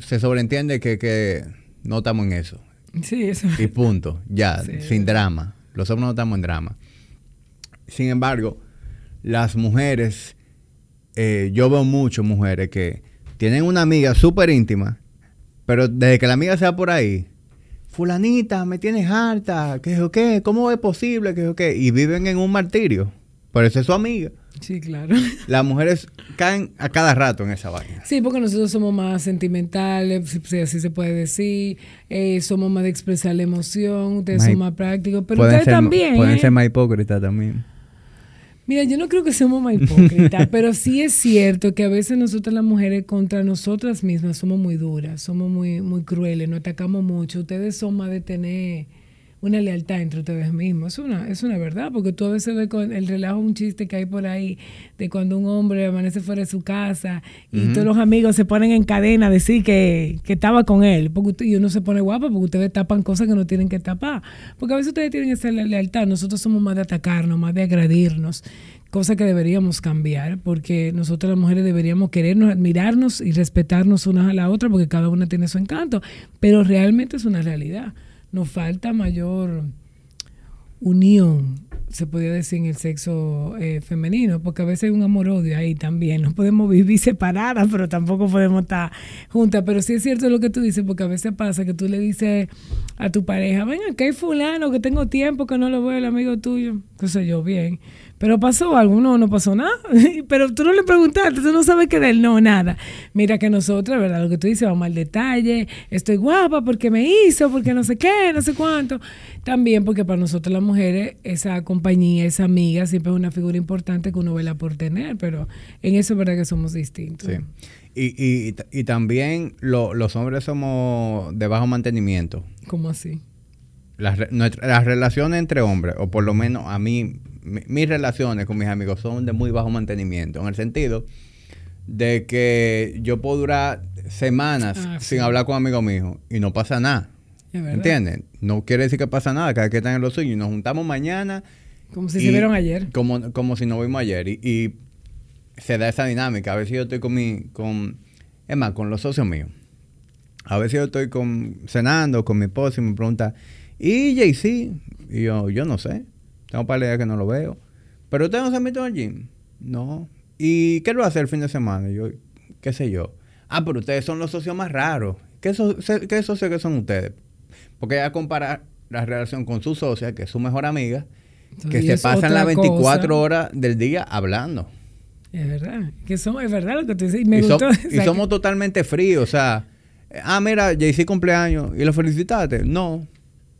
se sobreentiende que, no estamos en eso. Sí, eso. Y punto, ya, sin drama. Los hombres no estamos en drama. Sin embargo, las mujeres, eh, yo veo muchas mujeres que tienen una amiga súper íntima, pero desde que la amiga sea por ahí, fulanita, me tienes harta, que o qué, ¿cómo es posible? Que o qué, y viven en un martirio. Por eso es su amiga. Sí, claro. Las mujeres caen a cada rato en esa vaina. Sí, porque nosotros somos más sentimentales, si así se puede decir. Eh, somos más de expresar la emoción, ustedes son más prácticos. Pero ustedes también. Pueden ¿eh? ser más hipócritas también. Mira, yo no creo que seamos más hipócritas, pero sí es cierto que a veces nosotras las mujeres contra nosotras mismas somos muy duras, somos muy, muy crueles, nos atacamos mucho. Ustedes son más de tener una lealtad entre ustedes mismos. Es una, es una verdad, porque tú a veces ves con el relajo, un chiste que hay por ahí de cuando un hombre amanece fuera de su casa y todos los amigos se ponen en cadena a decir que, estaba con él, porque y uno se pone guapo porque ustedes tapan cosas que no tienen que tapar. Porque a veces ustedes tienen esa lealtad, nosotros somos más de atacarnos, más de agredirnos cosa que deberíamos cambiar, porque nosotros las mujeres deberíamos querernos, admirarnos y respetarnos unas a la otra, porque cada una tiene su encanto, pero realmente es una realidad nos falta mayor unión, se podría decir, en el sexo eh, femenino, porque a veces hay un amor-odio ahí también. No podemos vivir separadas, pero tampoco podemos estar juntas. Pero sí es cierto lo que tú dices, porque a veces pasa que tú le dices a tu pareja, venga, que hay fulano, que tengo tiempo, que no lo veo, el amigo tuyo, qué sé yo, bien. Pero pasó algo, no, no pasó nada. Pero tú no le preguntaste, tú no sabes qué de él, no, nada. Mira que nosotros, ¿verdad? Lo que tú dices, vamos al detalle, estoy guapa porque me hizo, porque no sé qué, no sé cuánto. También porque para nosotros las mujeres, esa compañía, esa amiga, siempre es una figura importante que uno vela por tener, pero en eso es verdad que somos distintos. Sí. Y, y, y también los hombres somos de bajo mantenimiento. ¿Cómo así? Las, las relaciones entre hombres, o por lo menos a mí mis relaciones con mis amigos son de muy bajo mantenimiento, en el sentido de que yo puedo durar semanas ah, sin hablar con amigos míos y no pasa nada. ¿Entienden? No quiere decir que pasa nada, cada que están en los suyos. Nos juntamos mañana. Como si se vieron ayer. Como, como si nos vimos ayer. Y, se da esa dinámica. A veces yo estoy con mi. Con, es más, con los socios míos. A veces yo estoy con, cenando con mi esposa y me pregunta, ¿y JC? Y yo, yo no sé. Tengo para días que no lo veo. Pero usted no se metido al gym. No. ¿Y qué lo hacer el fin de semana? yo, qué sé yo. Ah, pero ustedes son los socios más raros. ¿Qué, qué socios que son ustedes? Porque ella compara la relación con su socia, que es su mejor amiga, que se pasan las 24 horas del día hablando. Es verdad, que somos, es verdad lo que tú dices. Y, y somos totalmente fríos, o sea, ah, mira, Jaycee cumpleaños y lo felicitaste. No,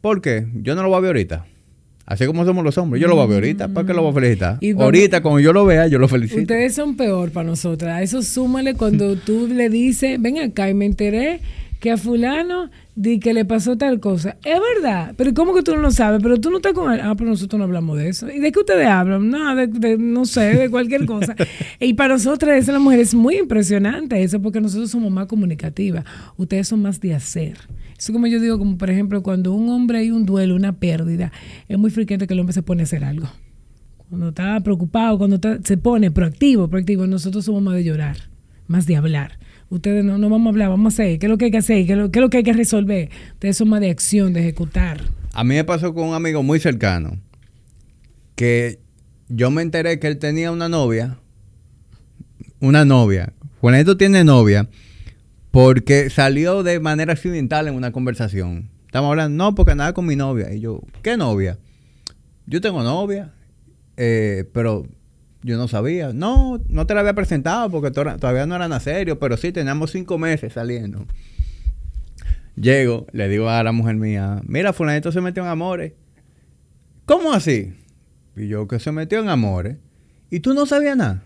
¿por qué? Yo no lo voy a ver ahorita. Así como somos los hombres. Yo lo voy a ver ahorita. ¿Para qué lo voy a felicitar? ahorita, cuando yo lo vea, yo lo felicito. Ustedes son peor para nosotras. Eso súmale cuando tú le dices, ven acá y me enteré que a fulano di que le pasó tal cosa. Es verdad, pero ¿cómo que tú no lo sabes? Pero tú no estás con él. Ah, pero nosotros no hablamos de eso. ¿Y de qué ustedes hablan? No, de, no sé, de cualquier cosa. y para nosotras, esa la mujer es muy impresionante eso, porque nosotros somos más comunicativas. Ustedes son más de hacer. Eso como yo digo, como por ejemplo, cuando un hombre hay un duelo, una pérdida, es muy frecuente que el hombre se pone a hacer algo. Cuando está preocupado, cuando se pone proactivo, proactivo, nosotros somos más de llorar, más de hablar. Ustedes no, no vamos a hablar, vamos a hacer, ¿qué es lo que hay que hacer? ¿Qué es lo, qué es lo que hay que resolver? Ustedes son más de acción, de ejecutar. A mí me pasó con un amigo muy cercano que yo me enteré que él tenía una novia, una novia. Juanito tiene novia porque salió de manera accidental en una conversación. Estamos hablando, no, porque nada con mi novia. Y yo, ¿qué novia? Yo tengo novia, eh, pero yo no sabía. No, no te la había presentado porque todavía no era nada serio, pero sí, teníamos cinco meses saliendo. Llego, le digo a la mujer mía, mira, fulanito se metió en amores. ¿Cómo así? Y yo, que se metió en amores. ¿Y tú no sabías nada?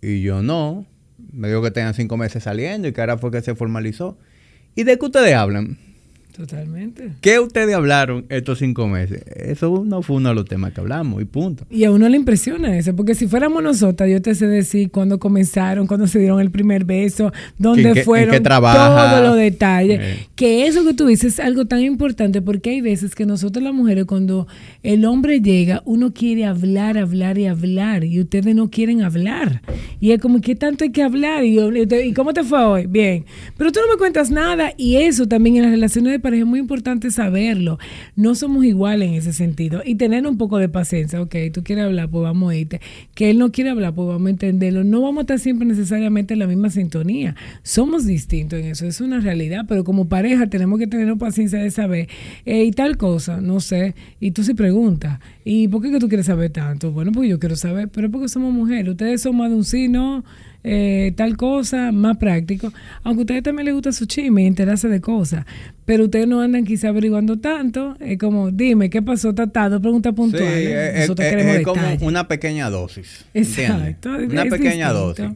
Y yo, no me dijo que tenían cinco meses saliendo y que ahora fue que se formalizó. ¿Y de qué ustedes hablan? Totalmente. ¿Qué ustedes hablaron estos cinco meses? Eso no fue uno de los temas que hablamos y punto. Y a uno le impresiona eso, porque si fuéramos nosotras, yo te sé decir cuándo comenzaron, cuándo se dieron el primer beso, dónde fueron, todos los detalles. Eh. Que eso que tú dices es algo tan importante, porque hay veces que nosotros las mujeres, cuando el hombre llega, uno quiere hablar, hablar y hablar, y ustedes no quieren hablar. Y es como, ¿qué tanto hay que hablar? ¿Y, y cómo te fue hoy? Bien. Pero tú no me cuentas nada, y eso también en las relaciones de pareja es muy importante saberlo. No somos iguales en ese sentido. Y tener un poco de paciencia. Ok, tú quieres hablar, pues vamos a irte. Que él no quiere hablar, pues vamos a entenderlo. No vamos a estar siempre necesariamente en la misma sintonía. Somos distintos en eso, es una realidad. Pero como pareja tenemos que tener paciencia de saber. Y tal cosa, no sé. Y tú se preguntas, ¿y por qué que tú quieres saber tanto? Bueno, pues yo quiero saber, pero porque somos mujeres. Ustedes son más de un sí, no eh, tal cosa, más práctico. Aunque a ustedes también les gusta su chisme y enterarse de cosas, pero ustedes no andan quizá averiguando tanto. Es como, dime, ¿qué pasó? Tratado, pregunta puntual. es, como una pequeña dosis. Exacto. Una pequeña dosis.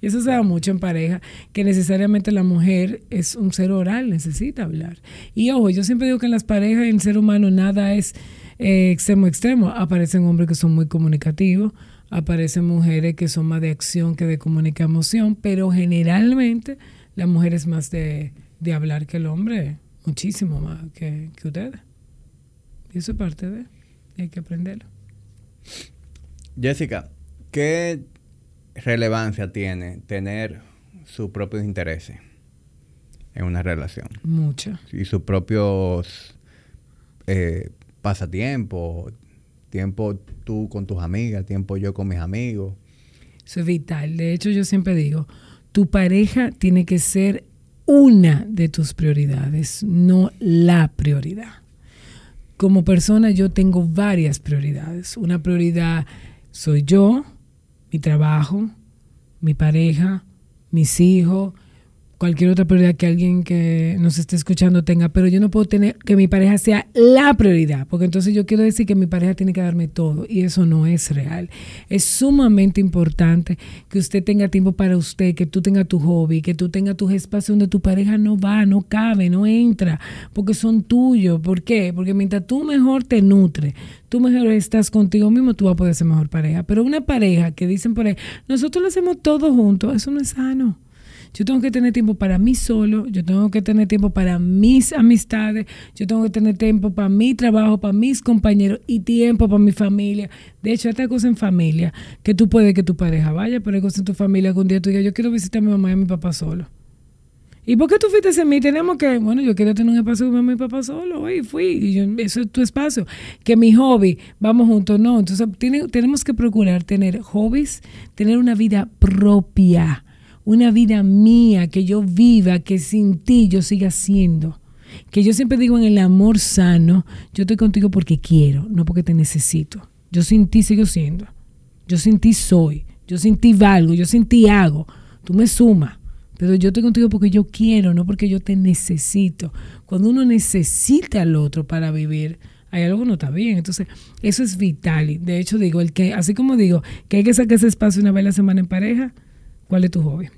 Y eso se da mucho en pareja, que necesariamente la mujer es un ser oral, necesita hablar. Y ojo, yo siempre digo que en las parejas, en el ser humano, nada es eh, extremo extremo. Aparecen hombres que son muy comunicativos, aparecen mujeres que son más de acción que de comunicación, emoción, pero generalmente la mujer es más de, hablar que el hombre, muchísimo más que, que ustedes. Y eso es parte de, hay que aprenderlo. Jessica, ¿qué relevancia tiene tener sus propios intereses en una relación? Mucha. Y sus propios eh, pasatiempos, tiempo tú con tus amigas, tiempo yo con mis amigos. Eso es vital. De hecho, yo siempre digo, tu pareja tiene que ser una de tus prioridades, no la prioridad. Como persona yo tengo varias prioridades. Una prioridad soy yo, mi trabajo, mi pareja, mis hijos, cualquier otra prioridad que alguien que nos esté escuchando tenga, pero yo no puedo tener que mi pareja sea la prioridad, porque entonces yo quiero decir que mi pareja tiene que darme todo y eso no es real. Es sumamente importante que usted tenga tiempo para usted, que tú tengas tu hobby, que tú tengas tus espacios donde tu pareja no va, no cabe, no entra, porque son tuyos. ¿Por qué? Porque mientras tú mejor te nutres, tú mejor estás contigo mismo, tú vas a poder ser mejor pareja. Pero una pareja que dicen por ahí, nosotros lo hacemos todo juntos, eso no es sano. Yo tengo que tener tiempo para mí solo, yo tengo que tener tiempo para mis amistades, yo tengo que tener tiempo para mi trabajo, para mis compañeros y tiempo para mi familia. De hecho, esta cosa en familia, que tú puedes que tu pareja vaya, pero hay cosas en tu familia que un día tú digas, yo quiero visitar a mi mamá y a mi papá solo. ¿Y por qué tú fuiste en mí? Tenemos que, bueno, yo quiero tener un espacio con mi mamá y papá solo, y fui, y eso es tu espacio. Que mi hobby, vamos juntos, no. Entonces, tenemos que procurar tener hobbies, tener una vida propia una vida mía, que yo viva, que sin ti yo siga siendo. Que yo siempre digo en el amor sano, yo estoy contigo porque quiero, no porque te necesito. Yo sin ti sigo siendo. Yo sin ti soy. Yo sin ti valgo. Yo sin ti hago. Tú me sumas. Pero yo estoy contigo porque yo quiero, no porque yo te necesito. Cuando uno necesita al otro para vivir, hay algo que no está bien. Entonces, eso es vital. De hecho, digo, el que, así como digo, que hay que sacar ese espacio una vez a la semana en pareja, ¿Cuál es tu hobby?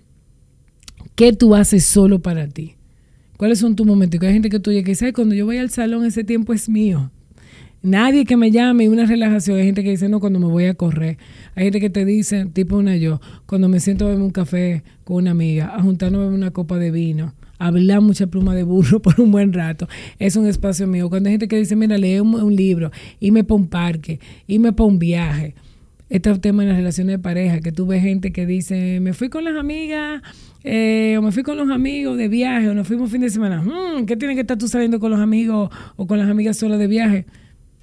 ¿Qué tú haces solo para ti? ¿Cuáles son tus momentos? hay gente que tú que dice, cuando yo voy al salón, ese tiempo es mío. Nadie que me llame, una relajación. Hay gente que dice, no, cuando me voy a correr. Hay gente que te dice, tipo una yo, cuando me siento a beber un café con una amiga, a juntarnos a beber una copa de vino, a hablar mucha pluma de burro por un buen rato. Es un espacio mío. Cuando hay gente que dice, mira, lee un, un libro, irme para un parque, irme para un viaje este tema en las relaciones de pareja, que tú ves gente que dice, me fui con las amigas, eh, o me fui con los amigos de viaje, o nos fuimos fin de semana. Hmm, ¿Qué tiene que estar tú saliendo con los amigos o con las amigas solas de viaje?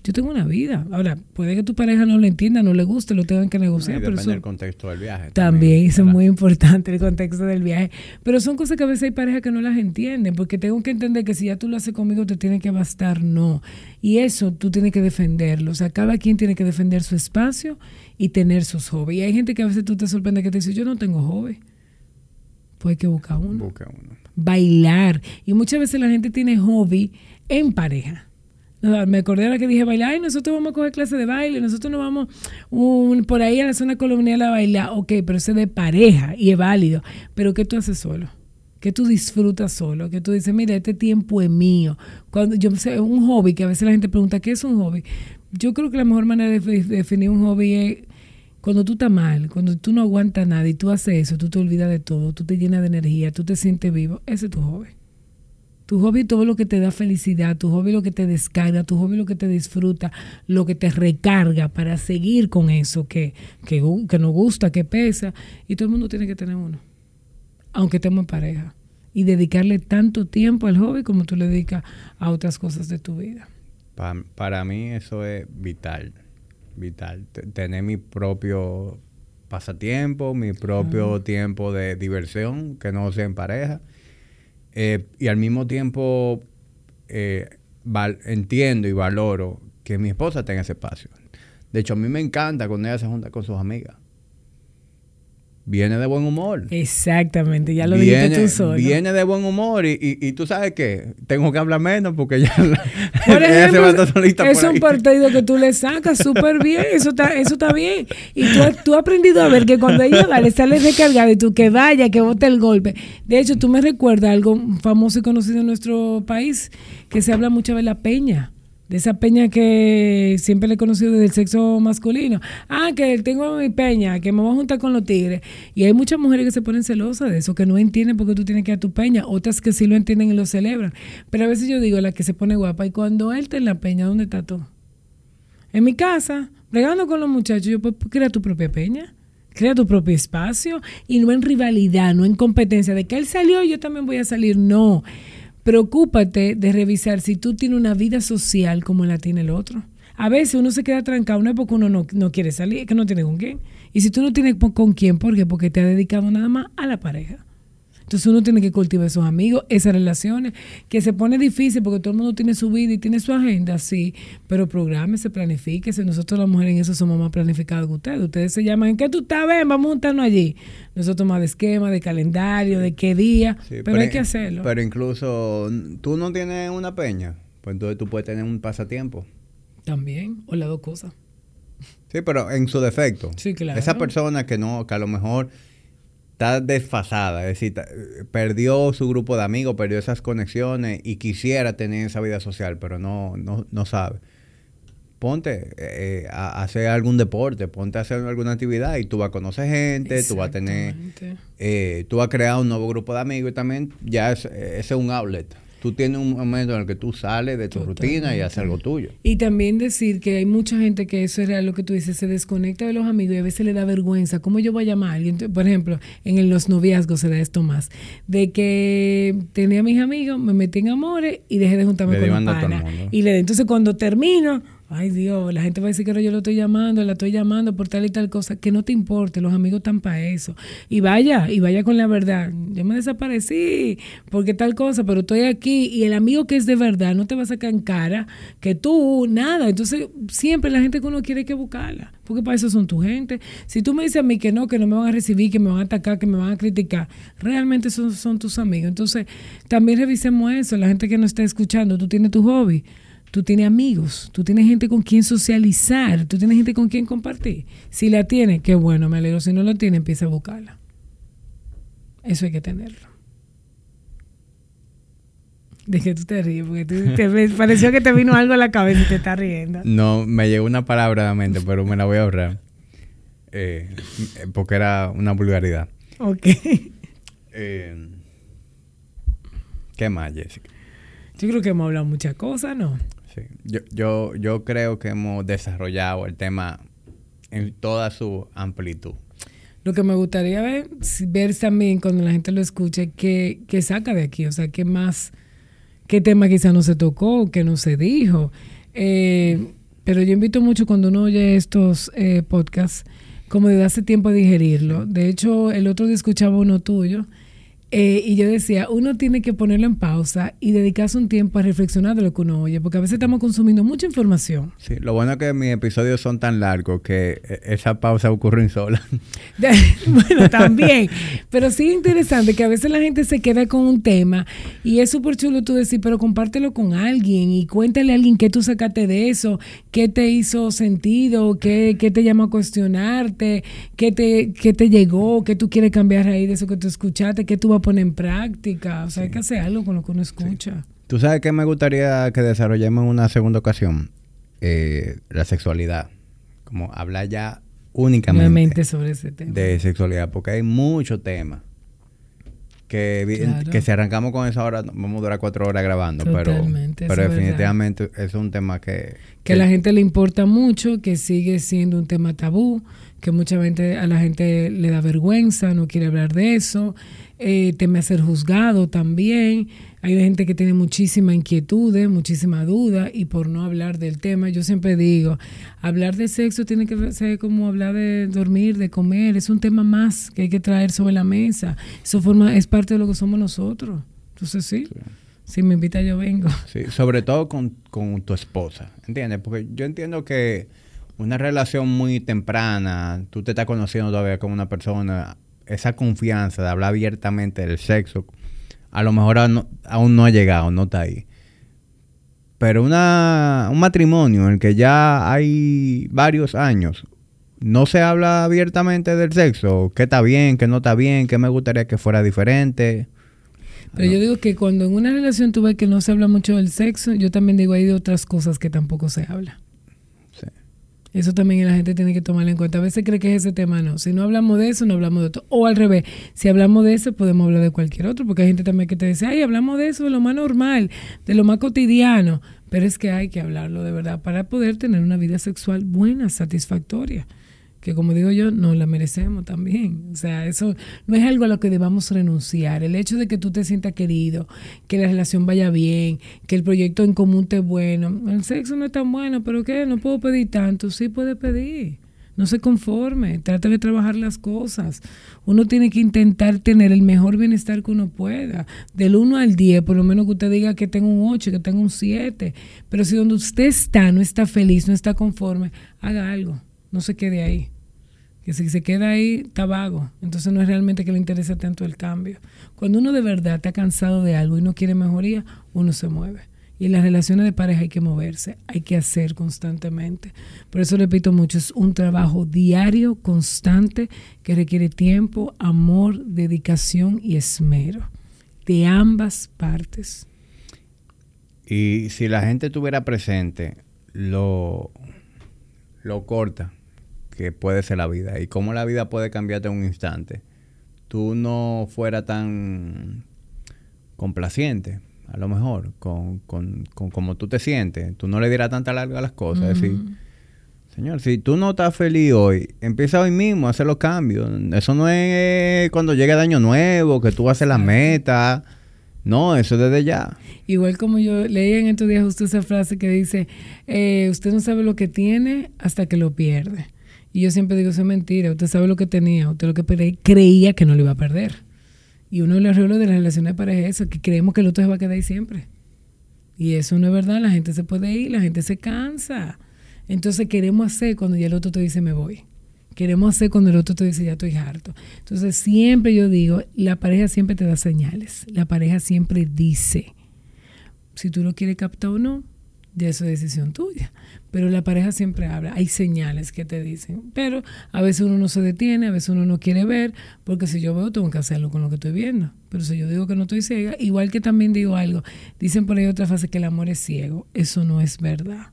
Yo tengo una vida. Ahora, puede que tu pareja no lo entienda, no le guste, lo tengan que negociar. pero depende del contexto del viaje. También, eso es muy importante, el contexto del viaje. Pero son cosas que a veces hay parejas que no las entienden, porque tengo que entender que si ya tú lo haces conmigo, te tiene que bastar, no. Y eso tú tienes que defenderlo. O sea, cada quien tiene que defender su espacio y tener sus hobbies. Y hay gente que a veces tú te sorprende que te dice, yo no tengo hobby. Pues hay que buscar uno. Busca uno. Bailar. Y muchas veces la gente tiene hobby en pareja. Me acordé ahora que dije bailar, ay, nosotros vamos a coger clase de baile, nosotros nos vamos por ahí a la zona colonial a bailar. Ok, pero eso es de pareja y es válido. Pero ¿qué tú haces solo? que tú disfrutas solo, que tú dices, mira, este tiempo es mío. Cuando yo sé, un hobby, que a veces la gente pregunta, ¿qué es un hobby? yo creo que la mejor manera de definir un hobby es cuando tú estás mal, cuando tú no aguantas nada y tú haces eso, tú te olvidas de todo, tú te llenas de energía, tú te sientes vivo, ese es tu hobby. Tu hobby es todo lo que te da felicidad, tu hobby es lo que te descarga, tu hobby es lo que te disfruta, lo que te recarga para seguir con eso que, que, que nos gusta, que pesa. Y todo el mundo tiene que tener uno, aunque estemos en pareja. y dedicarle tanto tiempo al hobby como tú le dedicas a otras cosas de tu vida. para mí eso es vital, vital. tener mi propio pasatiempo, mi propio tiempo de diversión, que no sea en pareja. Eh, y al mismo tiempo eh, entiendo y valoro que mi esposa tenga ese espacio. De hecho, a mí me encanta cuando ella se junta con sus amigas viene de buen humor. Exactamente, ya lo dijiste tú solo. Viene de buen humor y, y, tú sabes que tengo que hablar menos porque ya, por ejemplo, solita Es un partido que tú le sacas súper bien, eso está, eso está bien. Y tú, tú, has aprendido a ver que cuando ella va, le sale recargado y tú que vaya, que bote el golpe. De hecho, tú me recuerdas algo famoso y conocido en nuestro país, que se habla mucho de la peña de esa peña que siempre le he conocido desde el sexo masculino. Ah, que tengo mi peña, que me voy a juntar con los tigres. Y hay muchas mujeres que se ponen celosas de eso, que no entienden por qué tú tienes que ir a tu peña, otras que sí lo entienden y lo celebran. Pero a veces yo digo, la que se pone guapa, y cuando él está en la peña, ¿dónde está tú? En mi casa, bregando con los muchachos, yo pues crea tu propia peña. Crea tu propio espacio y no en rivalidad, no en competencia de que él salió y yo también voy a salir. No, preocúpate de revisar si tú tienes una vida social como la tiene el otro. A veces uno se queda trancado, es porque uno no, no quiere salir, que no tiene con quién. Y si tú no tienes con quién, ¿por qué? Porque te ha dedicado nada más a la pareja. Entonces uno tiene que cultivar esos amigos, esas relaciones, que se pone difícil porque todo el mundo tiene su vida y tiene su agenda, sí, pero se planifique. Nosotros las mujeres en eso somos más planificados que ustedes. Ustedes se llaman, ¿en qué tú estás? Ven, vamos a juntarnos allí. Nosotros más de esquema, de calendario, de qué día, pero, hay que hacerlo. Pero incluso tú no tienes una peña, pues entonces tú puedes tener un pasatiempo. También, o las dos cosas. Sí, pero en su defecto. Sí, claro. Esa persona que no, que a lo mejor está desfasada, es decir, perdió su grupo de amigos, perdió esas conexiones y quisiera tener esa vida social, pero no, no, no sabe. Ponte eh, a, hacer algún deporte, ponte a hacer alguna actividad y tú vas a conocer gente, tú vas a tener, eh, tú vas a crear un nuevo grupo de amigos y también ya ese es un outlet tú tienes un momento en el que tú sales de tu rutina y haces algo tuyo. Y también decir que hay mucha gente que eso era lo que tú dices, se desconecta de los amigos y a veces le da vergüenza. ¿Cómo yo voy a llamar a alguien? Por ejemplo, en los noviazgos se da esto más. De que tenía a mis amigos, me metí en amores y dejé de juntarme con los panas. Y le entonces cuando termino Ay Dios, la gente va a decir que yo lo estoy llamando, la estoy llamando por tal y tal cosa, que no te importe, los amigos están para eso. Y vaya, y vaya con la verdad. Yo me desaparecí porque tal cosa, pero estoy aquí y el amigo que es de verdad no te va a sacar en cara que tú, nada. Entonces, siempre la gente que uno quiere que buscarla, porque para eso son tu gente. Si tú me dices a mí que no, que no me van a recibir, que me van a atacar, que me van a criticar, realmente esos son tus amigos. Entonces, también revisemos eso, la gente que nos está escuchando, tú tienes tu hobby tú tienes amigos, tú tienes gente con quien socializar, tú tienes gente con quien compartir. Si la tienes, qué bueno, me alegro. Si no la tiene, empieza a buscarla. Eso hay que tenerlo. De que tú te ríes, porque te pareció que te vino algo a la cabeza y te estás riendo. No, me llegó una palabra a la mente, pero me la voy a ahorrar. Eh, porque era una vulgaridad. Ok. Eh, ¿Qué más, Jessica? Yo creo que hemos hablado muchas cosas, ¿no? Yo, yo, yo creo que hemos desarrollado el tema en toda su amplitud. Lo que me gustaría ver, ver también cuando la gente lo escuche, qué, qué saca de aquí, o sea, qué más, qué tema quizá no se tocó, qué no se dijo. Eh, pero yo invito mucho cuando uno oye estos eh, podcasts, como de darse tiempo a digerirlo. De hecho, el otro día escuchaba uno tuyo eh, y yo decía, uno tiene que ponerlo en pausa y dedicarse un tiempo a reflexionar de lo que uno oye, porque a veces estamos consumiendo mucha información. Sí, lo bueno es que mis episodios son tan largos que eh, esa pausa ocurre en sola. bueno, también, pero sí interesante que a veces la gente se queda con un tema y es súper chulo tú decir, pero compártelo con alguien y cuéntale a alguien qué tú sacaste de eso, qué te hizo sentido, qué, qué te llamó a cuestionarte, qué te, qué te llegó, qué tú quieres cambiar ahí de eso que tú escuchaste, qué tú vas pone en práctica. O sea, hay que hacer algo con lo que uno escucha. ¿Tú sabes qué me gustaría que desarrollemos en una segunda ocasión? Eh, la sexualidad. Como hablar ya únicamente sobre ese tema. de sexualidad, porque hay muchos temas que, que si arrancamos con eso ahora vamos a durar cuatro horas grabando, pero, pero definitivamente es un tema que, que... a la gente le importa mucho, que sigue siendo un tema tabú, que mucha gente, a la gente le da vergüenza, no quiere hablar de eso, eh, teme a ser juzgado también. Hay gente que tiene muchísima inquietud, muchísima duda y por no hablar del tema, yo siempre digo, hablar de sexo tiene que ser como hablar de dormir, de comer, es un tema más que hay que traer sobre la mesa. Eso forma, es parte de lo que somos nosotros. Entonces sí. Si me invita, yo vengo. Sí, sobre todo con, con tu esposa, ¿entiendes? Porque yo entiendo que una relación muy temprana, tú te estás conociendo todavía con una persona, esa confianza de hablar abiertamente del sexo, a lo mejor aún no ha llegado, no está ahí. Pero una, un matrimonio en el que ya hay varios años, no se habla abiertamente del sexo, qué está bien, qué no está bien, qué me gustaría que fuera diferente. Pero yo digo que cuando en una relación tú ves que no se habla mucho del sexo, yo también digo hay de otras cosas que tampoco se habla. Eso también la gente tiene que tomar en cuenta. A veces cree que es ese tema, no. Si no hablamos de eso, no hablamos de otro. O al revés, si hablamos de eso, podemos hablar de cualquier otro, porque hay gente también que te dice, ay, hablamos de eso, de lo más normal, de lo más cotidiano. Pero es que hay que hablarlo de verdad para poder tener una vida sexual buena, satisfactoria que como digo yo, no la merecemos también. O sea, eso no es algo a lo que debamos renunciar. El hecho de que tú te sientas querido, que la relación vaya bien, que el proyecto en común esté bueno. El sexo no es tan bueno, pero ¿qué? No puedo pedir tanto. Sí puede pedir. No se conforme, trata de trabajar las cosas. Uno tiene que intentar tener el mejor bienestar que uno pueda. Del 1 al 10, por lo menos que usted diga que tengo un 8, que tengo un 7. Pero si donde usted está no está feliz, no está conforme, haga algo. No se quede ahí que si se queda ahí está vago, entonces no es realmente que le interese tanto el cambio. Cuando uno de verdad está cansado de algo y no quiere mejoría, uno se mueve. Y en las relaciones de pareja hay que moverse, hay que hacer constantemente. Por eso repito mucho, es un trabajo diario, constante, que requiere tiempo, amor, dedicación y esmero de ambas partes. Y si la gente tuviera presente lo, lo corta que puede ser la vida y cómo la vida puede cambiarte en un instante, tú no fuera tan complaciente, a lo mejor, con, con, con cómo tú te sientes, tú no le dieras tanta larga a las cosas, es decir, Señor, si tú no estás feliz hoy, empieza hoy mismo a hacer los cambios. Eso no es cuando llegue el año nuevo, que tú haces la meta. No, eso es desde ya. Igual como yo leí en estos días justo esa frase que dice, eh, usted no sabe lo que tiene hasta que lo pierde. Y yo siempre digo, eso es mentira, usted sabe lo que tenía, usted lo que creía que no lo iba a perder. Y uno de los errores de las relaciones de pareja es eso, que creemos que el otro se va a quedar ahí siempre. Y eso no es verdad, la gente se puede ir, la gente se cansa. Entonces queremos hacer cuando ya el otro te dice me voy. Queremos hacer cuando el otro te dice ya estoy harto. Entonces siempre yo digo, la pareja siempre te da señales. La pareja siempre dice si tú lo quieres captar o no, ya eso es decisión tuya. Pero la pareja siempre habla, hay señales que te dicen, pero a veces uno no se detiene, a veces uno no quiere ver, porque si yo veo tengo que hacerlo con lo que estoy viendo. Pero si yo digo que no estoy ciega, igual que también digo algo, dicen por ahí otra frase que el amor es ciego, eso no es verdad.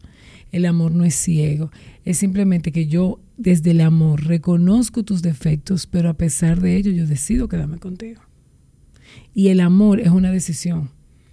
El amor no es ciego, es simplemente que yo desde el amor reconozco tus defectos, pero a pesar de ello yo decido quedarme contigo. Y el amor es una decisión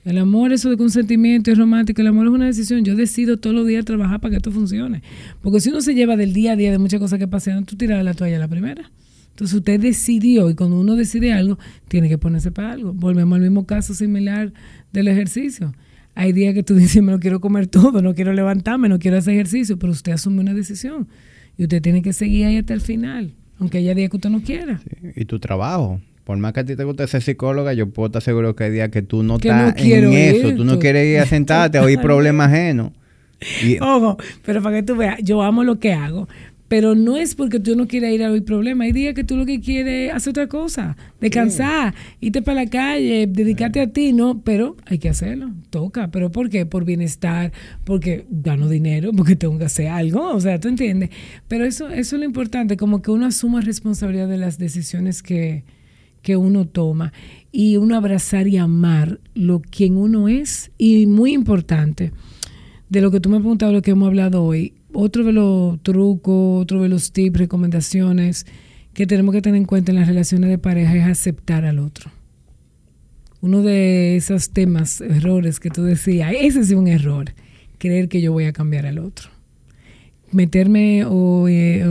el amor, eso de consentimiento es romántico, el amor es una decisión. Yo decido todos los días trabajar para que esto funcione. Porque si uno se lleva del día a día de muchas cosas que pasan, tú tiras la toalla la primera. Entonces usted decidió y cuando uno decide algo, tiene que ponerse para algo. Volvemos al mismo caso similar del ejercicio. Hay días que tú dices, me lo quiero comer todo, no quiero levantarme, no quiero hacer ejercicio, pero usted asume una decisión y usted tiene que seguir ahí hasta el final, aunque haya días que usted no quiera. Y tu trabajo por más que a ti te guste ser psicóloga, yo puedo estar seguro que hay días que tú no estás en eso, tú no quieres ir a sentarte a oír problemas ajenos. Ojo, pero para que tú veas, yo amo lo que hago, pero no es porque tú no quieras ir a oír problemas. Hay días que tú lo que quieres es hacer otra cosa, descansar, irte para la calle, dedicarte a ti, ¿no? Pero hay que hacerlo, toca. ¿Pero por qué? Por bienestar, porque gano dinero, porque tengo que hacer algo, o sea, ¿tú entiendes? Pero eso, eso es lo importante, como que uno asuma responsabilidad de las decisiones que, que uno toma. Y uno abrazar y amar lo quien uno es. Y muy importante de lo que tú me has preguntado, lo que hemos hablado hoy, otro de los trucos, otro de los tips, recomendaciones que tenemos que tener en cuenta en las relaciones de pareja es aceptar al otro. Uno de esos temas, errores que tú decías, ese es un error, creer que yo voy a cambiar al otro meterme o, eh,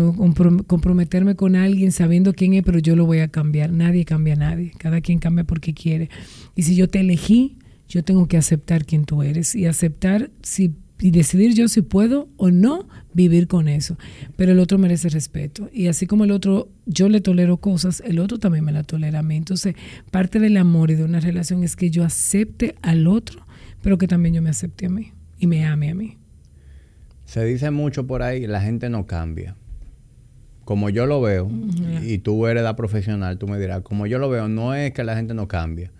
comprometerme con alguien sabiendo quién es, pero yo lo voy a cambiar. Nadie cambia a nadie. Cada quien cambia porque quiere. Y si yo te elegí, yo tengo que aceptar quién tú eres y aceptar si y decidir yo si puedo o no vivir con eso. Pero el otro merece respeto. Y así como el otro, yo le tolero cosas, el otro también me la tolera a mí. Entonces, parte del amor y de una relación es que yo acepte al otro, pero que también yo me acepte a mí y me ame a mí. Se dice mucho por ahí, la gente no cambia. Como yo lo veo, y tú eres la profesional, tú me dirás, como yo lo veo, no es que la gente no cambie.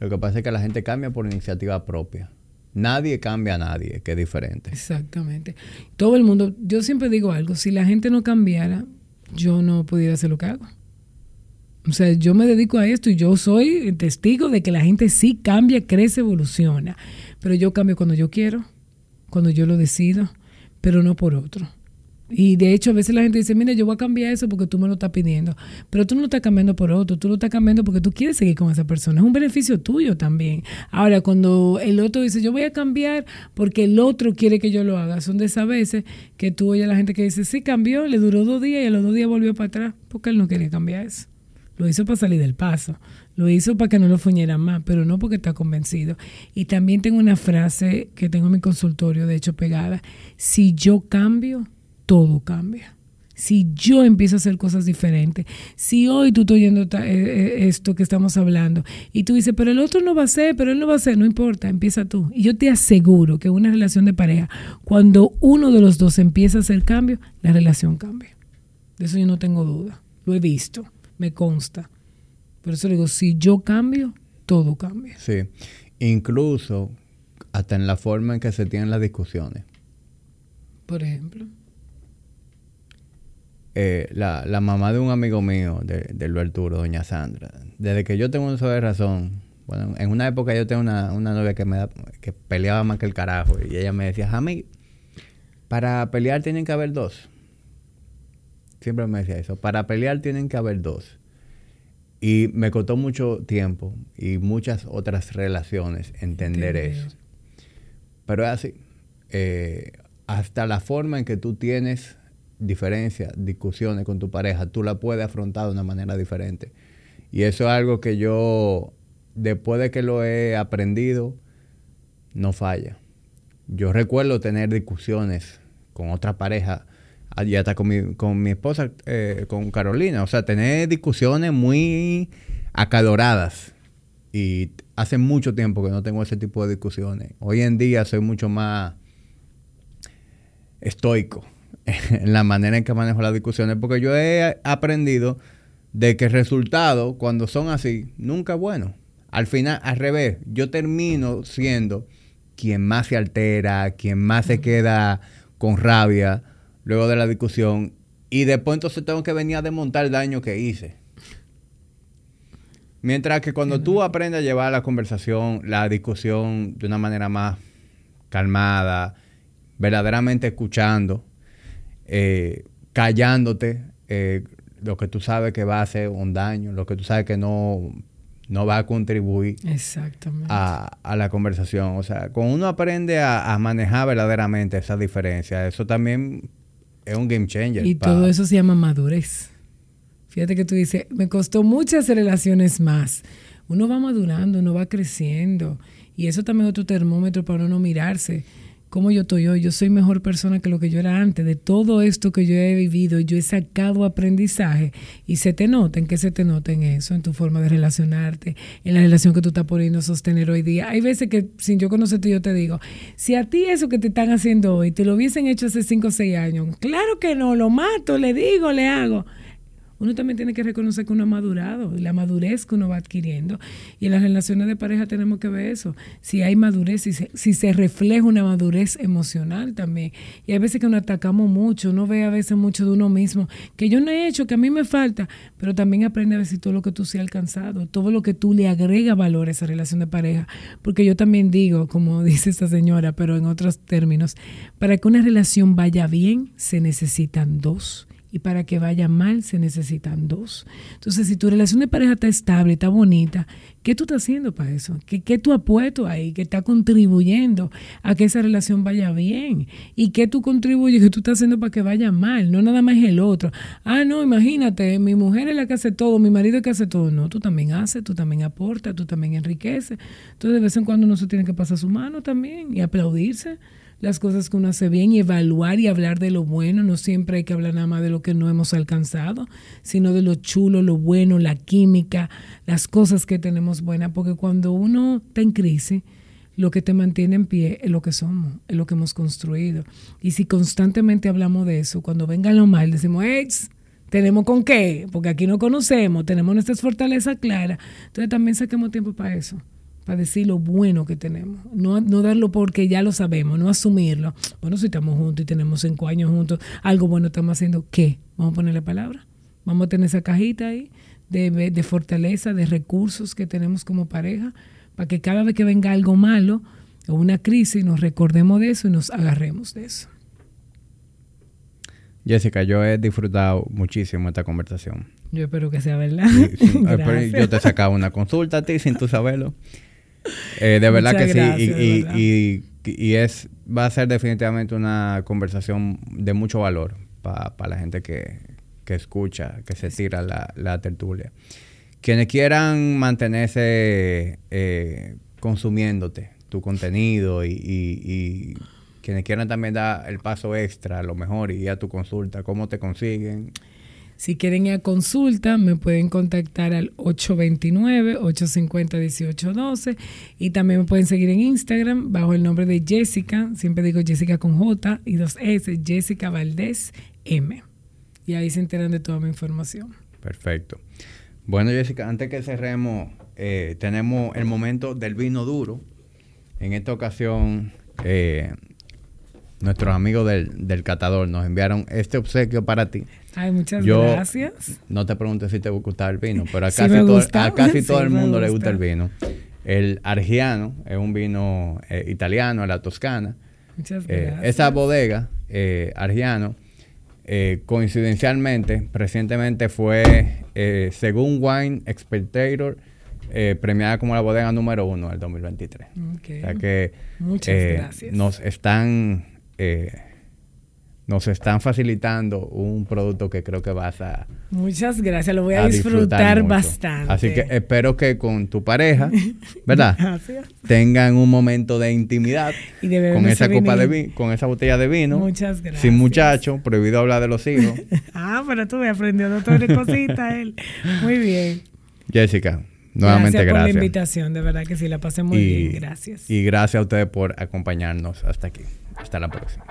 Lo que pasa es que la gente cambia por iniciativa propia. Nadie cambia a nadie, que es diferente. Exactamente. Todo el mundo, yo siempre digo algo, si la gente no cambiara, yo no pudiera hacer lo que hago. O sea, yo me dedico a esto y yo soy testigo de que la gente sí cambia, crece, evoluciona. Pero yo cambio cuando yo quiero, cuando yo lo decido pero no por otro. Y de hecho, a veces la gente dice, mira, yo voy a cambiar eso porque tú me lo estás pidiendo. Pero tú no lo estás cambiando por otro, tú lo estás cambiando porque tú quieres seguir con esa persona. Es un beneficio tuyo también. Ahora, cuando el otro dice, yo voy a cambiar porque el otro quiere que yo lo haga, son de esas veces que tú oyes a la gente que dice, sí, cambió, le duró dos días y a los dos días volvió para atrás porque él no quería cambiar eso. Lo hizo para salir del paso. Lo hizo para que no lo fuñeran más, pero no porque está convencido. Y también tengo una frase que tengo en mi consultorio, de hecho pegada. Si yo cambio, todo cambia. Si yo empiezo a hacer cosas diferentes, si hoy tú estás oyendo eh, eh, esto que estamos hablando y tú dices, pero el otro no va a ser, pero él no va a ser, no importa, empieza tú. Y yo te aseguro que una relación de pareja, cuando uno de los dos empieza a hacer cambio, la relación cambia. De eso yo no tengo duda. Lo he visto, me consta. Por eso digo, si yo cambio, todo cambia. Sí, incluso hasta en la forma en que se tienen las discusiones. Por ejemplo. Eh, la, mamá de un amigo mío, de, del Arturo, doña Sandra, desde que yo tengo uso de razón, bueno, en una época yo tengo una, novia que me que peleaba más que el carajo, y ella me decía, Jami, para pelear tienen que haber dos. Siempre me decía eso, para pelear tienen que haber dos. Y me costó mucho tiempo y muchas otras relaciones entender eso. Pero es así. Eh, hasta la forma en que tú tienes diferencias, discusiones con tu pareja, tú la puedes afrontar de una manera diferente. Y eso es algo que yo, después de que lo he aprendido, no falla. Yo recuerdo tener discusiones con otra pareja y hasta con mi, con mi esposa, eh, con Carolina. O sea, tener discusiones muy acaloradas. Y hace mucho tiempo que no tengo ese tipo de discusiones. Hoy en día soy mucho más estoico en la manera en que manejo las discusiones, porque yo he aprendido de que el resultado, cuando son así, nunca es bueno. Al final, al revés, yo termino siendo quien más se altera, quien más se queda con rabia, luego de la discusión, y después entonces tengo que venir a desmontar el daño que hice. Mientras que cuando tú aprendes a llevar la conversación, la discusión de una manera más calmada, verdaderamente escuchando, eh, callándote eh, lo que tú sabes que va a hacer un daño, lo que tú sabes que no, no va a contribuir A, la conversación. O sea, cuando uno aprende a, a manejar verdaderamente esa diferencia, eso también es un game changer. Y todo eso se llama madurez. Fíjate que tú dices, me costó muchas relaciones más. Uno va madurando, uno va creciendo. Y eso también es otro termómetro para uno mirarse cómo yo estoy hoy. Yo soy mejor persona que lo que yo era antes. De todo esto que yo he vivido, yo he sacado aprendizaje y se te nota, ¿en qué se te nota en eso? En tu forma de relacionarte, en la relación que tú estás poniendo a sostener hoy día. Hay veces que sin yo conocerte yo te digo, si a ti eso que te están haciendo hoy te lo hubiesen hecho hace 5 o 6 años, claro que no, lo mato, le digo, le hago uno también tiene que reconocer que uno ha madurado, la madurez que uno va adquiriendo. Y en las relaciones de pareja tenemos que ver eso. Si hay madurez, si se, si se refleja una madurez emocional también. Y hay veces que nos atacamos mucho, uno ve a veces mucho de uno mismo, que yo no he hecho, que a mí me falta, pero también aprende a ver si todo lo que tú sí has alcanzado, todo lo que tú le agrega valor a esa relación de pareja. Porque yo también digo, como dice esta señora, pero en otros términos, para que una relación vaya bien se necesitan dos Y para que vaya mal se necesitan dos. Entonces, si tu relación de pareja está estable, está bonita, ¿qué tú estás haciendo para eso? ¿Qué, qué tú apuesto ahí? ¿Qué está contribuyendo a que esa relación vaya bien? ¿Y qué tú contribuyes, que tú estás haciendo para que vaya mal? No nada más el otro. Ah, no, imagínate, mi mujer es la que hace todo, mi marido es que hace todo. No, tú también haces, tú también aportas, tú también enriqueces. Entonces, de vez en cuando uno se tiene que pasar su mano también y aplaudirse las cosas que uno hace bien y evaluar y hablar de lo bueno. No siempre hay que hablar nada más de lo que no hemos alcanzado, sino de lo chulo, lo bueno, la química, las cosas que tenemos buenas. Porque cuando uno está en crisis, lo que te mantiene en pie es lo que somos, es lo que hemos construido. Y si constantemente hablamos de eso, cuando venga lo mal, decimos, hey, tenemos con qué, porque aquí no conocemos, tenemos nuestras fortalezas claras. Entonces también saquemos tiempo para eso para decir lo bueno que tenemos. No, no darlo porque ya lo sabemos, no asumirlo. Bueno, si estamos juntos y tenemos cinco años juntos, algo bueno estamos haciendo, ¿qué? Vamos a ponerle palabra. Vamos a tener esa cajita ahí de, de fortaleza, de recursos que tenemos como pareja, para que cada vez que venga algo malo o una crisis, nos recordemos de eso y nos agarremos de eso. Jessica, yo he disfrutado muchísimo esta conversación. Yo espero que sea verdad. yo te he sacado una consulta a ti sin tú saberlo. Eh, de verdad que sí. Y, es, va a ser definitivamente una conversación de mucho valor para la gente que, escucha, que se tira la, tertulia. Quienes quieran mantenerse eh, consumiéndote tu contenido y, quienes quieran también dar el paso extra, a lo mejor, y a tu consulta, ¿cómo te consiguen? Si quieren ir a consulta, me pueden contactar al 829-850-1812 y también me pueden seguir en Instagram bajo el nombre de Jessica, siempre digo Jessica con J y dos S, Jessica Valdés M. Y ahí se enteran de toda mi información. Perfecto. Bueno, Jessica, antes que cerremos, eh, tenemos el momento del vino duro. En esta ocasión, eh, nuestros amigos del, del catador nos enviaron este obsequio para ti. Ay, muchas gracias. No te preguntes si te gusta el vino, pero a casi, todo, a casi todo el mundo le gusta el vino. El Argiano es un vino eh, italiano, la Toscana. Muchas eh, gracias. esa bodega, eh, Argiano, coincidencialmente, recientemente fue, según Wine Expectator, premiada como la bodega número uno del 2023. Okay. O sea que Muchas gracias. nos están nos están facilitando un producto que creo que vas a... Muchas gracias, lo voy a, disfrutar, bastante. Así que espero que con tu pareja, ¿verdad? Tengan un momento de intimidad con esa copa de vino, con esa botella de vino. Muchas gracias. Sin muchacho, prohibido hablar de los hijos. ah, pero tú me aprendió otra cosita él. Muy bien. Jessica, nuevamente gracias. Gracias por la invitación, de verdad que sí, la pasé muy bien. Gracias. Y gracias a ustedes por acompañarnos hasta aquí. Hasta la próxima.